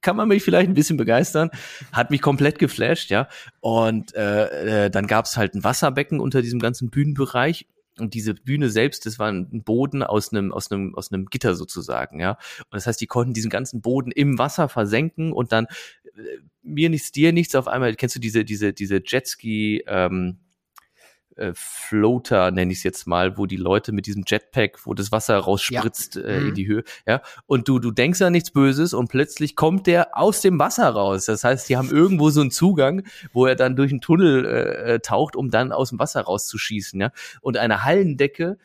kann man mich vielleicht ein bisschen begeistern, hat mich komplett geflasht, ja. Und äh, äh, dann gab's halt ein Wasserbecken unter diesem ganzen Bühnenbereich. Und diese Bühne selbst, das war ein Boden aus einem, aus einem, aus einem Gitter sozusagen, ja. Und das heißt, die konnten diesen ganzen Boden im Wasser versenken und dann äh, mir nichts, dir nichts auf einmal, kennst du diese, diese, diese Jetski, ähm, äh, Floater, nenne ich es jetzt mal, wo die Leute mit diesem Jetpack, wo das Wasser rausspritzt äh, Mhm. in die Höhe, ja, und du, du denkst an nichts Böses und plötzlich kommt der aus dem Wasser raus. Das heißt, die haben irgendwo so einen Zugang, wo er dann durch einen Tunnel äh, äh, taucht, um dann aus dem Wasser rauszuschießen, ja. Und eine Hallendecke,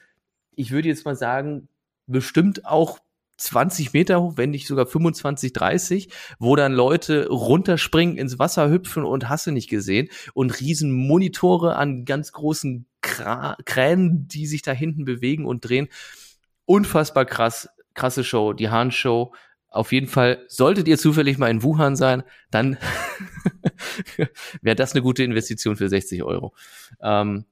ich würde jetzt mal sagen, bestimmt auch 20 Meter hoch, wenn nicht sogar 25, 30, wo dann Leute runterspringen, ins Wasser hüpfen und hast du nicht gesehen und riesen Monitore an ganz großen Kra Kränen, die sich da hinten bewegen und drehen. Unfassbar krass, krasse Show, die Hahn Show. Auf jeden Fall, solltet ihr zufällig mal in Wuhan sein, dann wäre das eine gute Investition für 60 Euro. Ähm,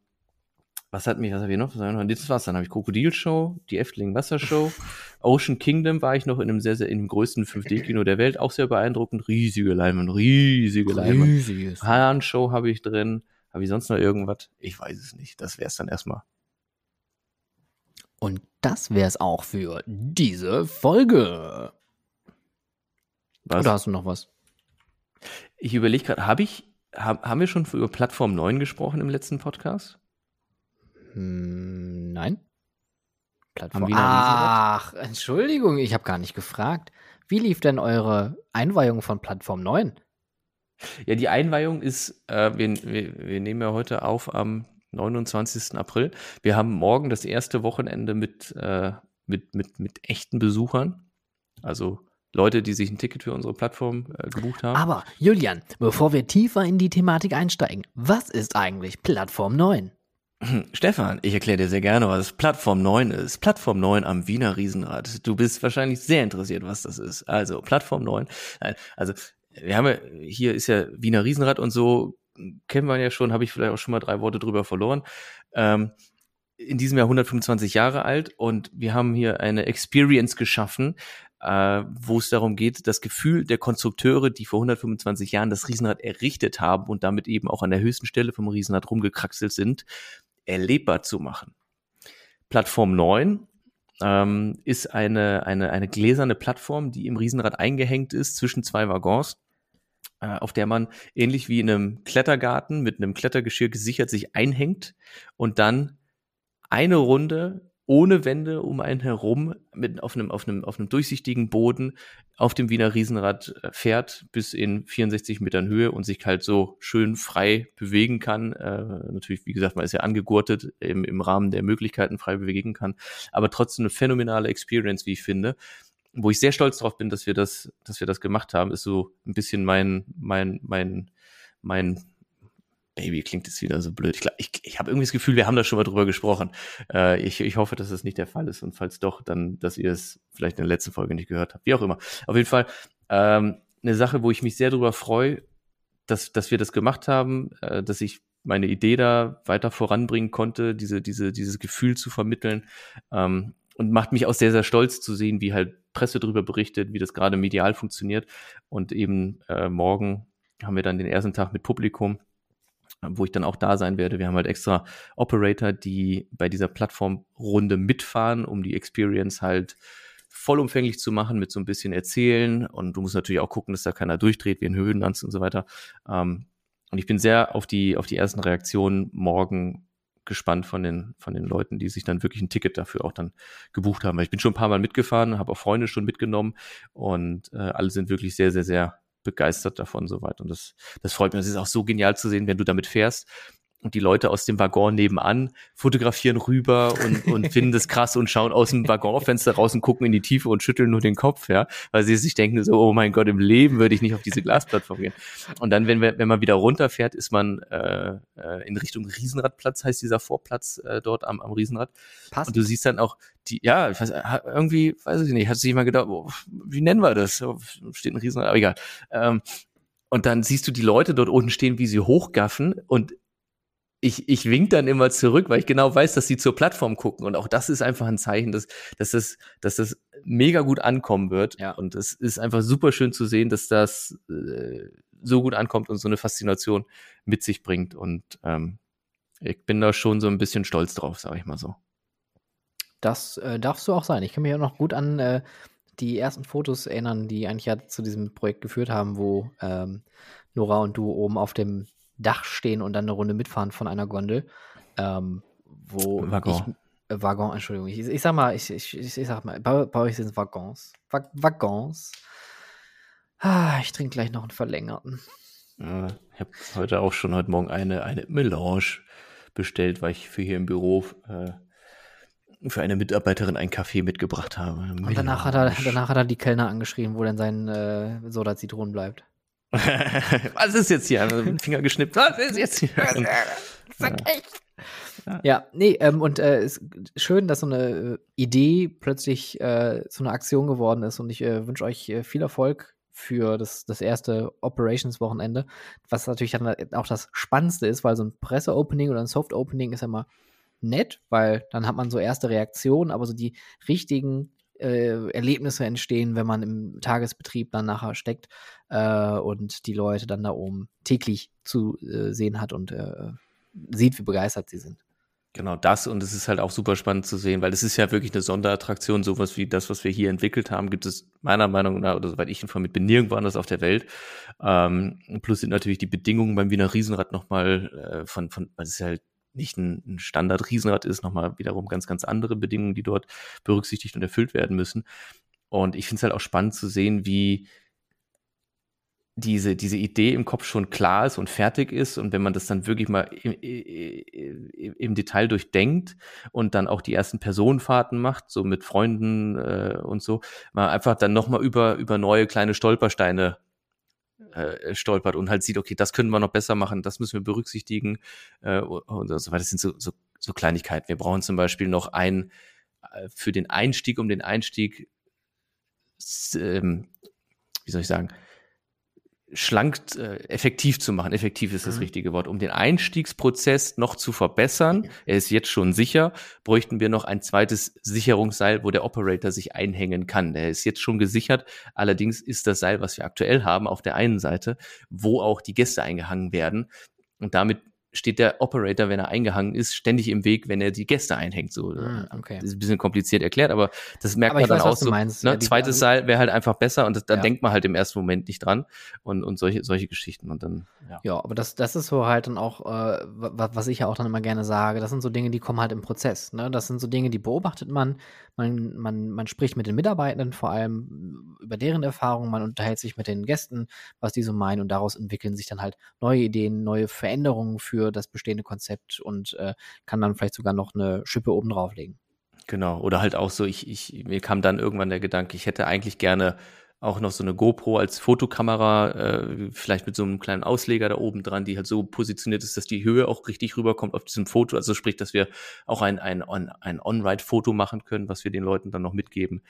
was hat mich, was habe ich noch? Hab noch? Das war's. Dann habe ich Krokodilshow, die Efteling Wassershow, Ocean Kingdom war ich noch in einem sehr, sehr, in dem größten 5D-Kino der Welt, auch sehr beeindruckend. Riesige Leinwand, riesige Leinwand. Riesiges. Hahn-Show habe ich drin. Habe ich sonst noch irgendwas? Ich weiß es nicht. Das wäre es dann erstmal. Und das wär's auch für diese Folge. Was? Oder hast du noch was? Ich überlege gerade, habe ich, hab, haben wir schon über Plattform 9 gesprochen im letzten Podcast? Hm, nein. Plattform. Ach, Entschuldigung, ich habe gar nicht gefragt. Wie lief denn eure Einweihung von Plattform 9? Ja, die Einweihung ist, äh, wir, wir, wir nehmen ja heute auf am 29. April. Wir haben morgen das erste Wochenende mit, äh, mit, mit, mit echten Besuchern. Also Leute, die sich ein Ticket für unsere Plattform äh, gebucht haben. Aber Julian, bevor wir tiefer in die Thematik einsteigen, was ist eigentlich Plattform 9? Stefan, ich erkläre dir sehr gerne, was Plattform 9 ist. Plattform 9 am Wiener Riesenrad. Du bist wahrscheinlich sehr interessiert, was das ist. Also, Plattform 9. Also, wir haben ja, hier ist ja Wiener Riesenrad und so, kennen wir ja schon, habe ich vielleicht auch schon mal drei Worte drüber verloren. Ähm, in diesem Jahr 125 Jahre alt und wir haben hier eine Experience geschaffen, äh, wo es darum geht, das Gefühl der Konstrukteure, die vor 125 Jahren das Riesenrad errichtet haben und damit eben auch an der höchsten Stelle vom Riesenrad rumgekraxelt sind, erlebbar zu machen. Plattform 9 ähm, ist eine, eine, eine gläserne Plattform, die im Riesenrad eingehängt ist zwischen zwei Waggons, äh, auf der man ähnlich wie in einem Klettergarten mit einem Klettergeschirr gesichert sich einhängt und dann eine Runde ohne Wände um einen herum mit auf einem, auf einem, auf einem durchsichtigen Boden auf dem Wiener Riesenrad äh, fährt bis in 64 Metern Höhe und sich halt so schön frei bewegen kann. Äh, natürlich, wie gesagt, man ist ja angegurtet im, im Rahmen der Möglichkeiten frei bewegen kann, aber trotzdem eine phänomenale Experience, wie ich finde. Wo ich sehr stolz drauf bin, dass wir das, dass wir das gemacht haben, ist so ein bisschen mein, mein, mein, mein Baby klingt jetzt wieder so blöd. Ich, ich, ich habe irgendwie das Gefühl, wir haben da schon mal drüber gesprochen. Äh, ich, ich hoffe, dass das nicht der Fall ist und falls doch, dann, dass ihr es vielleicht in der letzten Folge nicht gehört habt. Wie auch immer. Auf jeden Fall ähm, eine Sache, wo ich mich sehr darüber freue, dass, dass wir das gemacht haben, äh, dass ich meine Idee da weiter voranbringen konnte, diese, diese, dieses Gefühl zu vermitteln. Ähm, und macht mich auch sehr, sehr stolz zu sehen, wie halt Presse darüber berichtet, wie das gerade medial funktioniert. Und eben äh, morgen haben wir dann den ersten Tag mit Publikum wo ich dann auch da sein werde. Wir haben halt extra Operator, die bei dieser Plattformrunde mitfahren, um die Experience halt vollumfänglich zu machen, mit so ein bisschen erzählen. Und du musst natürlich auch gucken, dass da keiner durchdreht, wie in Höhenlands und so weiter. Ähm, und ich bin sehr auf die, auf die ersten Reaktionen morgen gespannt von den, von den Leuten, die sich dann wirklich ein Ticket dafür auch dann gebucht haben. Ich bin schon ein paar Mal mitgefahren, habe auch Freunde schon mitgenommen und äh, alle sind wirklich sehr, sehr, sehr begeistert davon soweit. Und das, das freut mich. Es ist auch so genial zu sehen, wenn du damit fährst und die Leute aus dem Waggon nebenan fotografieren rüber und, und finden das krass und schauen aus dem Waggonfenster raus und gucken in die Tiefe und schütteln nur den Kopf, ja, weil sie sich denken so, oh mein Gott, im Leben würde ich nicht auf diese Glasplattform gehen. Und dann, wenn, wir, wenn man wieder runterfährt, ist man äh, äh in Richtung Riesenradplatz, heißt dieser Vorplatz äh, dort am, am Riesenrad. Passt. Und du siehst dann auch die, ja, ich weiß, irgendwie, weiß ich nicht, hat sich mal gedacht, oh, wie nennen wir das? Steht ein Riesenrad, aber egal. Ähm, und dann siehst du die Leute dort unten stehen, wie sie hochgaffen und ich, ich wink dann immer zurück, weil ich genau weiß, dass sie zur Plattform gucken. Und auch das ist einfach ein Zeichen, dass, dass, das, dass das mega gut ankommen wird. Ja. Und es ist einfach super schön zu sehen, dass das äh, so gut ankommt und so eine Faszination mit sich bringt. Und ähm, ich bin da schon so ein bisschen stolz drauf, sage ich mal so. Das äh, darfst du auch sein. Ich kann mich auch noch gut an äh, die ersten Fotos erinnern, die eigentlich ja zu diesem Projekt geführt haben, wo ähm, Nora und du oben auf dem Dach stehen und dann eine Runde mitfahren von einer Gondel. Ähm, wo Waggon. Ich, äh, Waggon, Entschuldigung. Ich, ich, sag mal, ich, ich, ich, sag mal, bei, bei euch sind es Waggons. Wag Waggons. Ah, ich trinke gleich noch einen verlängerten. Ja, ich habe heute auch schon heute Morgen eine, eine Melange bestellt, weil ich für hier im Büro äh, für eine Mitarbeiterin einen Kaffee mitgebracht habe. Und danach hat, er, danach hat er die Kellner angeschrieben, wo denn sein äh, Soda Zitronen bleibt. Was ist jetzt hier? Mit dem Finger geschnippt. Was ist jetzt hier? Sag echt. Ja. ja, nee, ähm, und äh, ist schön, dass so eine äh, Idee plötzlich äh, so eine Aktion geworden ist und ich äh, wünsche euch äh, viel Erfolg für das, das erste Operations-Wochenende, was natürlich dann auch das Spannendste ist, weil so ein Presse-Opening oder ein Soft-Opening ist ja immer nett, weil dann hat man so erste Reaktionen, aber so die richtigen äh, Erlebnisse entstehen, wenn man im Tagesbetrieb dann nachher steckt äh, und die Leute dann da oben täglich zu äh, sehen hat und äh, sieht, wie begeistert sie sind. Genau das und es ist halt auch super spannend zu sehen, weil es ist ja wirklich eine Sonderattraktion, sowas wie das, was wir hier entwickelt haben, gibt es meiner Meinung nach, oder soweit ich informiert bin, nirgendwo anders auf der Welt. Ähm, plus sind natürlich die Bedingungen beim Wiener Riesenrad nochmal äh, von, von, es ist halt nicht ein, Standard-Riesenrad ist, nochmal wiederum ganz, ganz andere Bedingungen, die dort berücksichtigt und erfüllt werden müssen. Und ich finde es halt auch spannend zu sehen, wie diese, diese Idee im Kopf schon klar ist und fertig ist und wenn man das dann wirklich mal im, im, im Detail durchdenkt und dann auch die ersten Personenfahrten macht, so mit Freunden äh, und so, man einfach dann nochmal über, über neue kleine Stolpersteine äh, stolpert und halt sieht, okay, das können wir noch besser machen, das müssen wir berücksichtigen äh, und so weiter. Das sind so, so so Kleinigkeiten. Wir brauchen zum Beispiel noch ein, äh, für den Einstieg, um den Einstieg, ähm, wie soll ich sagen, schlank, äh, effektiv zu machen. Effektiv ist das mhm. richtige Wort. Um den Einstiegsprozess noch zu verbessern, er ist jetzt schon sicher, bräuchten wir noch ein zweites Sicherungsseil, wo der Operator sich einhängen kann. Der ist jetzt schon gesichert. Allerdings ist das Seil, was wir aktuell haben, auf der einen Seite, wo auch die Gäste eingehangen werden. Und damit steht der Operator, wenn er eingehangen ist, ständig im Weg, wenn er die Gäste einhängt. So, mm, okay. Das ist ein bisschen kompliziert erklärt, aber das merkt aber man dann weiß, auch so. Meinst, ne? ja, Zweites Seil wäre halt einfach besser und das, da ja. denkt man halt im ersten Moment nicht dran und, und solche, solche Geschichten und dann, ja. Ja, aber das, das ist so halt dann auch, äh, was ich ja auch dann immer gerne sage, das sind so Dinge, die kommen halt im Prozess. Ne? Das sind so Dinge, die beobachtet man, man, man, man spricht mit den Mitarbeitenden vor allem über deren Erfahrungen, man unterhält sich mit den Gästen, was die so meinen und daraus entwickeln sich dann halt neue Ideen, neue Veränderungen für das bestehende Konzept und äh, kann dann vielleicht sogar noch eine Schippe oben drauflegen. Genau, oder halt auch so, ich, ich, mir kam dann irgendwann der Gedanke, ich hätte eigentlich gerne auch noch so eine GoPro als Fotokamera, äh, vielleicht mit so einem kleinen Ausleger da oben dran, die halt so positioniert ist, dass die Höhe auch richtig rüberkommt auf diesem Foto. Also sprich, dass wir auch ein, ein, ein On-Ride-Foto machen können, was wir den Leuten dann noch mitgeben.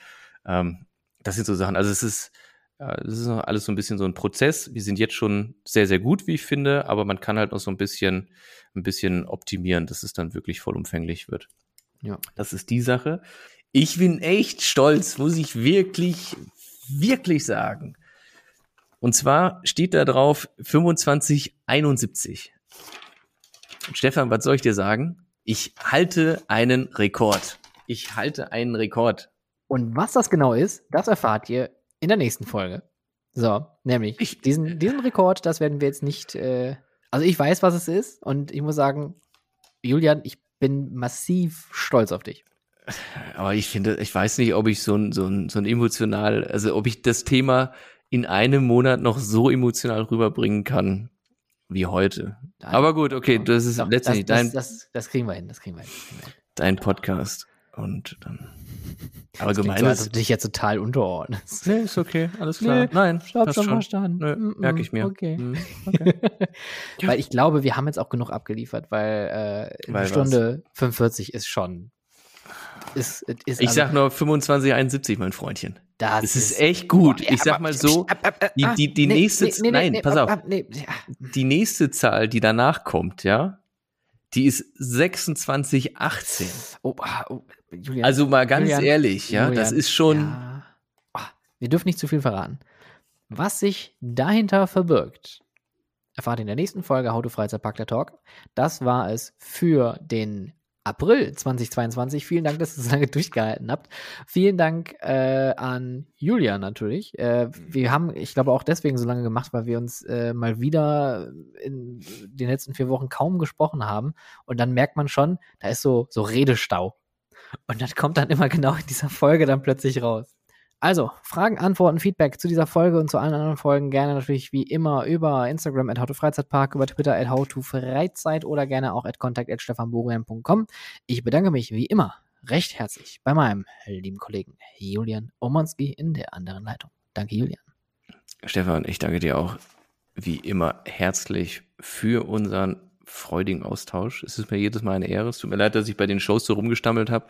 Ähm, das sind so Sachen. Also es ist, das ist alles so ein bisschen so ein Prozess. Wir sind jetzt schon sehr, sehr gut, wie ich finde, aber man kann halt noch so ein bisschen, ein bisschen optimieren, dass es dann wirklich vollumfänglich wird. Ja. Das ist die Sache. Ich bin echt stolz, muss ich wirklich, wirklich sagen. Und zwar steht da drauf 2571. Stefan, was soll ich dir sagen? Ich halte einen Rekord. Ich halte einen Rekord. Und was das genau ist, das erfahrt ihr in der nächsten Folge. So, nämlich ich, diesen, diesen Rekord, das werden wir jetzt nicht. Äh, also ich weiß, was es ist, und ich muss sagen, Julian, ich bin massiv stolz auf dich. Aber ich finde, ich weiß nicht, ob ich so ein, so ein, so ein emotional, also ob ich das Thema in einem Monat noch so emotional rüberbringen kann wie heute. Nein. Aber gut, okay, das ist Doch, letztendlich das, dein. Das, das, das, kriegen wir hin, das kriegen wir hin. Dein Podcast. Und dann. Aber gemein so, ist. du dich jetzt total unterordnest. Nee, ist okay, alles klar. Nee, Nein, stopp, schon verstanden. Mm, merke ich mir. Okay. Mm, okay. weil ich glaube, wir haben jetzt auch genug abgeliefert, weil äh, weil Stunde was? 45 ist schon. Ist, ist ich also, sag nur 25, mein Freundchen. Das, das ist, ist, echt gut. Ich sag mal so, die, die, die nee, nächste, nee, nee, nein, pass auf. Die nächste Zahl, die danach kommt, ja, die ist 2618. Oh, ah, oh, Julian, also mal ganz Julian, ehrlich, ja, Julian, das ist schon. Ja. Oh, wir dürfen nicht zu viel verraten. Was sich dahinter verbirgt, erfahrt ihr in der nächsten Folge Freizeitpark der Talk. Das war es für den April 2022. Vielen Dank, dass ihr so lange durchgehalten habt. Vielen Dank äh, an Julia natürlich. Äh, wir haben, ich glaube, auch deswegen so lange gemacht, weil wir uns äh, mal wieder in den letzten vier Wochen kaum gesprochen haben. Und dann merkt man schon, da ist so, so Redestau. Und das kommt dann immer genau in dieser Folge dann plötzlich raus. Also, Fragen, Antworten, Feedback zu dieser Folge und zu allen anderen Folgen gerne natürlich wie immer über Instagram at howtofreizeitpark, über Twitter at howtofreizeit oder gerne auch at contact at stefanborian.com. Ich bedanke mich wie immer recht herzlich bei meinem lieben Kollegen Julian Omonski in der anderen Leitung. Danke, Julian. Stefan, ich danke dir auch wie immer herzlich für unseren freudigen Austausch. Es ist mir jedes Mal eine Ehre. Es tut mir leid, dass ich bei den Shows so rumgestammelt habe.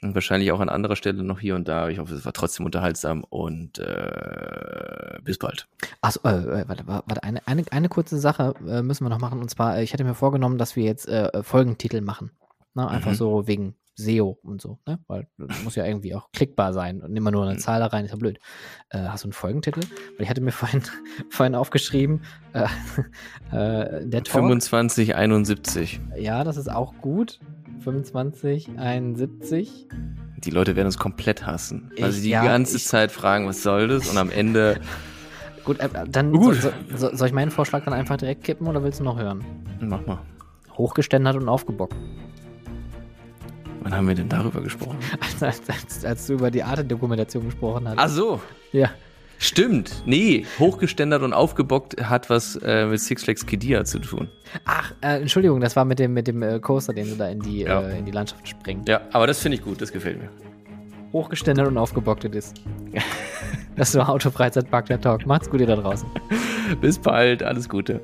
Und wahrscheinlich auch an anderer Stelle noch hier und da. Ich hoffe, es war trotzdem unterhaltsam und äh, bis bald. Achso, äh, äh, warte, warte, eine, eine, eine kurze Sache äh, müssen wir noch machen. Und zwar, äh, ich hatte mir vorgenommen, dass wir jetzt äh, Folgentitel machen. Ne? Einfach mhm. so wegen SEO und so, ne? Weil das muss ja irgendwie auch klickbar sein und immer nur eine mhm. Zahl da rein, ist ja blöd. Äh, hast du einen Folgentitel? Weil ich hatte mir vorhin, vorhin aufgeschrieben, äh, äh, der Talk. 2571. Ja, das ist auch gut. 25, 71. Die Leute werden uns komplett hassen. Ich, also die ja, ganze ich, Zeit fragen, was soll das? Und am Ende. Gut, äh, dann uh. so, so, soll ich meinen Vorschlag dann einfach direkt kippen oder willst du noch hören? Mach mal. Hochgeständert und aufgebockt. Wann haben wir denn darüber gesprochen? Als, als, als du über die Arte-Dokumentation gesprochen hast. Ach so. Ja. Stimmt. Nee, hochgeständert und aufgebockt hat was äh, mit Six Flags Kidia zu tun. Ach, äh, Entschuldigung, das war mit dem, mit dem äh, Coaster, den sie da in die, ja. äh, in die Landschaft springen. Ja, aber das finde ich gut, das gefällt mir. Hochgeständert und aufgebockt ist. das war Autofreizeitpark der Talk. Macht's gut, ihr da draußen. Bis bald, alles Gute.